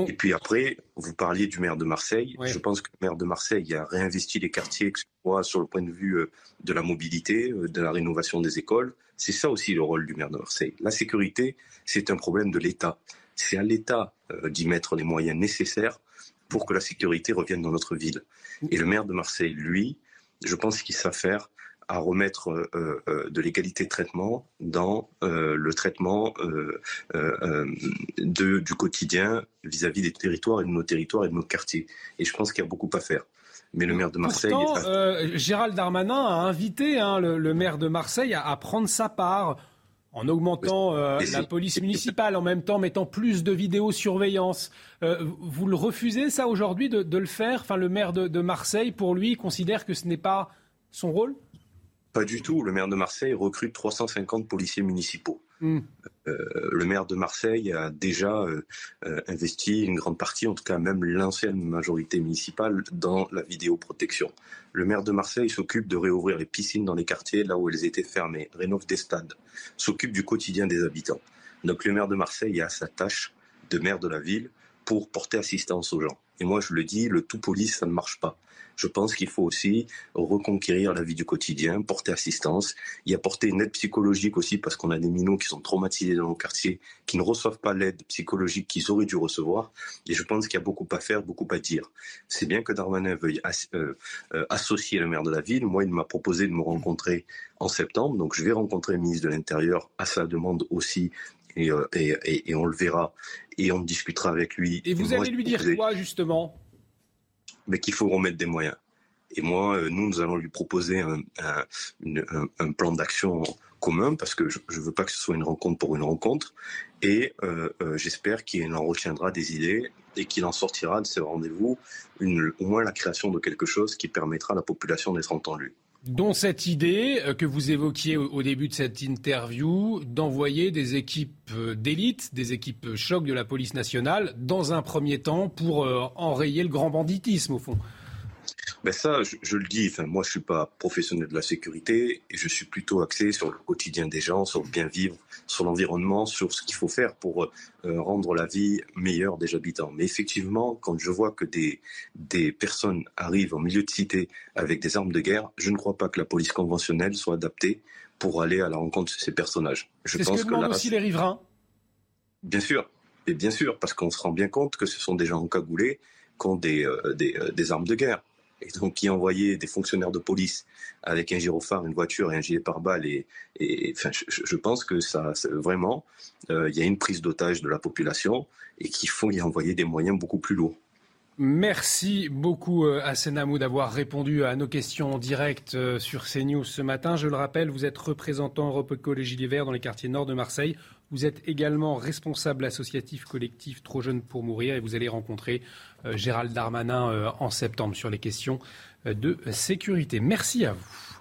Et puis après, vous parliez du maire de Marseille. Je pense que le maire de Marseille a réinvesti les quartiers, que ce soit sur le point de vue euh, de la mobilité, de la rénovation des écoles. C'est ça aussi le rôle du maire de Marseille. La sécurité, c'est un problème de l'État. C'est à l'État d'y mettre les moyens nécessaires pour que la sécurité revienne dans notre ville. Et le maire de Marseille, lui, je pense qu'il sait faire à remettre euh, euh, de l'égalité de traitement dans euh, le traitement de, du quotidien vis-à-vis des territoires et de nos territoires et de nos quartiers. Et je pense qu'il y a beaucoup à faire. Mais le maire de Marseille. Pourtant, Gérald Darmanin a invité hein, le, maire de Marseille à, prendre sa part en augmentant la police municipale, en même temps mettant plus de vidéosurveillance. vous le refusez, ça, aujourd'hui, de, le faire? Enfin, le maire de, de Marseille, pour lui, considère que ce n'est pas son rôle? Pas du tout. Le maire de Marseille recrute 350 policiers municipaux. Hmm. Euh, le maire de Marseille a déjà euh, euh, investi une grande partie, en tout cas même l'ancienne majorité municipale, dans la vidéoprotection. Le maire de Marseille s'occupe de réouvrir les piscines dans les quartiers là où elles étaient fermées, rénove des stades, s'occupe du quotidien des habitants. Donc le maire de Marseille a sa tâche de maire de la ville pour porter assistance aux gens. Et moi je le dis, le tout police, ça ne marche pas je pense qu'il faut aussi reconquérir la vie du quotidien, porter assistance, y apporter une aide psychologique aussi parce qu'on a des minots qui sont traumatisés dans nos quartiers, qui ne reçoivent pas l'aide psychologique qu'ils auraient dû recevoir. Et je pense qu'il y a beaucoup à faire, beaucoup à dire. C'est bien que Darmanin veuille euh, euh, associer le maire de la ville. Moi, il m'a proposé de me rencontrer en septembre, donc je vais rencontrer le ministre de l'Intérieur à sa demande aussi et, euh, on le verra et on discutera avec lui. Et vous allez lui dire quoi justement? Mais qu'il faut remettre des moyens. Et moi, euh, nous, nous allons lui proposer un, plan d'action commun parce que je ne veux pas que ce soit une rencontre pour une rencontre. Et euh, euh, j'espère qu'il en retiendra des idées et qu'il en sortira de ces rendez-vous au moins la création de quelque chose qui permettra à la population d'être entendue. Dont cette idée que vous évoquiez au début de cette interview d'envoyer des équipes d'élite, des équipes choc de la police nationale, dans un premier temps pour enrayer le grand banditisme au fond. Ben ça, je, le dis, enfin, moi je suis pas professionnel de la sécurité et je suis plutôt axé sur le quotidien des gens, sur le bien vivre, sur l'environnement, sur ce qu'il faut faire pour euh, rendre la vie meilleure des habitants. Mais effectivement, quand je vois que des, des personnes arrivent en milieu de cité avec des armes de guerre, je ne crois pas que la police conventionnelle soit adaptée pour aller à la rencontre de ces personnages. C'est ce que demandent aussi les riverains. Bien sûr, et bien sûr, parce qu'on se rend bien compte que ce sont des gens encagoulés qui ont des, euh, des, euh, des armes de guerre. Et donc qui envoyait des fonctionnaires de police avec un gyrophare, une voiture et un gilet pare-balles. Et, je, pense que ça, vraiment, euh, il y a une prise d'otage de la population et qu'il faut y envoyer des moyens beaucoup plus lourds. Merci beaucoup euh, à Senamou d'avoir répondu à nos questions en direct euh, sur CNews ce matin. Je le rappelle, vous êtes représentant Europe Écologie Les Verts dans les quartiers nord de Marseille. Vous êtes également responsable associatif collectif Trop Jeunes pour Mourir et vous allez rencontrer euh, Gérald Darmanin en septembre sur les questions de sécurité. Merci à vous.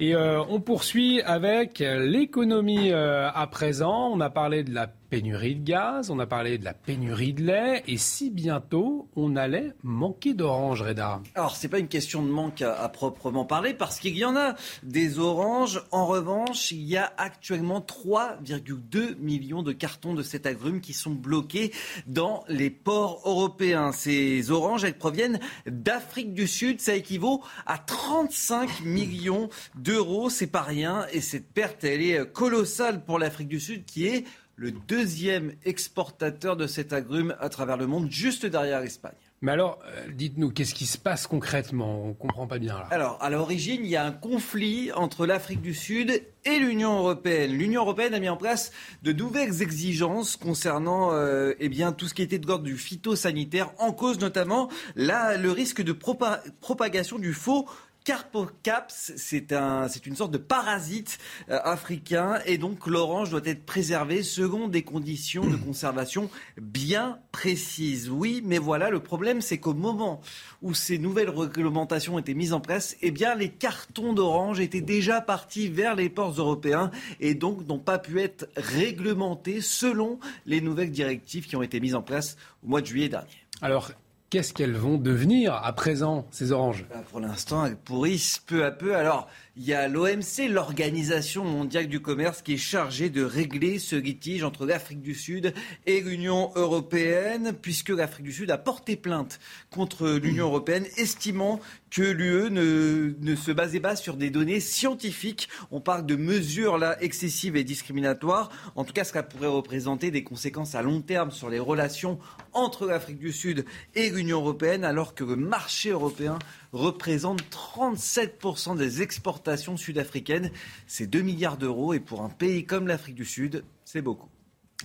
Et on poursuit avec l'économie à présent. On a parlé de la pénurie de gaz, on a parlé de la pénurie de lait, et si bientôt on allait manquer d'oranges, Reda Alors, ce n'est pas une question de manque à, proprement parler, parce qu'il y en a des oranges. En revanche, il y a actuellement 3,2 millions de cartons de cet agrume qui sont bloqués dans les ports européens. Ces oranges, elles proviennent d'Afrique du Sud. Ça équivaut à 35 millions d'euros. C'est pas rien, et cette perte, elle est colossale pour l'Afrique du Sud, qui est le deuxième exportateur de cet agrume à travers le monde, juste derrière l'Espagne. Mais alors, euh, dites-nous, qu'est-ce qui se passe concrètement? On ne comprend pas bien là. Alors, à l'origine, il y a un conflit entre l'Afrique du Sud et l'Union européenne. L'Union européenne a mis en place de nouvelles exigences concernant euh, eh bien, tout ce qui était de l'ordre du phytosanitaire, en cause notamment le risque de propagation du faux Carpocaps, c'est un, c'est une sorte de parasite euh, africain et donc l'orange doit être préservée selon des conditions de conservation bien précises. Oui, mais voilà, le problème c'est qu'au moment où ces nouvelles réglementations étaient mises en place, eh bien les cartons d'orange étaient déjà partis vers les ports européens et donc n'ont pas pu être réglementés selon les nouvelles directives qui ont été mises en place au mois de juillet dernier. Alors, Qu'est-ce qu'elles vont devenir à présent, ces oranges? Bah, Pour l'instant, elles pourrissent peu à peu. Alors, il y a l'OMC, l'Organisation mondiale du commerce, qui est chargée de régler ce litige entre l'Afrique du Sud et l'Union européenne, puisque l'Afrique du Sud a porté plainte contre l'Union européenne, estimant que l'UE ne, se basait pas sur des données scientifiques. On parle de mesures là excessives et discriminatoires. En tout cas, cela pourrait représenter des conséquences à long terme sur les relations entre l'Afrique du Sud et l'Union européenne, alors que le marché européen représente 37% des exportations sud-africaines. C'est 2 milliards d'euros et pour un pays comme l'Afrique du Sud, c'est beaucoup.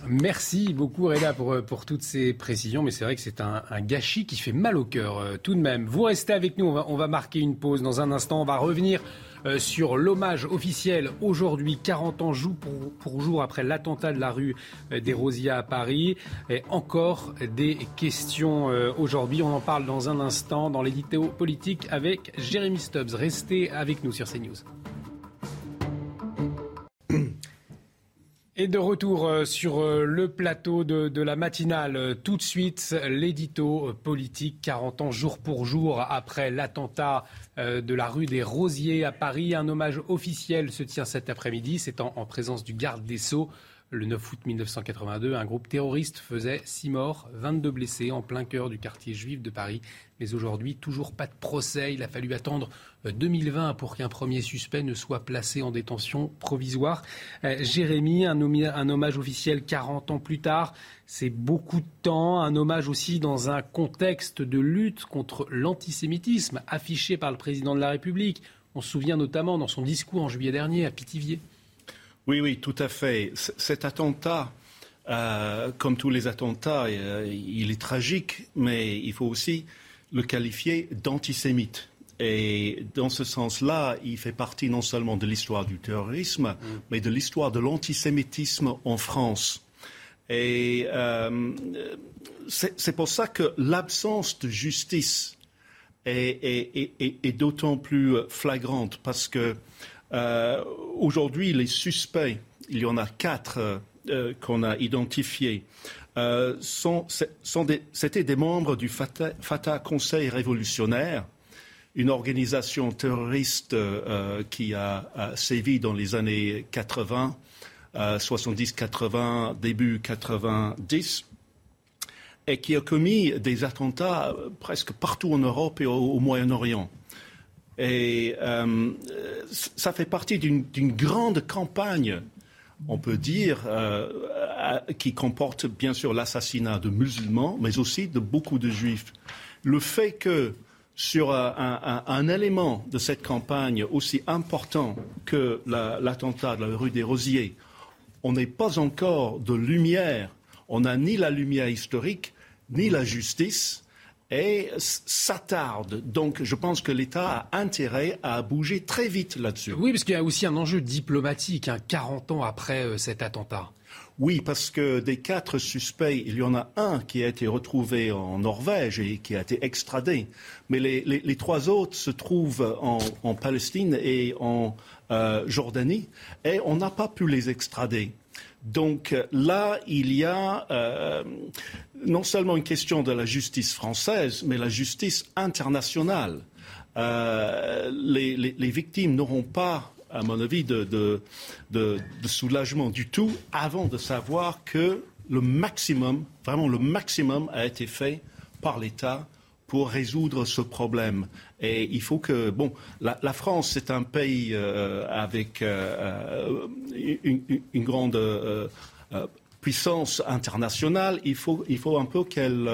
Merci beaucoup Reda pour, pour toutes ces précisions, mais c'est vrai que c'est un, gâchis qui fait mal au cœur euh, tout de même. Vous restez avec nous, on va, marquer une pause dans un instant, on va revenir euh, sur l'hommage officiel aujourd'hui, 40 ans jour pour, jour après l'attentat de la rue euh, des Rosiers à Paris. Encore des questions euh, aujourd'hui. On en parle dans un instant dans l'édito politique avec Jérémy Stubbs. Restez avec nous sur CNews. Et de retour sur le plateau de, la matinale, tout de suite, l'édito politique 40 ans jour pour jour après l'attentat euh, de la rue des Rosiers à Paris. Un hommage officiel se tient cet après-midi. C'est en, présence du garde des Sceaux. Le 9 août 1982, un groupe terroriste faisait 6 morts, 22 blessés en plein cœur du quartier juif de Paris. Mais aujourd'hui, toujours pas de procès. Il a fallu attendre 2020 euh, pour qu'un premier suspect ne soit placé en détention provisoire. Euh, Jérémy, un, un hommage officiel 40 ans plus tard. C'est beaucoup de temps, un hommage aussi dans un contexte de lutte contre l'antisémitisme affiché par le président de la République. On se souvient notamment dans son discours en juillet dernier à Pithiviers. Oui, oui, tout à fait. cet attentat, euh, comme tous les attentats, euh, il est tragique, mais il faut aussi le qualifier d'antisémite. Et dans ce sens-là, il fait partie non seulement de l'histoire du terrorisme, mm. mais de l'histoire de l'antisémitisme en France. Et euh, c'est pour ça que l'absence de justice est, d'autant plus flagrante, parce que euh, aujourd'hui, les suspects, il y en a quatre euh, qu'on a identifiés, sont, c'était des membres du Fatah, Conseil révolutionnaire, une organisation terroriste qui a, sévi dans les années 80 70, 80, début 90, et qui a commis des attentats euh, presque partout en Europe et au, Moyen-Orient. Et euh, ça fait partie d'une grande campagne, on peut dire, euh, qui comporte bien sûr l'assassinat de musulmans, mais aussi de beaucoup de juifs. Le fait que sur un, élément de cette campagne aussi important que l'attentat de la rue des Rosiers, on n'est pas encore de lumière. On n'a ni la lumière historique, ni la justice et s'attarde. Donc je pense que l'État a intérêt à bouger très vite là-dessus. Oui, parce qu'il y a aussi un enjeu diplomatique, 40 hein, ans après euh, cet attentat. Oui, parce que des quatre suspects, il y en a un qui a été retrouvé en Norvège et qui a été extradé. Mais les, trois autres se trouvent en, Palestine et en euh, Jordanie et on n'a pas pu les extrader. Donc là, il y a euh, non seulement une question de la justice française, mais la justice internationale. Euh, les, victimes n'auront pas, à mon avis, de, soulagement du tout avant de savoir que le maximum, vraiment le maximum, a été fait par l'État pour résoudre ce problème. Et il faut que, bon, la, France, c'est un pays euh, avec euh, une, grande euh, puissance internationale. Il faut, il faut un peu qu'elle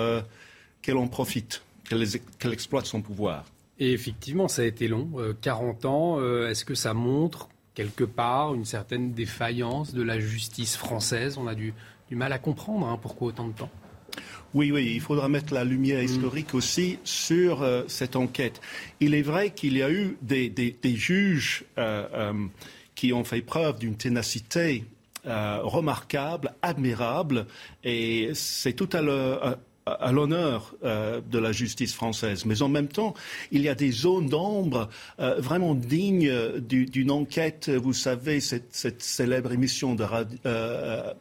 qu'elle en profite, qu'elle exploite son pouvoir. Et effectivement, ça a été long, 40 ans. Est-ce que ça montre quelque part une certaine défaillance de la justice française? On a du, du mal à comprendre hein, pourquoi autant de temps? Oui, oui, il faudra mettre la lumière historique aussi sur euh, cette enquête. Il est vrai qu'il y a eu des, juges euh, euh, qui ont fait preuve d'une ténacité remarquable, admirable, et c'est tout à l'honneur de la justice française. Mais en même temps, il y a des zones d'ombre vraiment dignes d'une enquête. Vous savez, cette, cette célèbre émission de radio, euh,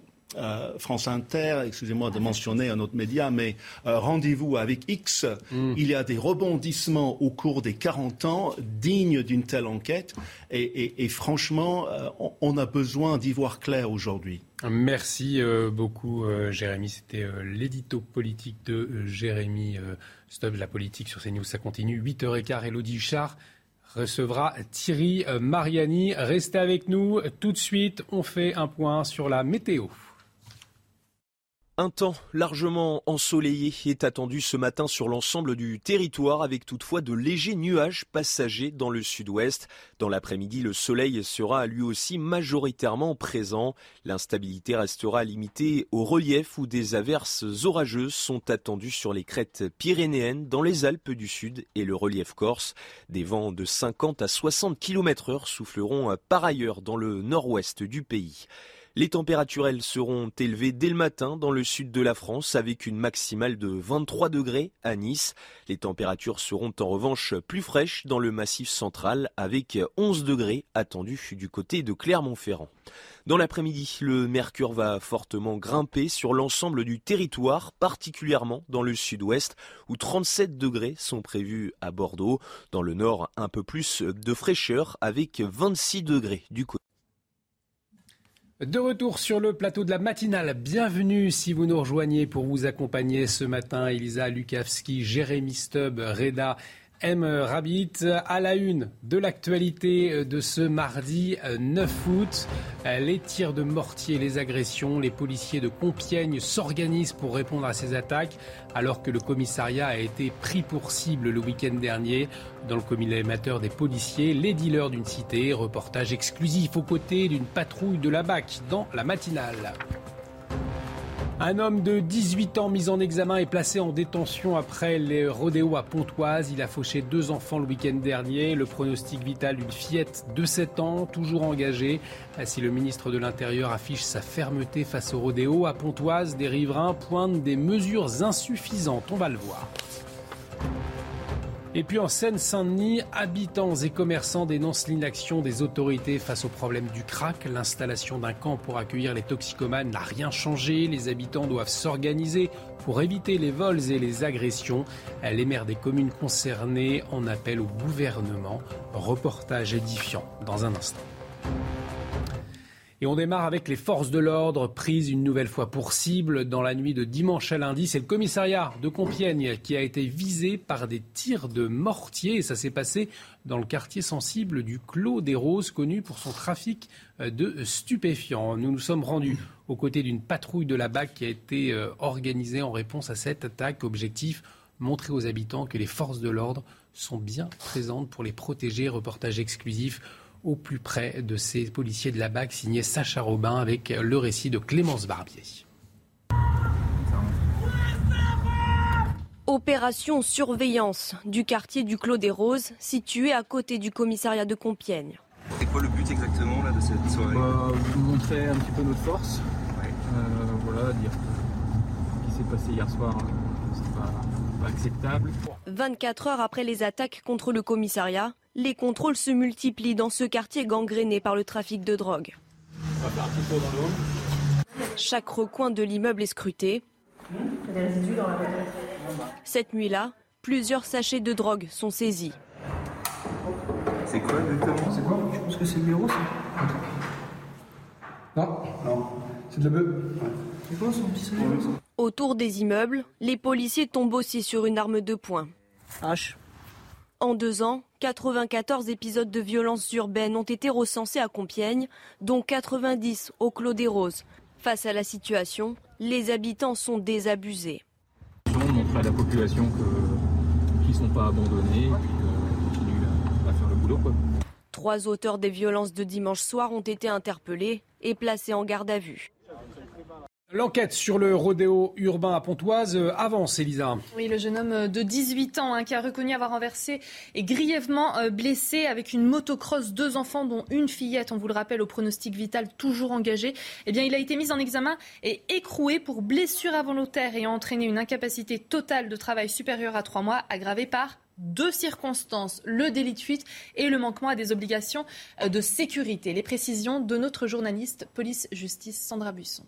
France Inter, excusez-moi de mentionner un autre média, mais euh, rendez-vous avec X, mm. il y a des rebondissements au cours des 40 ans dignes d'une telle enquête. Et, franchement, euh, on, a besoin d'y voir clair aujourd'hui. Merci beaucoup, Jérémy. C'était l'édito politique de Jérémy Stop, la politique sur CNews. Ça continue. 8h15, Elodie Huchard recevra Thierry Mariani. Restez avec nous. Tout de suite, on fait un point sur la météo. Un temps largement ensoleillé est attendu ce matin sur l'ensemble du territoire avec toutefois de légers nuages passagers dans le sud-ouest. Dans l'après-midi, le soleil sera lui aussi majoritairement présent. L'instabilité restera limitée au relief où des averses orageuses sont attendues sur les crêtes pyrénéennes, dans les Alpes du Sud et le relief corse. Des vents de 50 à 60 km heure souffleront par ailleurs dans le nord-ouest du pays. Les températures, seront élevées dès le matin dans le sud de la France avec une maximale de 23 degrés à Nice. Les températures seront en revanche plus fraîches dans le massif central avec 11 degrés attendus du côté de Clermont-Ferrand. Dans l'après-midi, le mercure va fortement grimper sur l'ensemble du territoire, particulièrement dans le sud-ouest, où 37 degrés sont prévus à Bordeaux. Dans le nord, un peu plus de fraîcheur avec 26 degrés du côté. De retour sur le plateau de la matinale, bienvenue si vous nous rejoignez pour vous accompagner ce matin. Elisa Lukavski, Jérémy Stubb, Reda M. Rabbit à la une de l'actualité de ce mardi 9 août. Les tirs de mortier, les agressions, les policiers de Compiègne s'organisent pour répondre à ces attaques alors que le commissariat a été pris pour cible le week-end dernier. Dans le collimateur des policiers, les dealers d'une cité, reportage exclusif aux côtés d'une patrouille de la BAC dans la matinale. Un homme de 18 ans mis en examen est placé en détention après les rodéos à Pontoise. Il a fauché deux enfants le week-end dernier. Le pronostic vital d'une fillette de 7 ans, toujours engagée. Si le ministre de l'Intérieur affiche sa fermeté face aux rodéos à Pontoise, des riverains pointent des mesures insuffisantes. On va le voir. Et puis en Seine-Saint-Denis, habitants et commerçants dénoncent l'inaction des autorités face au problème du crack. L'installation d'un camp pour accueillir les toxicomanes n'a rien changé. Les habitants doivent s'organiser pour éviter les vols et les agressions. Les maires des communes concernées en appellent au gouvernement. Reportage édifiant dans un instant. Et on démarre avec les forces de l'ordre prises une nouvelle fois pour cible dans la nuit de dimanche à lundi. C'est le commissariat de Compiègne qui a été visé par des tirs de mortier et ça s'est passé dans le quartier sensible du Clos des Roses, connu pour son trafic euh, de stupéfiants. Nous nous sommes rendus aux côtés d'une patrouille de la BAC qui a été euh, organisée en réponse à cette attaque. Objectif montrer aux habitants que les forces de l'ordre sont bien présentes pour les protéger. Reportage exclusif au plus près de ces policiers de la BAC, signé Sacha Robin avec le récit de Clémence Barbier. Opération surveillance du quartier du Clos des Roses, situé à côté du commissariat de Compiègne. C'est quoi le but exactement là, de cette soirée? Bah, Vous montrer un petit peu notre force. Euh, voilà, dire ce qui s'est passé hier soir, euh, c'est pas, pas acceptable. 24 heures après les attaques contre le commissariat, les contrôles se multiplient dans ce quartier gangréné par le trafic de drogue. Chaque recoin de l'immeuble est scruté. Cette nuit-là, plusieurs sachets de drogue sont saisis. C'est quoi exactement? C'est quoi? Je pense que c'est le ça. Non, non. C'est de la bœuf. C'est quoi son pistolet Autour des immeubles, les policiers tombent aussi sur une arme de poing. H. En deux ans, 94 épisodes de violences urbaines ont été recensés à Compiègne, dont 90 au Clos des Roses. Face à la situation, les habitants sont désabusés. Montrer à la population qu'ils ne sont pas abandonnés et qu'ils continuent à faire le boulot. Quoi. Trois auteurs des violences de dimanche soir ont été interpellés et placés en garde à vue. L'enquête sur le rodéo urbain à Pontoise avance, Elisa. Oui, le jeune homme de 18 ans hein, qui a reconnu avoir renversé et grièvement euh, blessé avec une motocross deux enfants dont une fillette, on vous le rappelle, au pronostic vital toujours engagé. Eh bien, il a été mis en examen et écroué pour blessure involontaire ayant entraîné une incapacité totale de travail supérieure à trois mois, aggravée par deux circonstances, le délit de fuite et le manquement à des obligations euh, de sécurité. Les précisions de notre journaliste police-justice Sandra Buisson.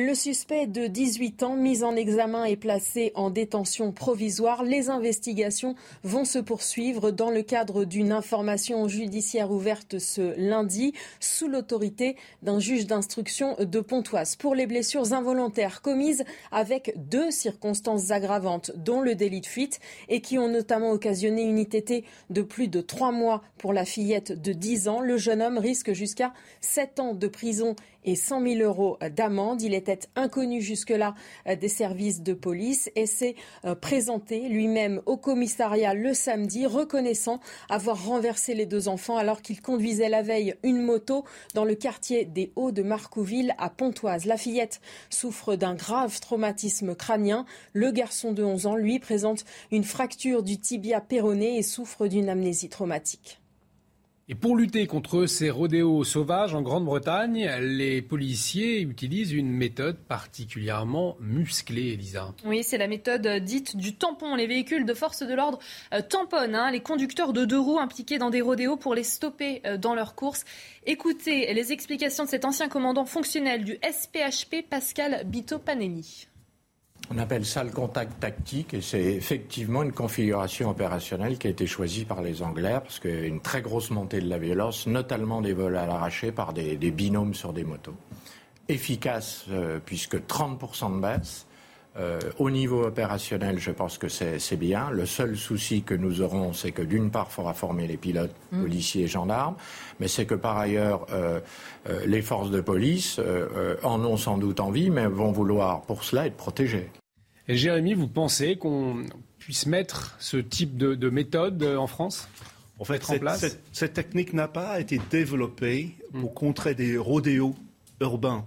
Le suspect de 18 ans, mis en examen et placé en détention provisoire, les investigations vont se poursuivre dans le cadre d'une information judiciaire ouverte ce lundi sous l'autorité d'un juge d'instruction de Pontoise pour les blessures involontaires commises avec deux circonstances aggravantes, dont le délit de fuite et qui ont notamment occasionné une ITT de plus de trois mois pour la fillette de 10 ans. Le jeune homme risque jusqu'à 7 ans de prison et 100 000 euros d'amende. Il était inconnu jusque-là des services de police et s'est présenté lui-même au commissariat le samedi, reconnaissant avoir renversé les deux enfants alors qu'il conduisait la veille une moto dans le quartier des Hauts de Marcouville à Pontoise. La fillette souffre d'un grave traumatisme crânien. Le garçon de 11 ans, lui, présente une fracture du tibia péroné et souffre d'une amnésie traumatique. Et pour lutter contre ces rodéos sauvages en Grande-Bretagne, les policiers utilisent une méthode particulièrement musclée, Elisa. Oui, c'est la méthode dite du tampon. Les véhicules de force de l'ordre euh, tamponnent hein, les conducteurs de deux roues impliqués dans des rodéos pour les stopper euh, dans leur course. Écoutez les explications de cet ancien commandant fonctionnel du SPHP, Pascal Bito-Panelli. On appelle ça le contact tactique et c'est effectivement une configuration opérationnelle qui a été choisie par les Anglais parce qu'il y a une très grosse montée de la violence, notamment des vols à l'arraché par des, binômes sur des motos. Efficace euh, puisque 30% de baisse. Euh, au niveau opérationnel, je pense que c'est bien. Le seul souci que nous aurons, c'est que d'une part, il faudra former les pilotes, mmh. policiers et gendarmes, mais c'est que par ailleurs, euh, euh, les forces de police euh, en ont sans doute envie, mais vont vouloir pour cela être protégées. Et Jérémy, vous pensez qu'on puisse mettre ce type de, de méthode en France? En fait, cette, en cette, cette, technique n'a pas été développée pour contrer des rodéos urbains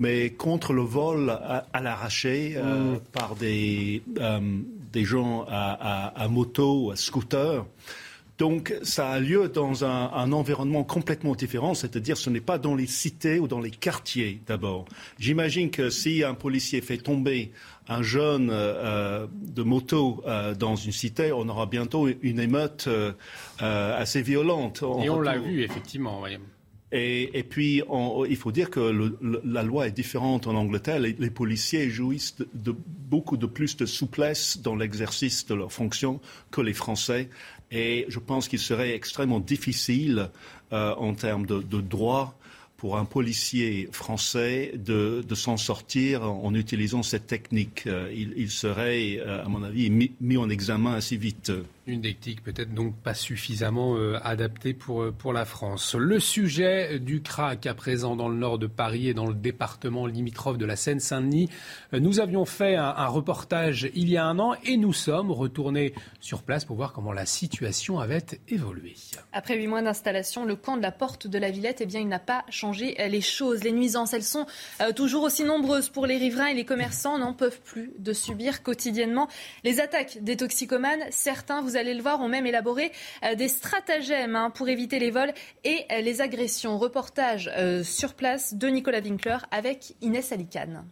mais contre le vol à, à l'arraché euh, mm. par des, euh, des gens à, à, à, moto, à scooter. Donc ça a lieu dans un, un environnement complètement différent, c'est-à-dire ce n'est pas dans les cités ou dans les quartiers d'abord. J'imagine que si un policier fait tomber un jeune euh, de moto euh, dans une cité, on aura bientôt une émeute euh, assez violente. Et on l'a vu effectivement. Oui. Et, puis, il faut dire que le, la loi est différente en Angleterre. Les, policiers jouissent de, beaucoup de plus de souplesse dans l'exercice de leurs fonctions que les Français. Et je pense qu'il serait extrêmement difficile, euh, en termes de, droit, pour un policier français de, s'en sortir en, utilisant cette technique. Euh, il, il, serait, euh, à mon avis, mis, mis, en examen assez vite. Une dictique peut-être donc pas suffisamment euh, adaptée pour, euh, pour la France. Le sujet du crack à présent dans le nord de Paris et dans le département limitrophe de la Seine-Saint-Denis. Euh, nous avions fait un, reportage il y a un an et nous sommes retournés sur place pour voir comment la situation avait évolué. Après huit mois d'installation, le camp de la porte de la Villette, eh bien, il n'a pas changé les choses. Les nuisances, elles sont toujours aussi nombreuses pour les riverains et les commerçants n'en peuvent plus de subir quotidiennement les attaques des toxicomanes. Certains, vous allez le voir, ont même élaboré euh, des stratagèmes hein, pour éviter les vols et euh, les agressions. Reportage euh, sur place de Nicolas Winkler avec Inès Alicane.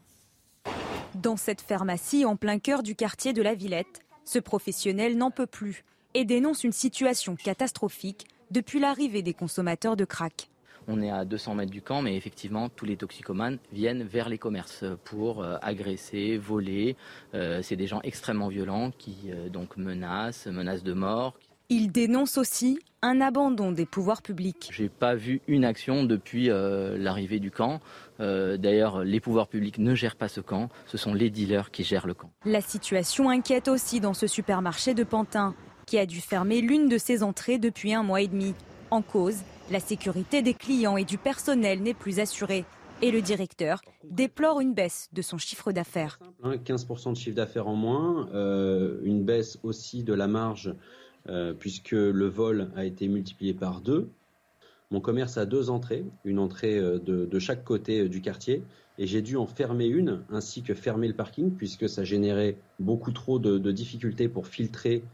Dans cette pharmacie en plein cœur du quartier de la Villette, ce professionnel n'en peut plus et dénonce une situation catastrophique depuis l'arrivée des consommateurs de crack. On est à 200 mètres du camp, mais effectivement, tous les toxicomanes viennent vers les commerces pour euh, agresser, voler. Euh, c'est des gens extrêmement violents qui euh, donc menacent, menacent de mort. Il dénonce aussi un abandon des pouvoirs publics. J'ai pas vu une action depuis l'arrivée du camp. D'ailleurs, les pouvoirs publics ne gèrent pas ce camp. Ce sont les dealers qui gèrent le camp. La situation inquiète aussi dans ce supermarché de Pantin, qui a dû fermer l'une de ses entrées depuis un mois et demi. En cause, la sécurité des clients et du personnel n'est plus assurée. Et le directeur déplore une baisse de son chiffre d'affaires. 15% de chiffre d'affaires en moins, euh, une baisse aussi de la marge euh, puisque le vol a été multiplié par deux. Mon commerce a deux entrées, une entrée euh, de, chaque côté du quartier, et j'ai dû en fermer une, ainsi que fermer le parking, puisque ça générait beaucoup trop de difficultés pour filtrer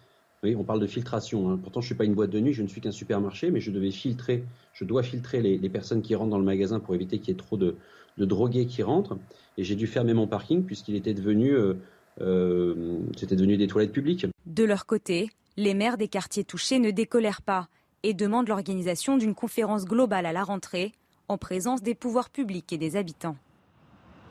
on parle de filtration. Hein. Pourtant, je ne suis pas une boîte de nuit, je ne suis qu'un supermarché, mais je devais filtrer, je dois filtrer les, personnes qui rentrent dans le magasin pour éviter qu'il y ait trop de, drogués qui rentrent. Et j'ai dû fermer mon parking puisqu'il était devenu, euh, euh, devenu des toilettes publiques. De leur côté, les maires des quartiers touchés ne décolèrent pas et demandent l'organisation d'une conférence globale à la rentrée en présence des pouvoirs publics et des habitants.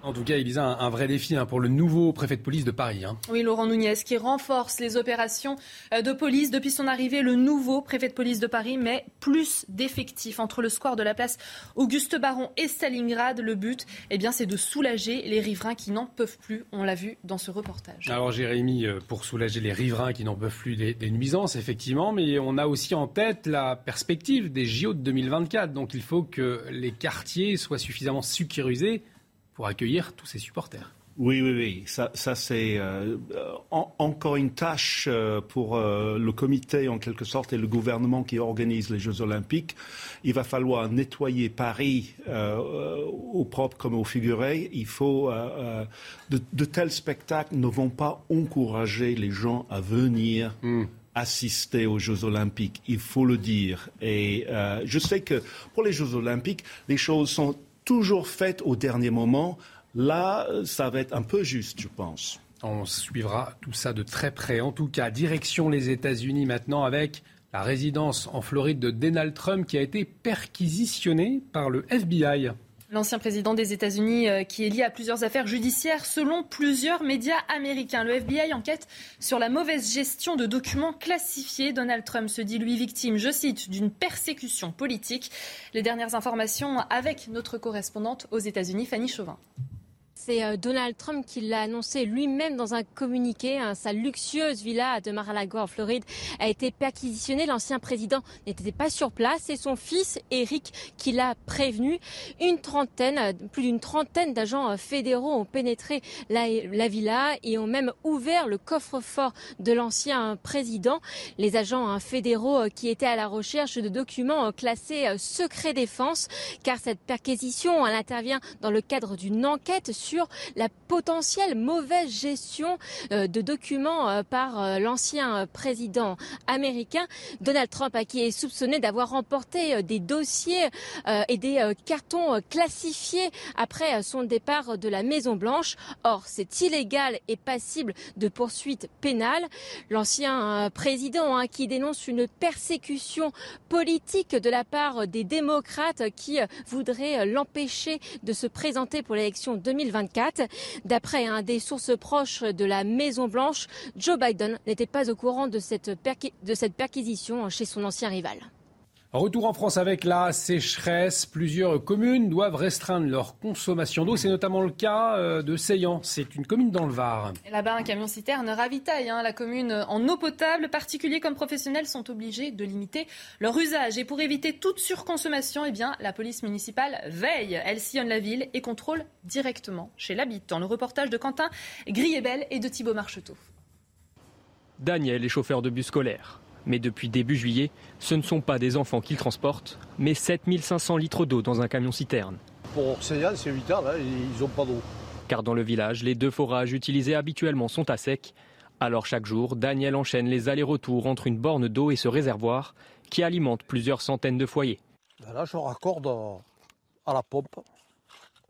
En tout cas, Elisa, un, un vrai défi hein, pour le nouveau préfet de police de Paris. Hein. Oui, Laurent Nunez, qui renforce les opérations euh, de police depuis son arrivée, le nouveau préfet de police de Paris, mais plus d'effectifs entre le square de la place Auguste Baron et Stalingrad. Le but, eh bien, c'est de soulager les riverains qui n'en peuvent plus. On l'a vu dans ce reportage. Alors, Jérémy, euh, pour soulager les riverains qui n'en peuvent plus des, des nuisances, effectivement, mais on a aussi en tête la perspective des JO de 2024. Donc, il faut que les quartiers soient suffisamment sécurisés pour accueillir tous ces supporters. Oui, oui, oui. Ça, c'est euh, encore une tâche euh, pour euh, le comité, en quelque sorte, et le gouvernement qui organise les Jeux Olympiques. Il va falloir nettoyer Paris au propre comme au figuré. Il faut. De, tels spectacles ne vont pas encourager les gens à venir. Hmm. assister aux Jeux Olympiques, il faut le dire. Et je sais que pour les Jeux Olympiques, les choses sont toujours faites au dernier moment. Là, ça va être un peu juste, je pense. On suivra tout ça de très près. En tout cas, direction les États-Unis maintenant avec la résidence en Floride de Donald Trump qui a été perquisitionnée par le FBI. L'ancien président des États-Unis euh, qui est lié à plusieurs affaires judiciaires selon plusieurs médias américains. Le FBI enquête sur la mauvaise gestion de documents classifiés. Donald Trump se dit lui victime, je cite, d'une persécution politique. Les dernières informations avec notre correspondante aux États-Unis, Fanny Chauvin. C'est euh, Donald Trump qui l'a annoncé lui-même dans un communiqué. Hein. Sa luxueuse villa de Mar-a-Lago en Floride a été perquisitionnée. L'ancien président n'était pas sur place. C'est son fils Eric qui l'a prévenu. Une trentaine, euh, plus d'une trentaine d'agents euh, fédéraux ont pénétré la, la, villa et ont même ouvert le coffre-fort de l'ancien président. Les agents hein, fédéraux qui étaient à la recherche de documents classés secret défense, car cette perquisition elle intervient dans le cadre d'une enquête sur la potentielle mauvaise gestion euh, de documents euh, par euh, l'ancien président américain Donald Trump, qui est soupçonné d'avoir remporté des dossiers et des cartons classifiés après son départ de la Maison Blanche. Or, c'est illégal et passible de poursuites pénales. L'ancien président hein, qui dénonce une persécution politique de la part des démocrates qui voudraient l'empêcher de se présenter pour l'élection 2020 D'après un des sources proches de la Maison Blanche, Joe Biden n'était pas au courant de cette, de cette perquisition chez son ancien rival. Retour en France avec la sécheresse. Plusieurs communes doivent restreindre leur consommation d'eau. C'est notamment le cas euh, de Seyan. C'est une commune dans le Var. Là-bas, un camion citerne ravitaille hein, la commune en eau potable. Particuliers comme professionnels sont obligés de limiter leur usage. Et pour éviter toute surconsommation, eh bien, la police municipale veille. Elle sillonne la ville et contrôle directement chez l'habitant. Le reportage de Quentin Griebel et de Thibault Marcheteau. Daniel est chauffeur de bus scolaire. Mais depuis début juillet, ce ne sont pas des enfants qu'il transporte, mais 7500 litres d'eau dans un camion citerne. Pour c'est 8 ans, là, ils n'ont pas d'eau. Car dans le village, les deux forages utilisés habituellement sont à sec. Alors chaque jour, Daniel enchaîne les allers-retours entre une borne d'eau et ce réservoir qui alimente plusieurs centaines de foyers. Ben là, je raccorde à la pompe.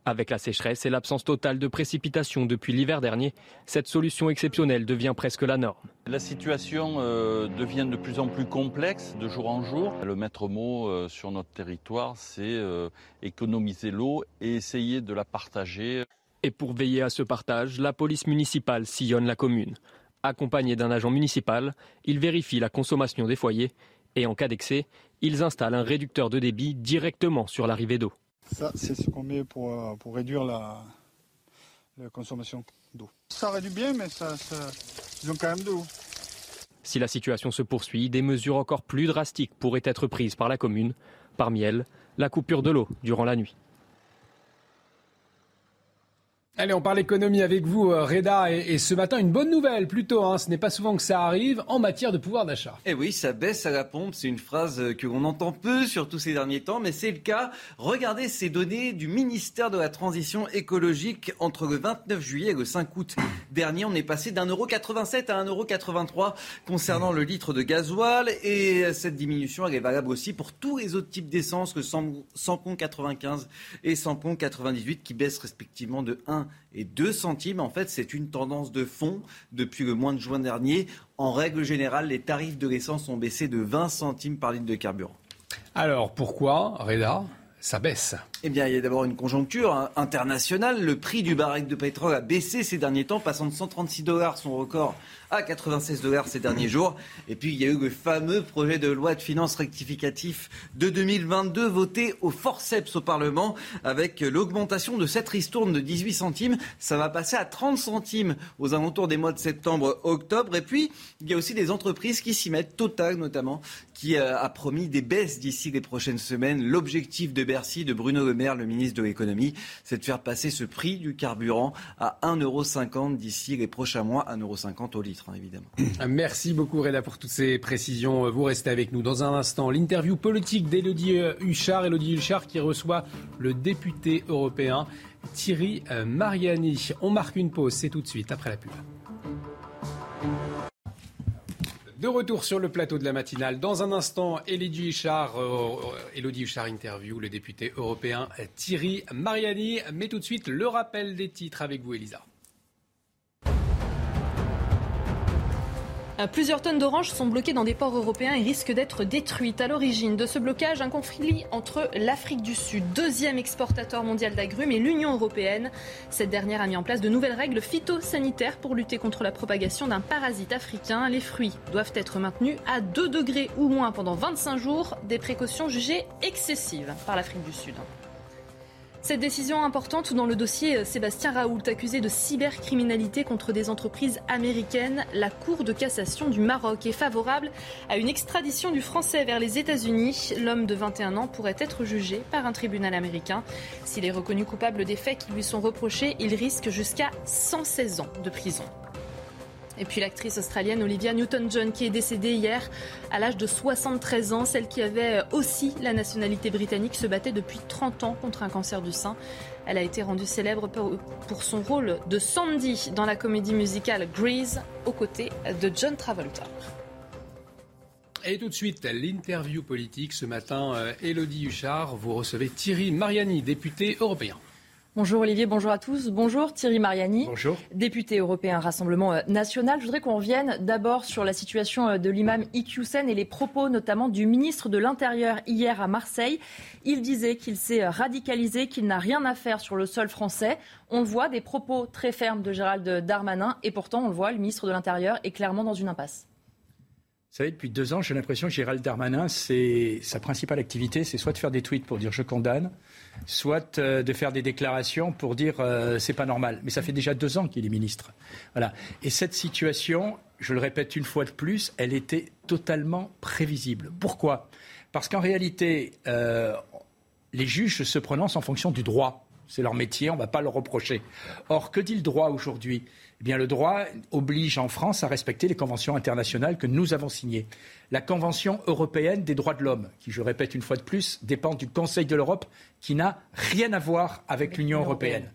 Avec la sécheresse et l'absence totale de précipitations depuis l'hiver dernier, cette solution exceptionnelle devient presque la norme. La situation euh, devient de plus en plus complexe de jour en jour. Le maître mot euh, sur notre territoire, c'est euh, économiser l'eau et essayer de la partager. Et pour veiller à ce partage, la police municipale sillonne la commune. Accompagné d'un agent municipal, il vérifie la consommation des foyers et en cas d'excès, ils installent un réducteur de débit directement sur l'arrivée d'eau. Ça, c'est ce qu'on met pour, pour réduire la, la consommation d'eau. Ça réduit bien, mais ça, ça, ils ont quand même de l'eau. Si la situation se poursuit, des mesures encore plus drastiques pourraient être prises par la commune. Parmi elles, la coupure de l'eau durant la nuit. Allez, on parle économie avec vous, euh, Reda. Et, ce matin, une bonne nouvelle plutôt. Hein, ce n'est pas souvent que ça arrive en matière de pouvoir d'achat. Eh oui, ça baisse à la pompe. C'est une phrase euh, que l'on entend peu, surtout ces derniers temps, mais c'est le cas. Regardez ces données du ministère de la Transition écologique entre le 29 juillet et le 5 août dernier. On est passé d'un euro 87 à 1,83€ concernant le litre de gasoil. Et cette diminution, elle est valable aussi pour tous les autres types d'essence, le Sampon 95 et Sampon 98, qui baissent respectivement de 1 et 2 centimes. En fait, c'est une tendance de fond depuis le mois de juin dernier. En règle générale, les tarifs de l'essence ont baissé de 20 centimes par litre de carburant. Alors pourquoi, Reda? Ça baisse Eh bien, il y a d'abord une conjoncture hein, internationale. Le prix du baril de pétrole a baissé ces derniers temps, passant de 136 dollars, son record, à 96 dollars ces derniers jours. Et puis, il y a eu le fameux projet de loi de finances rectificatif de 2022 voté au forceps au Parlement avec l'augmentation de cette ristourne de 18 centimes. Ça va passer à 30 centimes aux alentours des mois de septembre, octobre. Et puis, il y a aussi des entreprises qui s'y mettent, Total notamment, qui euh, a promis des baisses d'ici les prochaines semaines. L'objectif de Bercy, de Bruno Le Maire, le ministre de l'économie, c'est de faire passer ce prix du carburant à 1,50€ d'ici les prochains mois, 1,50€ au litre. Hein, évidemment. Merci beaucoup Reda pour toutes ces précisions. Vous restez avec nous dans un instant. L'interview politique d'Elodie euh, Huchard. Elodie Huchard qui reçoit le député européen Thierry euh, Mariani. On marque une pause, c'est tout de suite après la pub. De retour sur le plateau de la matinale. Dans un instant, Elodie Huchard, euh, Elodie Huchard interview le député européen Thierry Mariani. Mais tout de suite, le rappel des titres avec vous, Elisa. Plusieurs tonnes d'oranges sont bloquées dans des ports européens et risquent d'être détruites. À l'origine de ce blocage, un conflit entre l'Afrique du Sud, deuxième exportateur mondial d'agrumes, et l'Union européenne. Cette dernière a mis en place de nouvelles règles phytosanitaires pour lutter contre la propagation d'un parasite africain. Les fruits doivent être maintenus à 2 degrés ou moins pendant 25 jours, des précautions jugées excessives par l'Afrique du Sud. Cette décision importante dans le dossier euh, Sébastien Raoult, accusé de cybercriminalité contre des entreprises américaines, la Cour de cassation du Maroc est favorable à une extradition du Français vers les États-Unis. L'homme de 21 ans pourrait être jugé par un tribunal américain. S'il est reconnu coupable des faits qui lui sont reprochés, il risque jusqu'à 116 ans de prison. Et puis l'actrice australienne Olivia Newton-John qui est décédée hier à l'âge de 73 ans. Celle qui avait aussi la nationalité britannique se battait depuis 30 ans contre un cancer du sein. Elle a été rendue célèbre pour son rôle de Sandy dans la comédie musicale Grease aux côtés de John Travolta. Et tout de suite, l'interview politique ce matin. Elodie Huchard, vous recevez Thierry Mariani, député européen. Bonjour Olivier, bonjour à tous. Bonjour Thierry Mariani, bonjour. député européen Rassemblement euh, national. Je voudrais qu'on revienne d'abord sur la situation euh, de l'imam Iqiyoussen et les propos notamment du ministre de l'Intérieur hier à Marseille. Il disait qu'il s'est euh, radicalisé, qu'il n'a rien à faire sur le sol français. On le voit, des propos très fermes de Gérald Darmanin et pourtant on le voit, le ministre de l'Intérieur est clairement dans une impasse. Vous savez, depuis deux ans, j'ai l'impression que Gérald Darmanin, c'est sa principale activité, c'est soit de faire des tweets pour dire je condamne, soit euh, de faire des déclarations pour dire euh, c'est pas normal. Mais ça fait déjà deux ans qu'il est ministre. Voilà. Et cette situation, je le répète une fois de plus, elle était totalement prévisible. Pourquoi? Parce qu'en réalité, euh, les juges se prononcent en fonction du droit. C'est leur métier, on ne va pas leur reprocher. Or, que dit le droit aujourd'hui? Eh bien, le droit oblige en France à respecter les conventions internationales que nous avons signées. La Convention européenne des droits de l'homme, qui, je répète une fois de plus, dépend du Conseil de l'Europe, qui n'a rien à voir avec l'Union européenne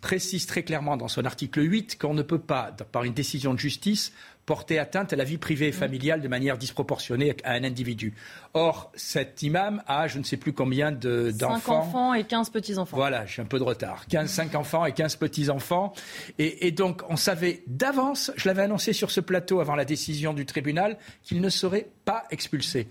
précise très clairement dans son article 8 qu'on ne peut pas, par une décision de justice, porter atteinte à la vie privée et familiale de manière disproportionnée à un individu. Or, cet imam a je ne sais plus combien d'enfants. 5 enfants et 15 petits-enfants. Voilà, j'ai un peu de retard. 15, 5 enfants et 15 petits-enfants. Et, et, donc, on savait d'avance, je l'avais annoncé sur ce plateau avant la décision du tribunal, qu'il ne serait pas expulsé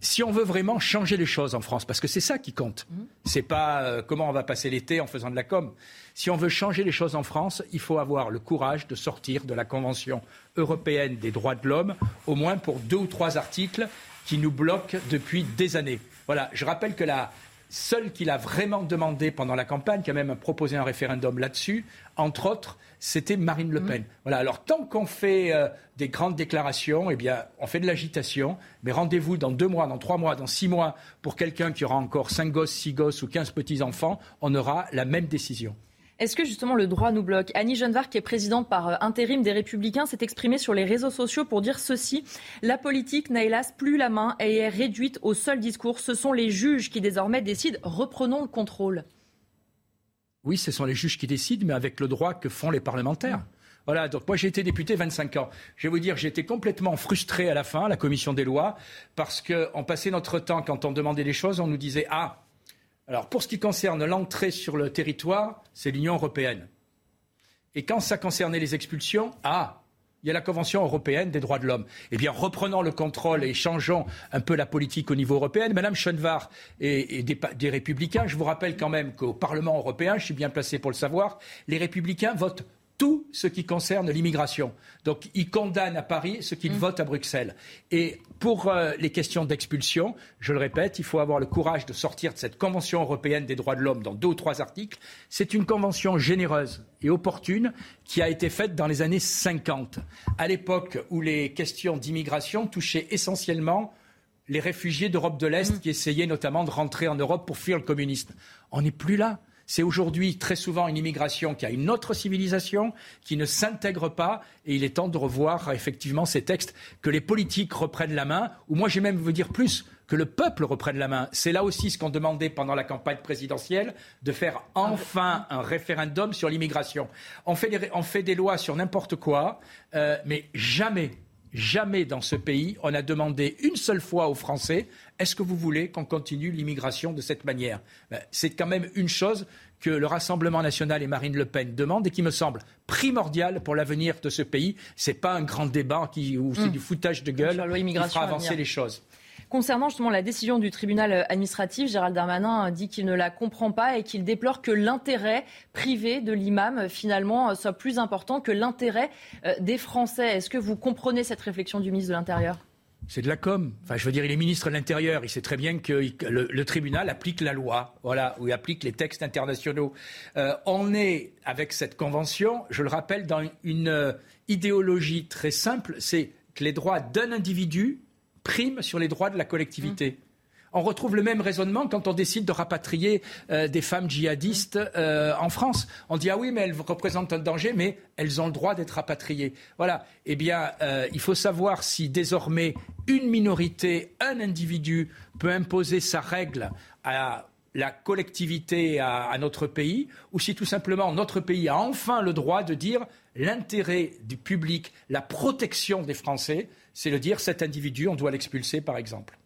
si on veut vraiment changer les choses en France, parce que c'est ça qui compte, mmh. c'est pas euh, comment on va passer l'été en faisant de la com. Si on veut changer les choses en France, il faut avoir le courage de sortir de la Convention européenne des droits de l'homme, au moins pour deux ou trois articles qui nous bloquent depuis des années. Voilà, je rappelle que la, seule qu'il a vraiment demandé pendant la campagne, qui a même proposé un référendum là-dessus, entre autres, c'était Marine Le Pen. Mmh. Voilà. Alors tant qu'on fait euh, des grandes déclarations, eh bien, on fait de l'agitation. Mais rendez-vous dans deux mois, dans trois mois, dans six mois, pour quelqu'un qui aura encore cinq gosses, six gosses ou quinze petits enfants, on aura la même décision. Est-ce que justement le droit nous bloque? Annie Genevard, qui est présidente par euh, intérim des Républicains, s'est exprimée sur les réseaux sociaux pour dire ceci La politique n'a hélas plus la main et est réduite au seul discours. Ce sont les juges qui désormais décident. Reprenons le contrôle. Oui, ce sont les juges qui décident, mais avec le droit que font les parlementaires. Voilà, donc moi j'ai été député 25 ans. Je vais vous dire, j'étais complètement frustré à la fin, la commission des lois, parce qu'on passait notre temps, quand on demandait des choses, on nous disait Ah, alors pour ce qui concerne l'entrée sur le territoire, c'est l'Union européenne. Et quand ça concernait les expulsions, ah, il y a la Convention européenne des droits de l'homme. Eh bien, reprenons le contrôle et changeons un peu la politique au niveau européen. Madame Schoenvar et, des, Républicains, je vous rappelle quand même qu'au Parlement européen, je suis bien placé pour le savoir, les Républicains votent tout ce qui concerne l'immigration. Donc, ils condamnent à Paris ce qu'ils mm. votent à Bruxelles. Et pour euh, les questions d'expulsion, je le répète, il faut avoir le courage de sortir de cette Convention européenne des droits de l'homme dans deux ou trois articles. C'est une convention généreuse et opportune qui a été faite dans les années 50, à l'époque où les questions d'immigration touchaient essentiellement les réfugiés d'Europe de l'Est mm. qui essayaient notamment de rentrer en Europe pour fuir le communisme. On n'est plus là. C'est aujourd'hui très souvent une immigration qui a une autre civilisation, qui ne s'intègre pas, et il est temps de revoir effectivement ces textes, que les politiques reprennent la main, ou moi j'ai même veux dire plus, que le peuple reprenne la main. C'est là aussi ce qu'on demandait pendant la campagne présidentielle, de faire enfin un référendum sur l'immigration. On, fait des lois sur n'importe quoi, euh, mais jamais, jamais dans ce pays, on a demandé une seule fois aux Français est-ce que vous voulez qu'on continue l'immigration de cette manière? Ben, C'est quand même une chose que le Rassemblement national et Marine Le Pen demandent et qui me semble primordiale pour l'avenir de ce pays. Ce n'est pas un grand débat qui, où c'est hmm. du foutage de gueule qui fera avancer les choses. Concernant justement la décision du tribunal administratif, Gérald Darmanin dit qu'il ne la comprend pas et qu'il déplore que l'intérêt privé de l'imam finalement soit plus important que l'intérêt euh, des Français. Est-ce que vous comprenez cette réflexion du ministre de l'Intérieur? C'est de la com. Enfin, je veux dire, il est ministre de l'Intérieur. Il sait très bien que le, tribunal applique la loi, voilà, ou applique les textes internationaux. Euh, on est, avec cette convention, je le rappelle, dans une euh, idéologie très simple, c'est que les droits d'un individu priment sur les droits de la collectivité. On retrouve le même raisonnement quand on décide de rapatrier euh, des femmes djihadistes euh, en France. On dit ah oui, mais elles représentent un danger, mais elles ont le droit d'être rapatriées. Voilà. Eh bien, euh, il faut savoir si désormais une minorité, un individu peut imposer sa règle à la collectivité à, notre pays, ou si tout simplement notre pays a enfin le droit de dire l'intérêt du public, la protection des Français, c'est de dire cet individu, on doit l'expulser, par exemple.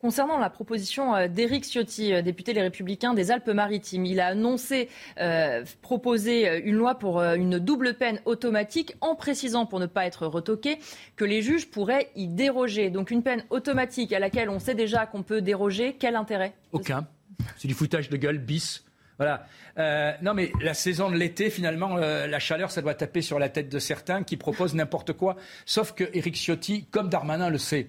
Concernant la proposition euh, d'Éric Ciotti, euh, député Les Républicains des Alpes-Maritimes, il a annoncé euh, proposer une loi pour une double peine automatique en précisant, pour ne pas être retoqué, que les juges pourraient y déroger. Donc une peine automatique à laquelle on sait déjà qu'on peut déroger, quel intérêt? Aucun. C'est du foutage de gueule bis. Voilà. Non, mais la saison de l'été, finalement, la chaleur, ça doit taper sur la tête de certains qui proposent n'importe quoi. Sauf que Éric Ciotti, comme Darmanin le sait.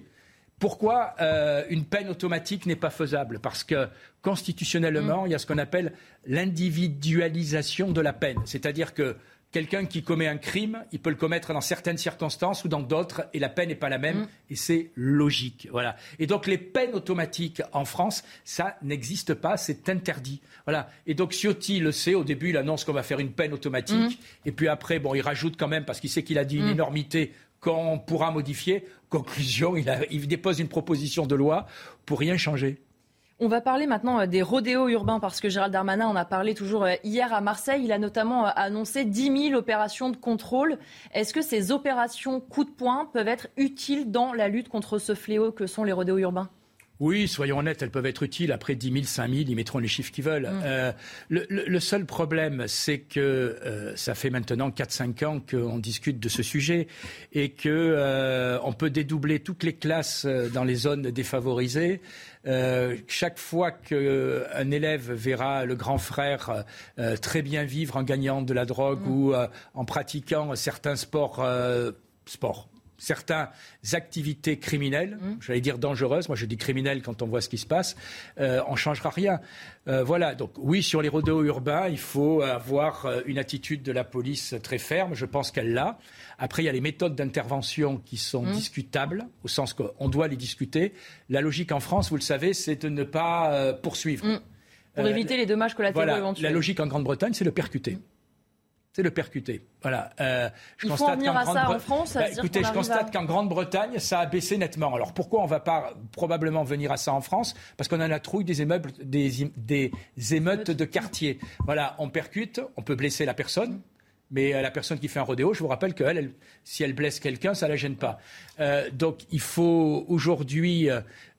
Pourquoi euh, une peine automatique n'est pas faisable? Parce que constitutionnellement, il y a ce qu'on appelle l'individualisation de la peine. C'est-à-dire que quelqu'un qui commet un crime, il peut le commettre dans certaines circonstances ou dans d'autres, et la peine n'est pas la même, et c'est logique. Voilà. Et donc les peines automatiques en France, ça n'existe pas, c'est interdit. Voilà. Et donc Ciotti le sait, au début il annonce qu'on va faire une peine automatique, et puis après, bon, il rajoute quand même, parce qu'il sait qu'il a dit une énormité qu'on pourra modifier. Conclusion, il, dépose une proposition de loi pour rien changer. On va parler maintenant euh, des rodéos urbains parce que Gérald Darmanin en a parlé toujours euh, hier à Marseille. Il a notamment euh, annoncé 10 000 opérations de contrôle. Est-ce que ces opérations coup de poing peuvent être utiles dans la lutte contre ce fléau que sont les rodéos urbains? Oui, soyons honnêtes, elles peuvent être utiles. Après 10 000, 5 000, ils mettront les chiffres qu'ils veulent. Euh, le, le- le seul problème, c'est que euh, ça fait maintenant 4-5 ans qu'on discute de ce sujet et que euh, on peut dédoubler toutes les classes dans les zones défavorisées. Euh, chaque fois qu'un élève verra le grand frère euh, très bien vivre en gagnant de la drogue ou euh, en pratiquant certains sports, sports certaines activités criminelles, j'allais dire dangereuses, moi je dis criminelles quand on voit ce qui se passe, euh, on ne changera rien. Euh, voilà, donc oui, sur les rodéos urbains, il faut avoir euh, une attitude de la police très ferme, je pense qu'elle l'a. Après, il y a les méthodes d'intervention qui sont Mm. discutables, au sens qu'on doit les discuter. La logique en France, vous le savez, c'est de ne pas poursuivre. pour Euh, éviter les dommages collatéraux voilà, éventuels la logique en Grande-Bretagne, c'est le percuter. C'est le percuter. Voilà. Euh, je Il faut constate en venir à ça en France, Bah, Écoutez, je constate à- qu'en Grande-Bretagne, ça a baissé nettement. Alors pourquoi on ne va pas probablement venir à ça en France? Parce qu'on a la trouille des émeubles, des, des émeutes de quartier. Voilà, on percute, on peut blesser la personne. Mais euh, la personne qui fait un rodéo, je vous rappelle qu'elle, elle, si elle blesse quelqu'un, ça la gêne pas. Euh, donc il faut aujourd'hui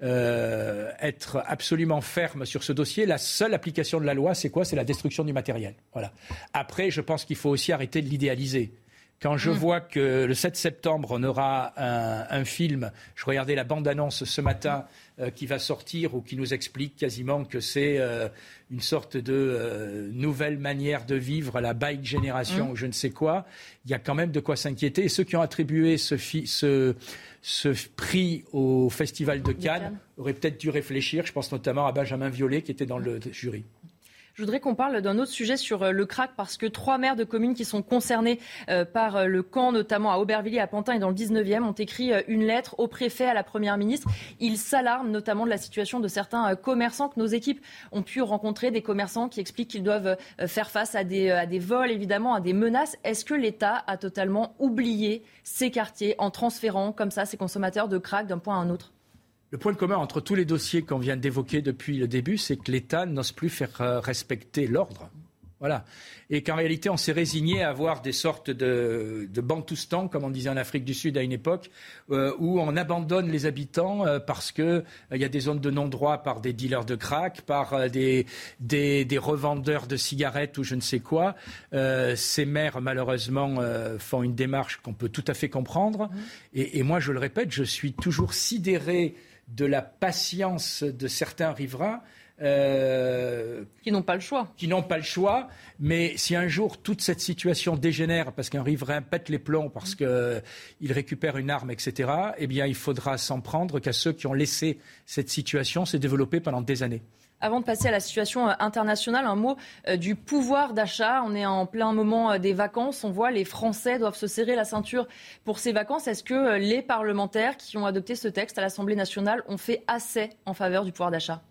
euh, être absolument ferme sur ce dossier. La seule application de la loi, c'est quoi? C'est la destruction du matériel. Voilà. Après, je pense qu'il faut aussi arrêter de l'idéaliser. Quand je vois que le 7 septembre, on aura un, un film, je regardais la bande-annonce ce matin euh, qui va sortir ou qui nous explique quasiment que c'est euh, une sorte de euh, nouvelle manière de vivre, la bike génération Mm. ou je ne sais quoi, il y a quand même de quoi s'inquiéter. Et ceux qui ont attribué ce, ce, ce prix au Festival de Cannes, Cannes. auraient peut-être dû réfléchir. Je pense notamment à Benjamin Violet qui était dans le jury. Je voudrais qu'on parle d'un autre sujet sur euh, le crack parce que trois maires de communes qui sont concernés euh, par euh, le camp, notamment à Aubervilliers, à Pantin et dans le 19e, ont écrit une lettre au préfet, à la première ministre. Ils s'alarment notamment de la situation de certains commerçants que nos équipes ont pu rencontrer, des commerçants qui expliquent qu'ils doivent faire face à des, à des vols, évidemment, à des menaces. Est-ce que l'État a totalement oublié ces quartiers en transférant comme ça ces consommateurs de crack d'un point à un autre? Le point commun entre tous les dossiers qu'on vient d'évoquer depuis le début, c'est que l'État n'ose plus faire euh, respecter l'ordre. Voilà. Et qu'en réalité, on s'est résigné à avoir des sortes de, de bantoustans, comme on disait en Afrique du Sud à une époque, euh, où on abandonne les habitants euh, parce qu'il il y a des zones de non-droit par des dealers de crack, par euh, des, des, des revendeurs de cigarettes ou je ne sais quoi. Euh, ces maires, malheureusement, euh, font une démarche qu'on peut tout à fait comprendre. Et, et moi, je le répète, je suis toujours sidéré de la patience de certains riverains. euh, qui n'ont pas le choix. Qui n'ont pas le choix. Mais si un jour toute cette situation dégénère parce qu'un riverain pète les plombs parce qu'il récupère une arme, etc., eh bien, il faudra s'en prendre qu'à ceux qui ont laissé cette situation se développer pendant des années. Avant de passer à la situation euh, internationale, un mot euh, du pouvoir d'achat. On est en plein moment euh, des vacances. On voit les Français doivent se serrer la ceinture pour ces vacances. Est-ce que les parlementaires qui ont adopté ce texte à l'Assemblée nationale ont fait assez en faveur du pouvoir d'achat?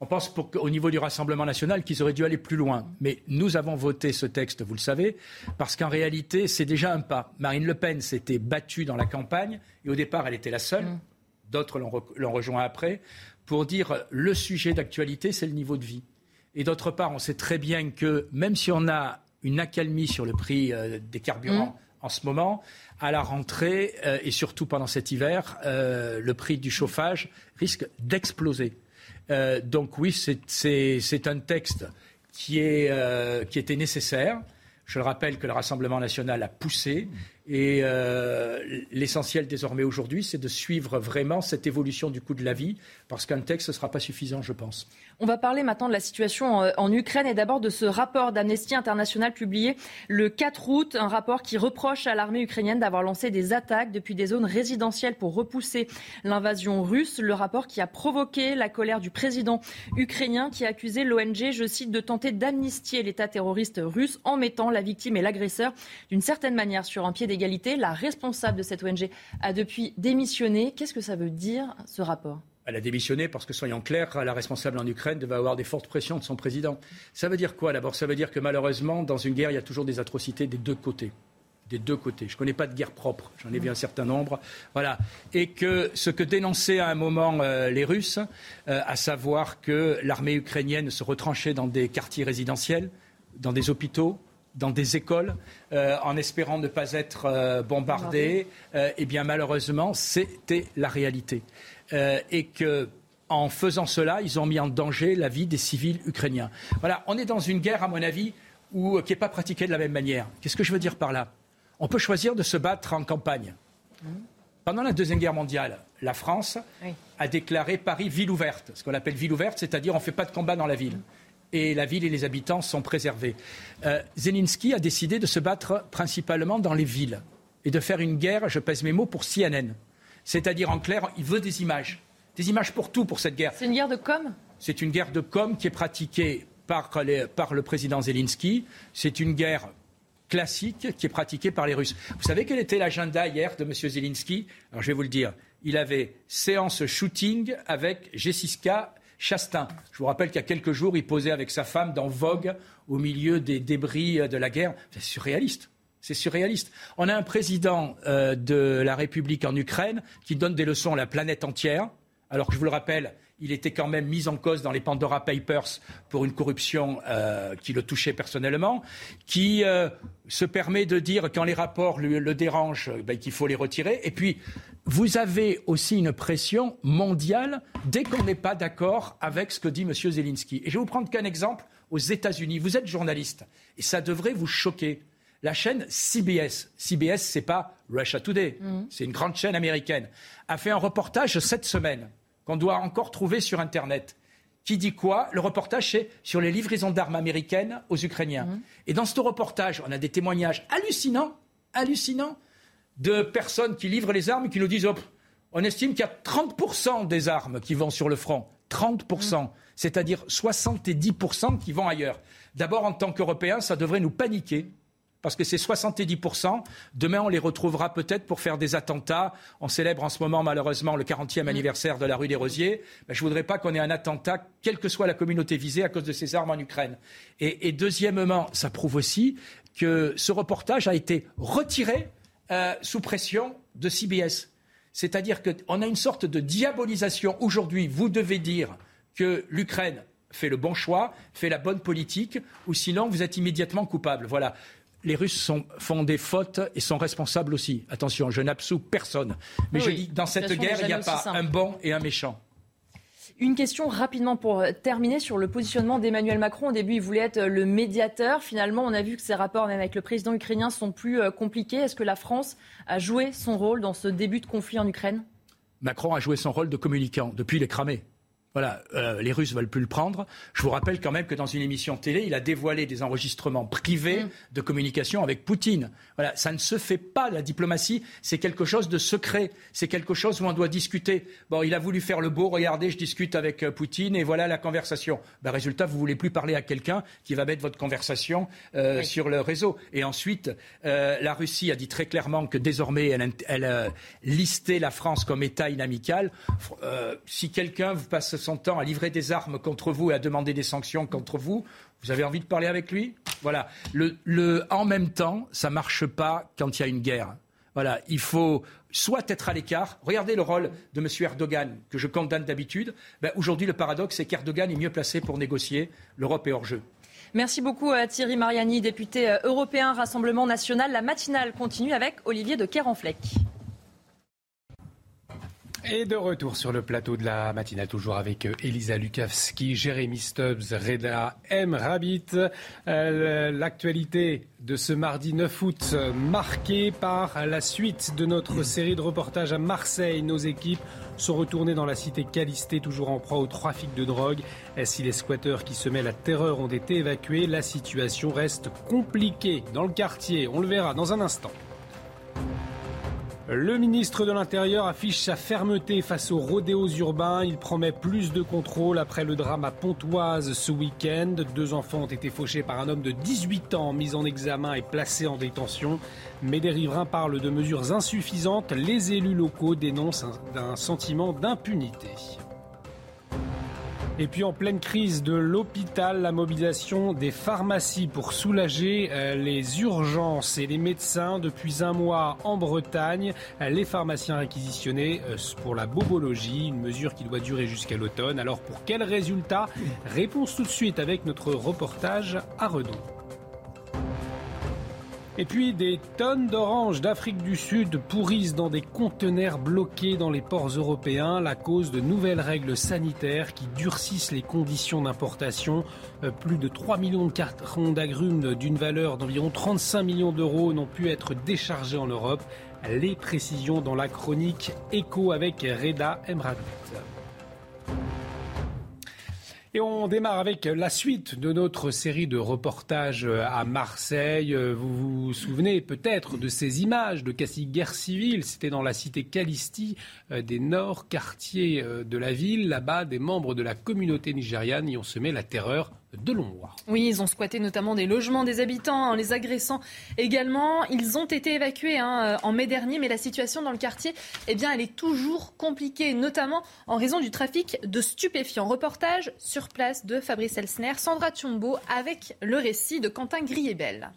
On pense pour, au niveau du Rassemblement national qu'ils auraient dû aller plus loin. Mais nous avons voté ce texte, vous le savez, parce qu'en réalité, c'est déjà un pas. Marine Le Pen s'était battue dans la campagne, et au départ, elle était la seule. D'autres l'ont re- l'ont rejoint après, pour dire le sujet d'actualité, c'est le niveau de vie. Et d'autre part, on sait très bien que même si on a une accalmie sur le prix euh, des carburants en ce moment, à la rentrée euh, et surtout pendant cet hiver, euh, le prix du chauffage risque d'exploser. Donc oui, c'est- un texte qui, est, qui était nécessaire. Je le rappelle que le Rassemblement national a poussé Et euh, l'essentiel désormais aujourd'hui, c'est de suivre vraiment cette évolution du coût de la vie, parce qu'un texte ne sera pas suffisant, je pense. On va parler maintenant de la situation euh, en Ukraine et d'abord de ce rapport d'Amnesty International publié le 4 août, un rapport qui reproche à l'armée ukrainienne d'avoir lancé des attaques depuis des zones résidentielles pour repousser l'invasion russe. Le rapport qui a provoqué la colère du président ukrainien qui a accusé l'ONG, je cite, de tenter d'amnistier l'État terroriste russe en mettant la victime et l'agresseur d'une certaine manière sur un pied La responsable de cette ONG a depuis démissionné. Qu'est-ce que ça veut dire ce rapport? Elle a démissionné parce que, soyons clairs, la responsable en Ukraine devait avoir des fortes pressions de son président. Ça veut dire quoi D'abord, ça veut dire que malheureusement, dans une guerre, il y a toujours des atrocités des deux côtés. Des deux côtés. Je ne connais pas de guerre propre, j'en ai vu un certain nombre. Voilà. Et que ce que dénonçaient à un moment euh, les Russes, euh, à savoir que l'armée ukrainienne se retranchait dans des quartiers résidentiels, dans des hôpitaux, dans des écoles euh, en espérant ne pas être bombardés, eh bien malheureusement, c'était la réalité. Euh, et que en faisant cela, ils ont mis en danger la vie des civils ukrainiens. Voilà, on est dans une guerre, à mon avis, où, qui n'est pas pratiquée de la même manière. Qu'est-ce que je veux dire par là? On peut choisir de se battre en campagne. Pendant la Deuxième Guerre mondiale, la France a déclaré Paris ville ouverte, ce qu'on appelle ville ouverte, c'est-à-dire on ne fait pas de combat dans la ville. Et la ville et les habitants sont préservés. Euh, Zelensky a décidé de se battre principalement dans les villes et de faire une guerre, je pèse mes mots, pour CNN. C'est-à-dire, en clair, il veut des images. Des images pour tout, pour cette guerre. C'est une guerre de com? C'est une guerre de com qui est pratiquée par, le président Zelensky. C'est une guerre classique qui est pratiquée par les Russes. Vous savez quel était l'agenda hier de M. Zelensky? Alors, je vais vous le dire. Il avait séance shooting avec Jessica Chastain. Je vous rappelle qu'il y a quelques jours, il posait avec sa femme dans Vogue au milieu des débris de la guerre. C'est surréaliste. C'est surréaliste. On a un président euh, de la République en Ukraine qui donne des leçons à la planète entière, alors que je vous le rappelle, il était quand même mis en cause dans les Pandora Papers pour une corruption euh, qui le touchait personnellement, qui euh, se permet de dire quand les rapports le, dérangent ben, qu'il faut les retirer. Et puis, vous avez aussi une pression mondiale dès qu'on n'est pas d'accord avec ce que dit M. Zelensky. Et je vais vous prendre qu'un exemple aux États-Unis. Vous êtes journaliste et ça devrait vous choquer la chaîne CBS, CBS, c'est pas Russia Today, mm. c'est une grande chaîne américaine, a fait un reportage cette semaine qu'on doit encore trouver sur Internet. Qui dit quoi Le reportage, c'est sur les livraisons d'armes américaines aux Ukrainiens. Mm. Et dans ce reportage, on a des témoignages hallucinants, hallucinants, de personnes qui livrent les armes et qui nous disent on estime qu'il y a 30% des armes qui vont sur le front. 30%, mm. c'est-à-dire 70% qui vont ailleurs. D'abord, en tant qu'Européens, ça devrait nous paniquer parce que c'est 70%. Demain, on les retrouvera peut-être pour faire des attentats. On célèbre en ce moment, malheureusement, le 40e mm. anniversaire de la rue des Rosiers. Ben, je ne voudrais pas qu'on ait un attentat, quelle que soit la communauté visée, à cause de ces armes en Ukraine. Et, deuxièmement, ça prouve aussi que ce reportage a été retiré euh, sous pression de CBS. C'est-à-dire qu'on a une sorte de diabolisation. Aujourd'hui, vous devez dire que l'Ukraine fait le bon choix, fait la bonne politique, ou sinon vous êtes immédiatement coupable. Voilà les Russes font des fautes et sont responsables aussi. Attention, je n'absous personne. Mais je dis, dans cette guerre, il n'y a pas un bon et un méchant. Une question rapidement pour terminer sur le positionnement d'Emmanuel Macron. Au début, il voulait être le médiateur. Finalement, on a vu que ses rapports, même avec le président ukrainien, sont plus euh, compliqués. Est-ce que la France a joué son rôle dans ce début de conflit en Ukraine? Macron a joué son rôle de communicant. Depuis, il est cramé. Voilà, euh, les Russes veulent plus le prendre. Je vous rappelle quand même que dans une émission télé, il a dévoilé des enregistrements privés mm. de communication avec Poutine. Voilà, ça ne se fait pas. La diplomatie, c'est quelque chose de secret. C'est quelque chose où on doit discuter. Bon, il a voulu faire le beau. Regardez, je discute avec euh, Poutine et voilà la conversation. Ben, résultat, vous voulez plus parler à quelqu'un qui va mettre votre conversation euh, sur le réseau. Et ensuite, la Russie a dit très clairement que désormais, elle, elle listait la France comme État inamical. si quelqu'un vous passe temps à livrer des armes contre vous et à demander des sanctions contre vous, vous avez envie de parler avec lui? Voilà. En même temps, ça marche pas quand il y a une guerre. Voilà, il faut soit être à l'écart. Regardez le rôle de M. Erdogan, que je condamne d'habitude. Ben, aujourd'hui, le paradoxe, c'est qu'Erdogan est mieux placé pour négocier. L'Europe est hors jeu. Merci beaucoup à Thierry Mariani, député euh, européen Rassemblement national. La matinale continue avec Olivier de Kerenfleck. Et de retour sur le plateau de la matinale, toujours avec euh, Elisa Lukavski, Jérémy Stubbs, Reda M. Rabbit. Euh, l'actualité de ce mardi 9 août, marquée par la suite de notre série de reportages à Marseille. Nos équipes sont retournées dans la cité Calisté, toujours en proie au trafic de drogue. Si les squatteurs qui semaient la terreur ont été évacués, la situation reste compliquée dans le quartier. On le verra dans un instant. Le ministre de l'Intérieur affiche sa fermeté face aux rodéos urbains. Il promet plus de contrôle après le drame à Pontoise ce week-end. Deux enfants ont été fauchés par un homme de 18 ans mis en examen et placé en détention. Mais des riverains parlent de mesures insuffisantes. Les élus locaux dénoncent un sentiment d'impunité. Et puis en pleine crise de l'hôpital, la mobilisation des pharmacies pour soulager euh, les urgences et les médecins depuis un mois en Bretagne. Les pharmaciens réquisitionnés euh, pour la bobologie, une mesure qui doit durer jusqu'à l'automne. Alors pour quels résultats Réponse tout de suite avec notre reportage à Redon. Et puis des tonnes d'oranges d'Afrique du Sud pourrissent dans des conteneurs bloqués dans les ports européens, la cause de nouvelles règles sanitaires qui durcissent les conditions d'importation. Euh, plus de 3 millions de cartons d'agrumes d'une valeur d'environ 35 millions d'euros n'ont pu être déchargés en Europe. Les précisions dans la chronique Écho avec Reda Emradit. Et on démarre avec la suite de notre série de reportages à Marseille. Vous vous souvenez peut-être de ces images de Cassis guerre civile. C'était dans la cité Calisti euh, des nord quartiers euh, de la ville. Là-bas, des membres de la communauté nigériane y ont semé la terreur de. Oui, ils ont squatté notamment des logements des habitants en les agressant également. Ils ont été évacués hein, en mai dernier, mais la situation dans le quartier, eh bien, elle est toujours compliquée, notamment en raison du trafic de stupéfiants. Reportage sur place de Fabrice Elsner, Sandra Tchombo, avec le récit de Quentin Griebel.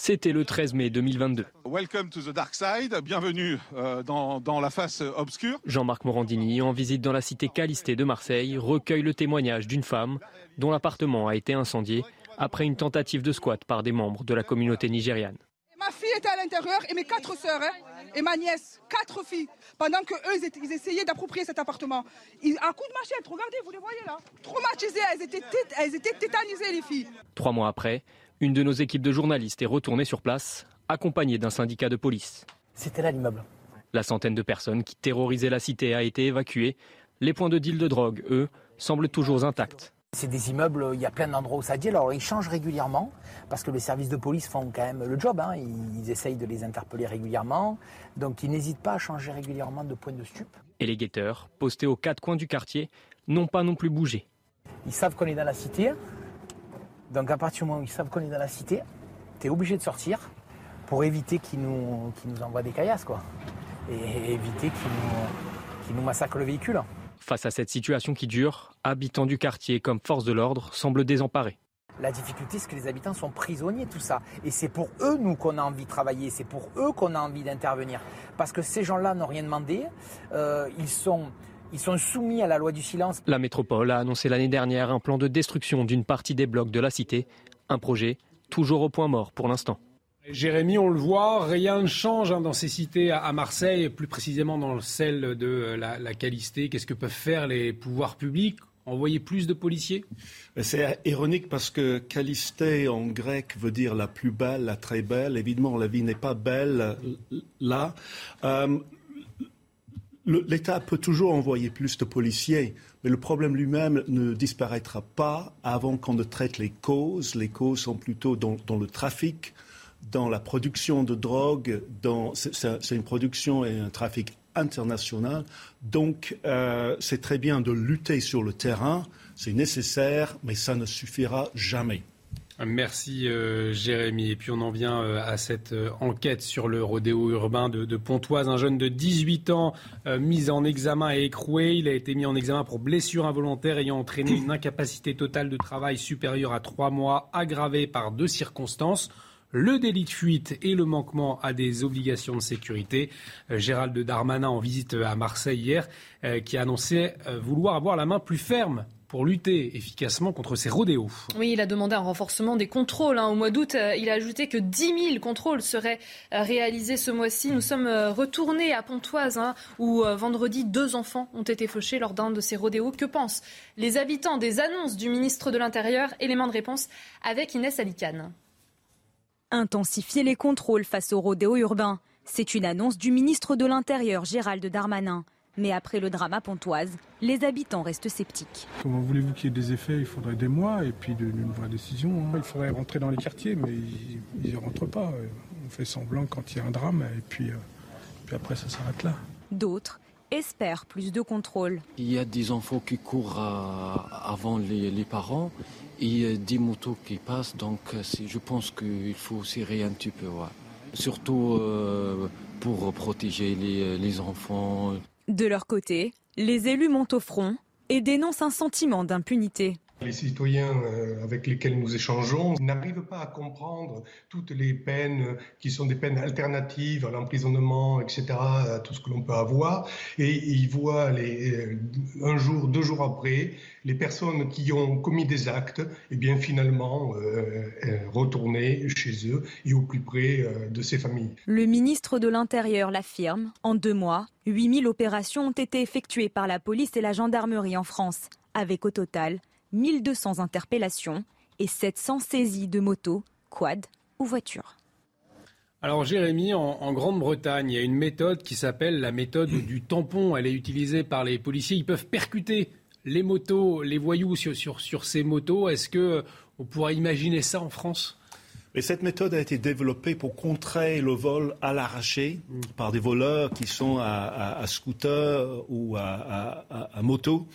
C'était le 13 mai 2022. Welcome to the dark side. Bienvenue euh, dans, dans, la face obscure. Jean-Marc Morandini, en visite dans la cité Calistée de Marseille, recueille le témoignage d'une femme dont l'appartement a été incendié après une tentative de squat par des membres de la communauté nigériane. Ma fille était à l'intérieur et mes quatre sœurs hein, et ma nièce, quatre filles, pendant que eux ils essayaient d'approprier cet appartement. Ils, un coup de machette, regardez, vous les voyez là, traumatisées, elles étaient, elles étaient tétanisées les filles. Trois mois après, une de nos équipes de journalistes est retournée sur place, accompagnée d'un syndicat de police. C'était là l'immeuble. La centaine de personnes qui terrorisaient la cité a été évacuée. Les points de deal de drogue, eux, semblent toujours intacts. C'est des immeubles, il y a plein d'endroits où ça dit. Alors ils changent régulièrement parce que les services de police font quand même le job. Hein. Ils essayent de les interpeller régulièrement. Donc ils n'hésitent pas à changer régulièrement de point de stup. Et les guetteurs, postés aux quatre coins du quartier, n'ont pas non plus bougé. Ils savent qu'on est dans la cité. Donc à partir du moment où ils savent qu'on est dans la cité, tu es obligé de sortir pour éviter qu'ils nous, nous envoient des caillasses, quoi. Et éviter qu'ils nous, nous massacrent le véhicule. Face à cette situation qui dure, habitants du quartier comme force de l'ordre semblent désemparés. La difficulté, c'est que les habitants sont prisonniers de tout ça. Et c'est pour eux, nous, qu'on a envie de travailler. C'est pour eux qu'on a envie d'intervenir. Parce que ces gens-là n'ont rien demandé. Euh, ils sont ils sont soumis à la loi du silence. La métropole a annoncé l'année dernière un plan de destruction d'une partie des blocs de la cité. Un projet toujours au point mort pour l'instant. Jérémy, on le voit, rien ne change hein, dans ces cités à, Marseille, plus précisément dans celle de la, la Calisté. Qu'est-ce que peuvent faire les pouvoirs publics? Envoyer plus de policiers? C'est ironique parce que Calisté en grec veut dire la plus belle, la très belle. Évidemment, la vie n'est pas belle là. Euh, L'État peut toujours envoyer plus de policiers, mais le problème lui-même ne disparaîtra pas avant qu'on ne traite les causes. Les causes sont plutôt dans, le trafic, dans la production de drogue. C'est une production et un trafic international. Donc, euh, c'est très bien de lutter sur le terrain. C'est nécessaire, mais ça ne suffira jamais. Merci euh, Jérémy. Et puis on en vient euh, à cette euh, enquête sur le rodéo urbain de, Pontoise. Un jeune de 18 ans mis en examen et écroué. Il a été mis en examen pour blessure involontaire ayant entraîné une incapacité totale de travail supérieure à trois mois, aggravée par deux circonstances le délit de fuite et le manquement à des obligations de sécurité. Gérald Darmanin en visite à Marseille hier, qui a annoncé vouloir avoir la main plus ferme pour lutter efficacement contre ces rodéos. Oui, il a demandé un renforcement des contrôles. Hein. Au mois d'août, euh, il a ajouté que 10 000 contrôles seraient euh, réalisés ce mois-ci. Nous sommes euh, retournés à Pontoise, hein, où vendredi, deux enfants ont été fauchés lors d'un de ces rodéos. Que pensent les habitants des annonces du ministre de l'Intérieur? Élément de réponse avec Inès Alicane. Intensifier les contrôles face aux rodéos urbains. C'est une annonce du ministre de l'Intérieur, Gérald Darmanin. Mais après le drame à Pontoise, les habitants restent sceptiques. Comment voulez-vous qu'il y ait des effets? Il faudrait des mois et puis une vraie décision. Hein. Il faudrait rentrer dans les quartiers, mais ils ne rentrent pas. On fait semblant quand il y a un drame et puis, euh, puis après ça s'arrête là. D'autres espèrent plus de contrôle. Il y a des enfants qui courent avant les, parents et des motos qui passent, donc je pense qu'il faut serrer un petit peu. Surtout euh, pour protéger les enfants. De leur côté, les élus montent au front et dénoncent un sentiment d'impunité. Les citoyens euh, avec lesquels nous échangeons n'arrivent pas à comprendre toutes les peines qui sont des peines alternatives à l'emprisonnement, etc., à tout ce que l'on peut avoir. Et ils voient euh, un jour, deux jours après, les personnes qui ont commis des actes, et eh bien finalement euh, retourner chez eux et au plus près de ces familles. Le ministre de l'Intérieur l'affirme. En deux mois, 8000 opérations ont été effectuées par la police et la gendarmerie en France, avec au total 1200 interpellations et 700 saisies de motos, quad ou voitures. Alors Jérémy, en, Grande-Bretagne, il y a une méthode qui s'appelle la méthode du tampon. Elle est utilisée par les policiers. Ils peuvent percuter les motos, les voyous sur, sur, ces motos. Est-ce qu'on pourrait imaginer ça en France? Mais cette méthode a été développée pour contrer le vol à l'arraché mm. par des voleurs qui sont à, scooter ou à, à, moto.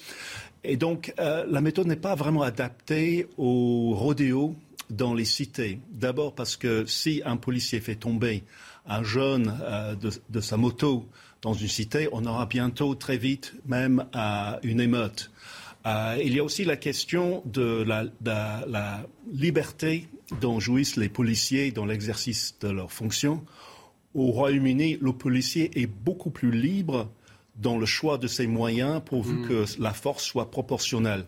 Et donc, euh, la méthode n'est pas vraiment adaptée au rodéo dans les cités. D'abord parce que si un policier fait tomber un jeune euh, de, sa moto dans une cité, on aura bientôt très vite même euh, une émeute. il y a aussi la question de la, de la liberté dont jouissent les policiers dans l'exercice de leurs fonctions. Au Royaume-Uni, le policier est beaucoup plus libre dans le choix de ses moyens pourvu mm. que la force soit proportionnelle.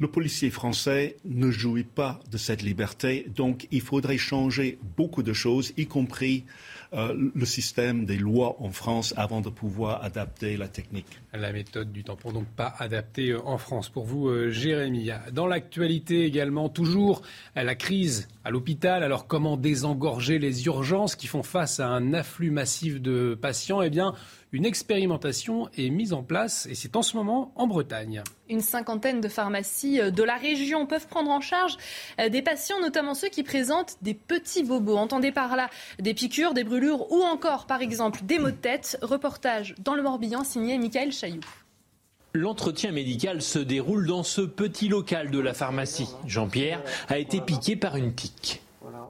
Le policier français ne jouit pas de cette liberté, donc il faudrait changer beaucoup de choses, y compris euh, le système des lois en France avant de pouvoir adapter la technique. La méthode du tampon, donc pas adaptée euh, en France. Pour vous, euh, Jérémy, dans l'actualité également, toujours la crise à l'hôpital. Alors comment désengorger les urgences qui font face à un afflux massif de patients? Eh bien, une expérimentation est mise en place et c'est en ce moment en Bretagne. Une cinquantaine de pharmacies euh, de la région peuvent prendre en charge euh, des patients, notamment ceux qui présentent des petits bobos. Entendez par là des piqûres, des brûlures ou encore, par exemple, des maux de tête. Reportage dans le Morbihan signé Michael Chailloux. L'entretien médical se déroule dans ce petit local de la pharmacie. Jean-Pierre a été piqué par une tique.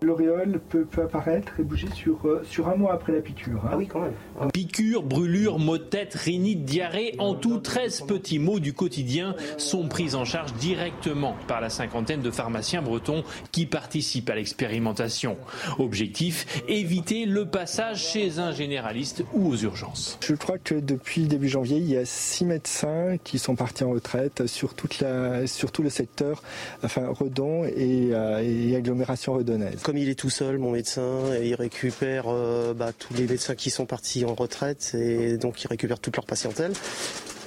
L'auréole peut, apparaître et bouger sur, euh, sur un mois après la piqûre. Hein. Ah oui, quand même. Piqûre, brûlure, maux de tête, rhinite, diarrhée, en tout 13 petits maux du quotidien sont pris en charge directement par la cinquantaine de pharmaciens bretons qui participent à l'expérimentation. Objectif, éviter le passage chez un généraliste ou aux urgences. Je crois que depuis début janvier, il y a six médecins qui sont partis en retraite sur, toute la, sur tout le secteur, enfin Redon et, euh, et agglomération redonnaise comme il est tout seul, mon médecin, il récupère euh, bah, tous les médecins qui sont partis en retraite et donc il récupère toute leur patientèle.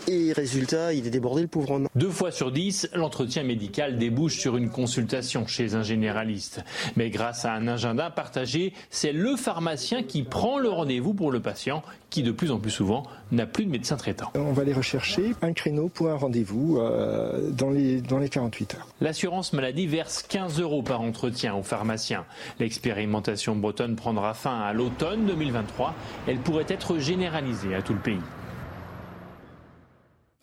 Et résultat, il est débordé le pauvre homme. Deux fois sur dix, l'entretien médical débouche sur une consultation chez un généraliste. Mais grâce à un agenda partagé, c'est le pharmacien qui prend le rendez-vous pour le patient qui de plus en plus souvent n'a plus de médecin traitant. On va aller rechercher un créneau pour un rendez-vous euh, dans, les, dans les 48 heures. L'assurance maladie verse 15 euros par entretien aux pharmaciens. L'expérimentation bretonne prendra fin à l'automne 2023. Elle pourrait être généralisée à tout le pays.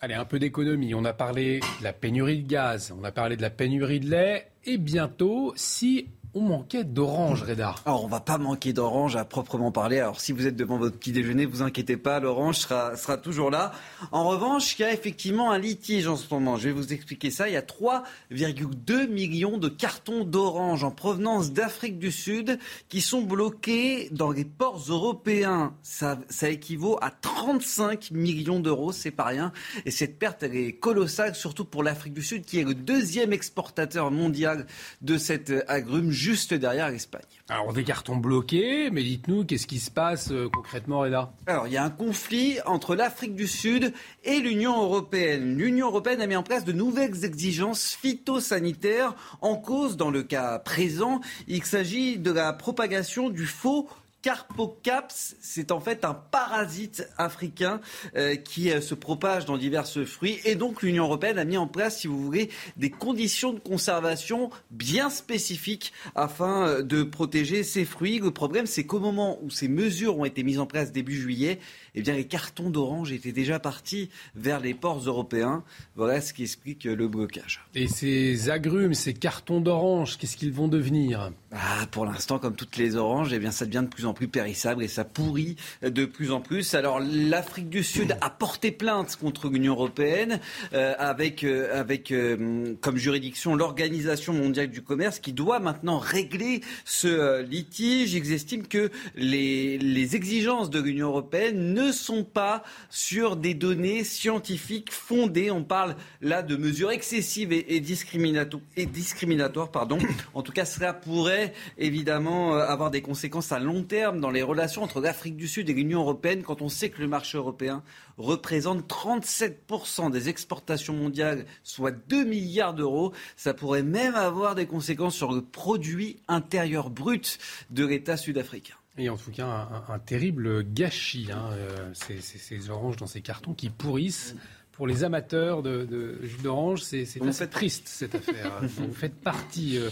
Allez, un peu d'économie. On a parlé de la pénurie de gaz, on a parlé de la pénurie de lait. Et bientôt, si on manquait d'orange, Reda. Alors, on va pas manquer d'orange à proprement parler. Alors, si vous êtes devant votre petit déjeuner, vous inquiétez pas, l'orange sera, toujours là. En revanche, il y a effectivement un litige en ce moment. Je vais vous expliquer ça. Il y a 3,2 millions de cartons d'orange en provenance d'Afrique du Sud qui sont bloqués dans les ports européens. Ça, ça équivaut à 35 millions d'euros, c'est pas rien. Et cette perte, elle est colossale, surtout pour l'Afrique du Sud, qui est le deuxième exportateur mondial de cette agrume juste derrière l'Espagne. Alors, des cartons bloqués, mais dites-nous, qu'est-ce qui se passe euh, concrètement, Reda Alors, il y a un conflit entre l'Afrique du Sud et l'Union européenne. L'Union européenne a mis en place de nouvelles exigences phytosanitaires en cause, dans le cas présent, il s'agit de la propagation du faux Carpocaps, c'est en fait un parasite africain euh, qui euh, se propage dans divers fruits. Et donc l'Union européenne a mis en place, si vous voulez, des conditions de conservation bien spécifiques afin euh, de protéger ces fruits. Le problème, c'est qu'au moment où ces mesures ont été mises en place début juillet, eh bien, les cartons d'orange étaient déjà partis vers les ports européens. Voilà ce qui explique le blocage. Et ces agrumes, ces cartons d'orange, qu'est-ce qu'ils vont devenir? Ah, Pour l'instant, comme toutes les oranges, eh bien, ça devient de plus en plus périssable et ça pourrit de plus en plus. Alors, l'Afrique du Sud a porté plainte contre l'Union européenne euh, avec, euh, avec euh, comme juridiction l'Organisation mondiale du commerce qui doit maintenant régler ce litige. Ils estiment que les, les exigences de l'Union européenne ne sont pas sur des données scientifiques fondées. On parle là de mesures excessives et, discriminatoires. Et discriminatoires pardon. En tout cas, cela pourrait évidemment avoir des conséquences à long terme dans les relations entre l'Afrique du Sud et l'Union européenne quand on sait que le marché européen représente 37% des exportations mondiales, soit 2 milliards d'euros. Ça pourrait même avoir des conséquences sur le produit intérieur brut de l'État sud-africain. Et en tout cas, un, terrible gâchis, hein, euh, ces, oranges dans ces cartons qui pourrissent. Pour les amateurs de, jus d'orange, c'est assez triste cette affaire. Vous faites partie, euh,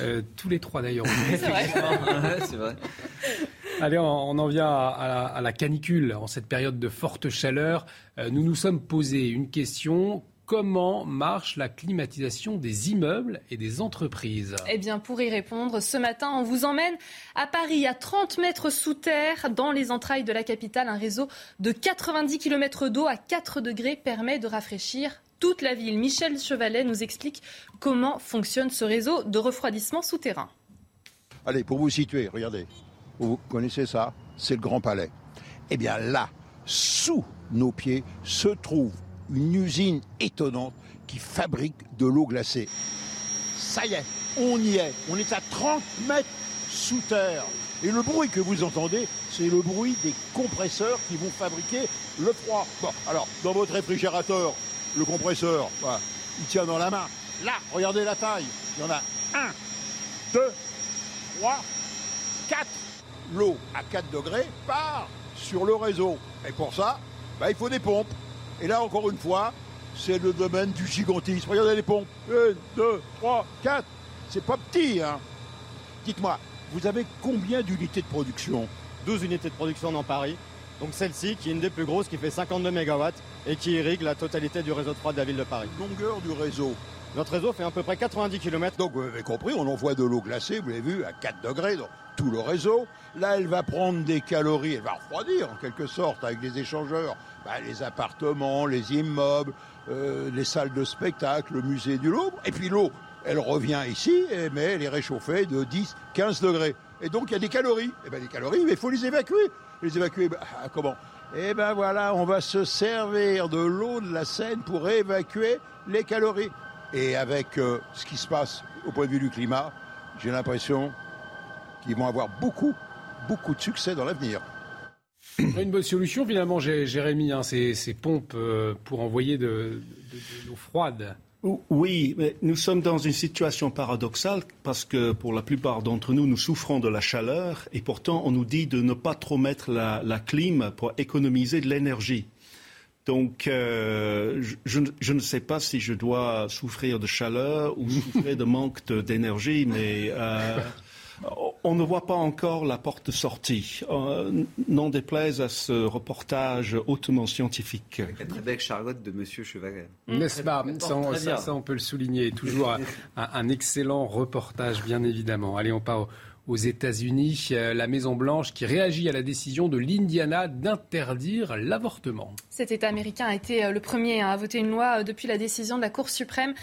euh, tous les trois d'ailleurs. C'est vrai. Allez, on, en vient à, la, canicule. En cette période de forte chaleur, nous nous sommes posé une question comment marche la climatisation des immeubles et des entreprises? Eh bien, pour y répondre, ce matin, on vous emmène à Paris, à 30 mètres sous terre, dans les entrailles de la capitale. Un réseau de 90 km d'eau à 4 degrés permet de rafraîchir toute la ville. Michel Chevalet nous explique comment fonctionne ce réseau de refroidissement souterrain. Allez, pour vous situer, regardez, vous connaissez ça, c'est le Grand Palais. Eh bien là, sous nos pieds, se trouve une usine étonnante qui fabrique de l'eau glacée. Ça y est, on y est. On est à 30 mètres sous terre. Et le bruit que vous entendez, c'est le bruit des compresseurs qui vont fabriquer le froid. Bon, alors, dans votre réfrigérateur, le compresseur, il tient dans la main. Là, regardez la taille. Il y en a un, deux, trois, quatre. L'eau à 4 degrés part sur le réseau. Et pour ça, bah, il faut des pompes. Et là, encore une fois, c'est le domaine du gigantisme. Regardez les pompes. Une, deux, trois, quatre. C'est pas petit, hein. Dites-moi, vous avez combien d'unités de production? 12 unités de production dans Paris. Donc celle-ci, qui est une des plus grosses, qui fait 52 MW et qui irrigue la totalité du réseau de froid de la ville de Paris. Longueur du réseau Notre réseau fait à peu près 90 km. Donc vous avez compris, on envoie de l'eau glacée, vous l'avez vu, à 4 degrés dans tout le réseau. Là, elle va prendre des calories, elle va refroidir en quelque sorte avec des échangeurs bah, les appartements, les immeubles, euh, les salles de spectacle, le musée du Louvre. Et puis l'eau, elle revient ici, mais elle est réchauffée de 10, 15 degrés. Et donc il y a des calories. Et eh bien des calories, mais il faut les évacuer. Les évacuer, bah, comment? Eh ben voilà, on va se servir de l'eau de la Seine pour évacuer les calories. Et avec euh, ce qui se passe au point de vue du climat, j'ai l'impression qu'ils vont avoir beaucoup, beaucoup de succès dans l'avenir. Une bonne solution finalement, Jérémy, hein, ces, pompes euh, pour envoyer de, l'eau froide. Oui, mais nous sommes dans une situation paradoxale parce que pour la plupart d'entre nous, nous souffrons de la chaleur et pourtant on nous dit de ne pas trop mettre la, clim pour économiser de l'énergie. Donc, euh, je, ne sais pas si je dois souffrir de chaleur ou souffrir de manque d'énergie, mais euh, on ne voit pas encore la porte de sortie, euh, n'en déplaise à ce reportage hautement scientifique. La très belle charlotte de Monsieur Chevalet. N'est-ce pas ça, ça, on peut le souligner. Toujours un, un, excellent reportage, bien évidemment. Allez, on part aux États-Unis. Euh, la Maison-Blanche qui réagit à la décision de l'Indiana d'interdire l'avortement. Cet État américain a été euh, le premier à voter une loi depuis la décision de la Cour suprême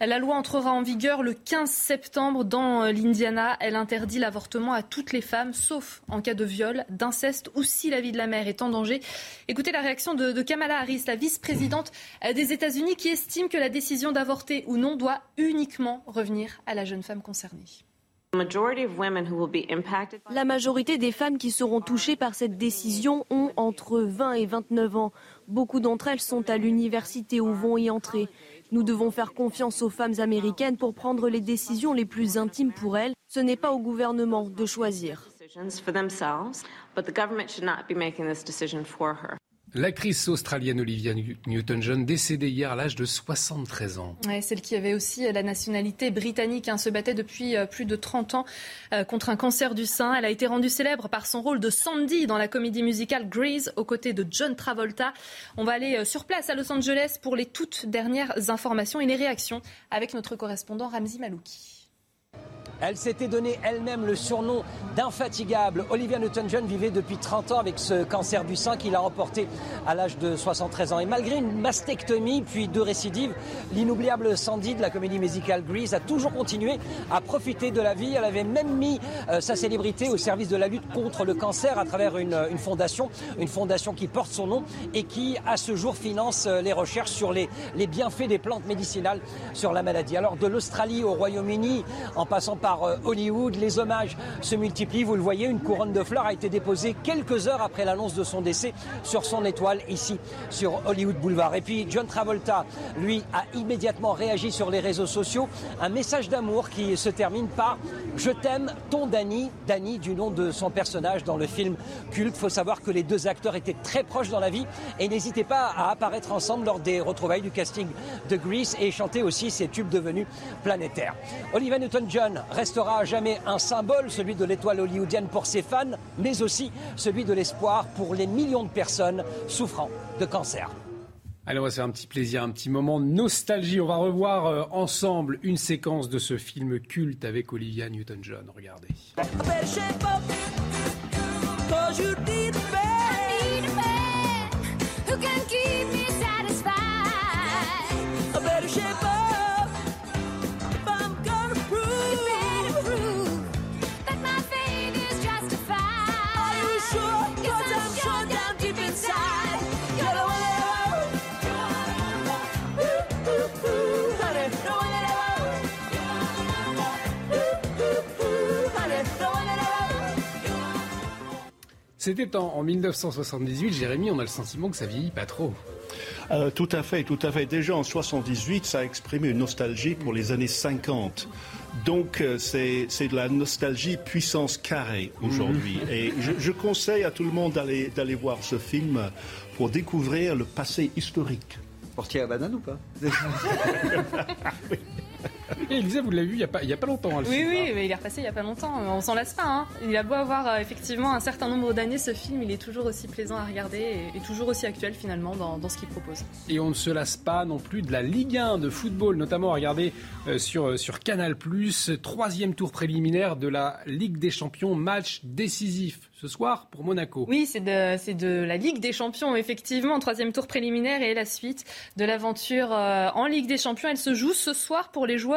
la loi entrera en vigueur le 15 septembre dans euh, l'Indiana. Elle interdit l'avortement à toutes les femmes, sauf en cas de viol, d'inceste ou si la vie de la mère est en danger. Écoutez la réaction de, Kamala Harris, la vice-présidente euh, des États-Unis, qui estime que la décision d'avorter ou non doit uniquement revenir à la jeune femme concernée. La majorité des femmes qui seront touchées par cette décision ont entre 20 et 29 ans. Beaucoup d'entre elles sont à l'université ou vont y entrer. Nous devons faire confiance aux femmes américaines pour prendre les décisions les plus intimes pour elles. Ce n'est pas au gouvernement de choisir. L'actrice australienne Olivia Newton-John, décédée hier à l'âge de 73 ans. celle qui avait aussi la nationalité britannique, hein, se battait depuis euh, plus de 30 ans euh, contre un cancer du sein. Elle a été rendue célèbre par son rôle de Sandy dans la comédie musicale Grease aux côtés de John Travolta. On va aller euh, sur place à Los Angeles pour les toutes dernières informations et les réactions avec notre correspondant Ramzi Malouki. Elle s'était donné elle-même le surnom d'infatigable. Olivia Newton-John vivait depuis 30 ans avec ce cancer du sein qu'il a remporté à l'âge de 73 ans. Et malgré une mastectomie puis deux récidives, l'inoubliable Sandy de la comédie musicale Grease a toujours continué à profiter de la vie. Elle avait même mis euh, sa célébrité au service de la lutte contre le cancer à travers une, fondation, une fondation qui porte son nom et qui, à ce jour, finance euh, les recherches sur les, les bienfaits des plantes médicinales sur la maladie. Alors de l'Australie au Royaume-Uni, en passant par par euh, Hollywood. Les hommages se multiplient. Vous le voyez, une couronne de fleurs a été déposée quelques heures après l'annonce de son décès sur son étoile ici sur Hollywood Boulevard. Et puis John Travolta, lui, a immédiatement réagi sur les réseaux sociaux. Un message d'amour qui se termine par Je t'aime, ton Danny. Danny, du nom de son personnage dans le film culte. Il faut savoir que les deux acteurs étaient très proches dans la vie et n'hésitaient pas à apparaître ensemble lors des retrouvailles du casting de Grease et chanter aussi ces tubes devenus planétaires. Olivia Newton-John restera à jamais un symbole, celui de l'étoile hollywoodienne pour ses fans, mais aussi celui de l'espoir pour les millions de personnes souffrant de cancer. Allez, on va se faire un petit plaisir, un petit moment de nostalgie. On va revoir euh, ensemble une séquence de ce film culte avec Olivia Newton-John. Regardez. C'était en, 1978, Jérémy, on a le sentiment que ça vieillit pas trop. Euh, tout à fait, tout à fait. Déjà en 78, ça a exprimé une nostalgie pour les années 50. Donc euh, c'est de la nostalgie puissance carrée aujourd'hui. Mhm. Et je, conseille à tout le monde d'aller voir ce film pour découvrir le passé historique. Portier à banane ou pas? Elisa, vous l'avez vu il n'y a, pas, a pas longtemps. Hein, oui, oui, mais il est repassé il n'y a pas longtemps. On s'en lasse pas. Hein. Il a beau avoir euh, effectivement un certain nombre d'années, ce film, il est toujours aussi plaisant à regarder et, toujours aussi actuel finalement dans, ce qu'il propose. Et on ne se lasse pas non plus de la Ligue 1 de football, notamment à regarder euh, sur, euh, sur Canal+, troisième tour préliminaire de la Ligue des Champions, match décisif ce soir pour Monaco. Oui, c'est de, de, la Ligue des Champions, effectivement, troisième tour préliminaire et la suite de l'aventure en Ligue des Champions. Elle se joue ce soir pour les joueurs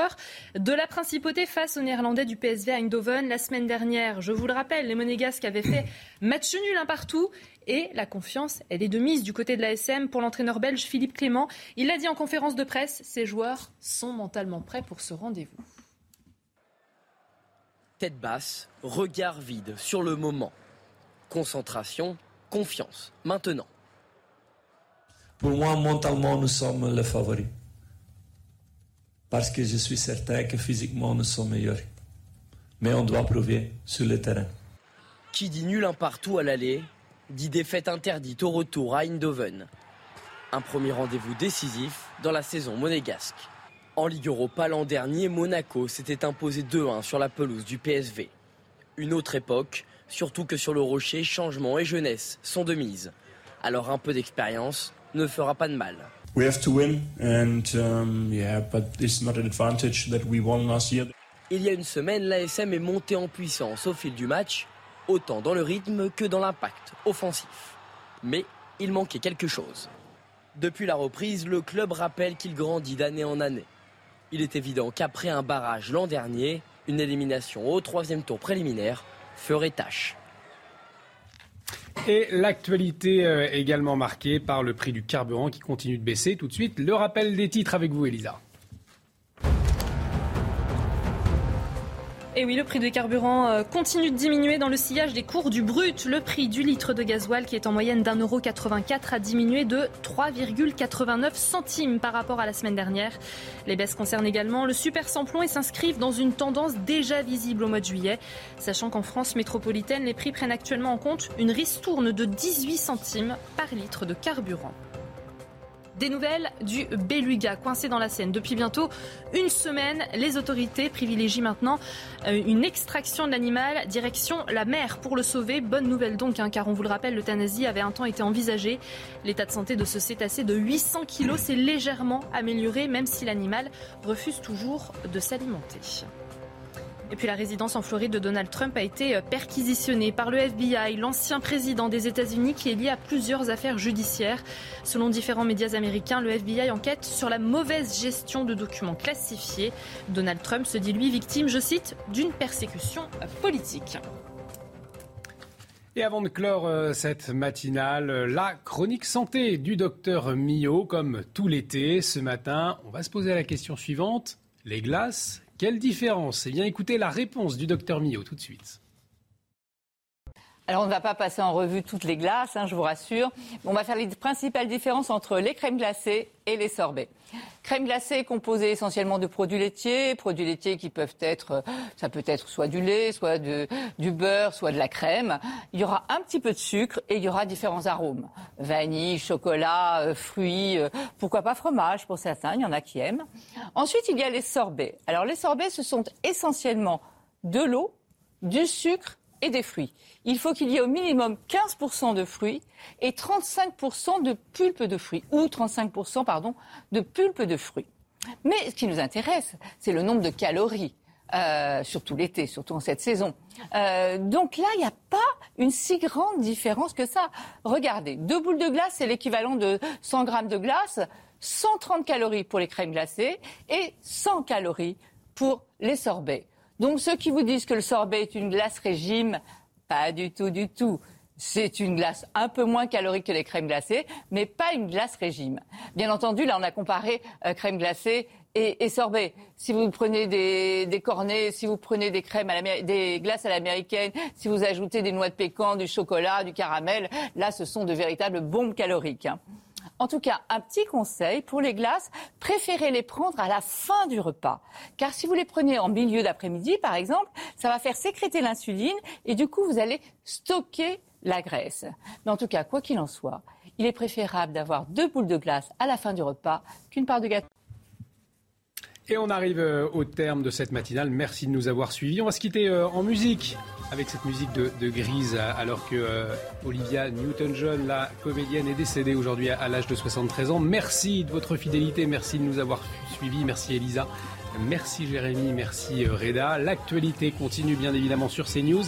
de la principauté face aux Néerlandais du PSV Eindhoven la semaine dernière. Je vous le rappelle, les Monégasques avaient fait match nul un partout et la confiance, elle est de mise du côté de la SM pour l'entraîneur belge Philippe Clément. Il l'a dit en conférence de presse, ces joueurs sont mentalement prêts pour ce rendez-vous. Tête basse, regard vide sur le moment. Concentration, confiance. Maintenant. Pour moi, mentalement, nous sommes les favoris parce que je suis certain que physiquement nous sommes meilleurs. Mais on doit prouver sur le terrain. Qui dit nul un partout à l'aller, dit défaite interdite au retour à Eindhoven. Un premier rendez-vous décisif dans la saison monégasque. En Ligue Europa l'an dernier, Monaco s'était imposé 2-1 sur la pelouse du PSV. Une autre époque, surtout que sur le rocher, changement et jeunesse sont de mise. Alors un peu d'expérience ne fera pas de mal. We have to win, and um, yeah, but it's not an advantage that we won last year. Il y a une semaine, l'ASM est montée en puissance au fil du match, autant dans le rythme que dans l'impact offensif. Mais il manquait quelque chose. Depuis la reprise, le club rappelle qu'il grandit d'année en année. Il est évident qu'après un barrage l'an dernier, une élimination au troisième tour préliminaire ferait tâche. Et l'actualité euh, également marquée par le prix du carburant qui continue de baisser. Tout de suite, le rappel des titres avec vous, Elisa. Et oui, le prix des carburants euh, continue de diminuer dans le sillage des cours du brut. Le prix du litre de gasoil, qui est en moyenne d'un euro 84, a diminué de 3,89 centimes par rapport à la semaine dernière. Les baisses concernent également le super samplon et s'inscrivent dans une tendance déjà visible au mois de juillet. Sachant qu'en France métropolitaine, les prix prennent actuellement en compte une ristourne de 18 centimes par litre de carburant. Des nouvelles du beluga coincé dans la Seine. Depuis bientôt une semaine, les autorités privilégient maintenant euh, une extraction de l'animal direction la mer pour le sauver. Bonne nouvelle donc, hein, car on vous le rappelle, l'euthanasie avait un temps été envisagée. L'état de santé de ce cétacé de 800 kg s'est légèrement amélioré, même si l'animal refuse toujours de s'alimenter. Et puis la résidence en Floride de Donald Trump a été euh, perquisitionnée par le FBI, l'ancien président des États-Unis qui est lié à plusieurs affaires judiciaires. Selon différents médias américains, le FBI enquête sur la mauvaise gestion de documents classifiés. Donald Trump se dit lui victime, je cite, d'une persécution politique. Et avant de clore euh, cette matinale, euh, la chronique santé du docteur Millot, comme tout l'été, ce matin, on va se poser la question suivante. Les glaces, quelle différence? Eh bien, écoutez la réponse du docteur Millot tout de suite. Alors, on ne va pas passer en revue toutes les glaces, hein, je vous rassure. On va faire les principales différences entre les crèmes glacées et les sorbets. Crème glacée composée essentiellement de produits laitiers, produits laitiers qui peuvent être, ça peut être soit du lait, soit du beurre, soit de la crème. Il y aura un petit peu de sucre et il y aura différents arômes. Vanille, chocolat, euh, fruits, euh, pourquoi pas fromage pour certains, il y en a qui aiment. Ensuite, il y a les sorbets. Alors les sorbets, ce sont essentiellement de l'eau, du sucre et des fruits. Il faut qu'il y ait au minimum 15% de fruits et 35% de pulpe de fruits, ou 35% pardon, de pulpe de fruits. Mais ce qui nous intéresse, c'est le nombre de calories. Euh, surtout l'été, surtout en cette saison. Euh, donc là, il n'y a pas une si grande différence que ça. Regardez, deux boules de glace, c'est l'équivalent de 100 grammes de glace, 130 calories pour les crèmes glacées et 100 calories pour les sorbets. Donc ceux qui vous disent que le sorbet est une glace régime, pas du tout, du tout. C'est une glace un peu moins calorique que les crèmes glacées, mais pas une glace régime. Bien entendu, là, on a comparé euh, crème glacée et, sorbet. Si vous prenez des, cornets, si vous prenez des crèmes, à des glaces à l'américaine, si vous ajoutez des noix de pécan, du chocolat, du caramel, là, ce sont de véritables bombes caloriques. Hein. En tout cas, un petit conseil pour les glaces, préférez les prendre à la fin du repas. Car si vous les prenez en milieu d'après-midi, par exemple, ça va faire sécréter l'insuline et du coup, vous allez stocker la graisse. Mais en tout cas, quoi qu'il en soit, il est préférable d'avoir deux boules de glace à la fin du repas qu'une part de gâteau. Et on arrive euh, au terme de cette matinale. Merci de nous avoir suivis. On va se quitter euh, en musique avec cette musique de, Grise, alors que euh, Olivia Newton-John, la comédienne, est décédée aujourd'hui à, l'âge de 73 ans. Merci de votre fidélité, merci de nous avoir suivis, merci Elisa, merci Jérémy, merci Reda. L'actualité continue bien évidemment sur CNews.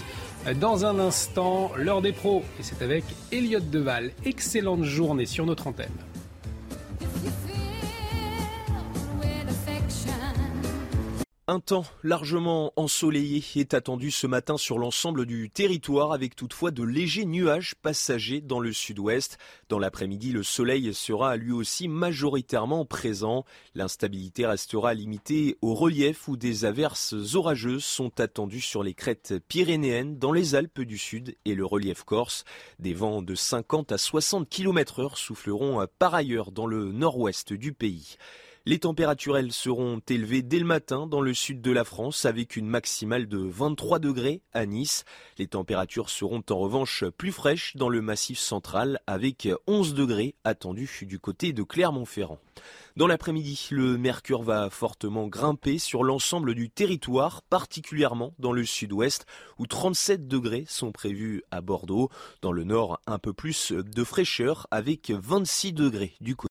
Dans un instant, l'heure des pros, et c'est avec Elliot Deval. Excellente journée sur notre antenne. Un temps largement ensoleillé est attendu ce matin sur l'ensemble du territoire avec toutefois de légers nuages passagers dans le sud-ouest. Dans l'après-midi, le soleil sera lui aussi majoritairement présent. L'instabilité restera limitée au relief où des averses orageuses sont attendues sur les crêtes pyrénéennes, dans les Alpes du Sud et le relief corse. Des vents de 50 à 60 km heure souffleront par ailleurs dans le nord-ouest du pays. Les températures, seront élevées dès le matin dans le sud de la France avec une maximale de 23 degrés à Nice. Les températures seront en revanche plus fraîches dans le massif central avec 11 degrés attendus du côté de Clermont-Ferrand. Dans l'après-midi, le mercure va fortement grimper sur l'ensemble du territoire, particulièrement dans le sud-ouest, où 37 degrés sont prévus à Bordeaux. Dans le nord, un peu plus de fraîcheur avec 26 degrés du côté.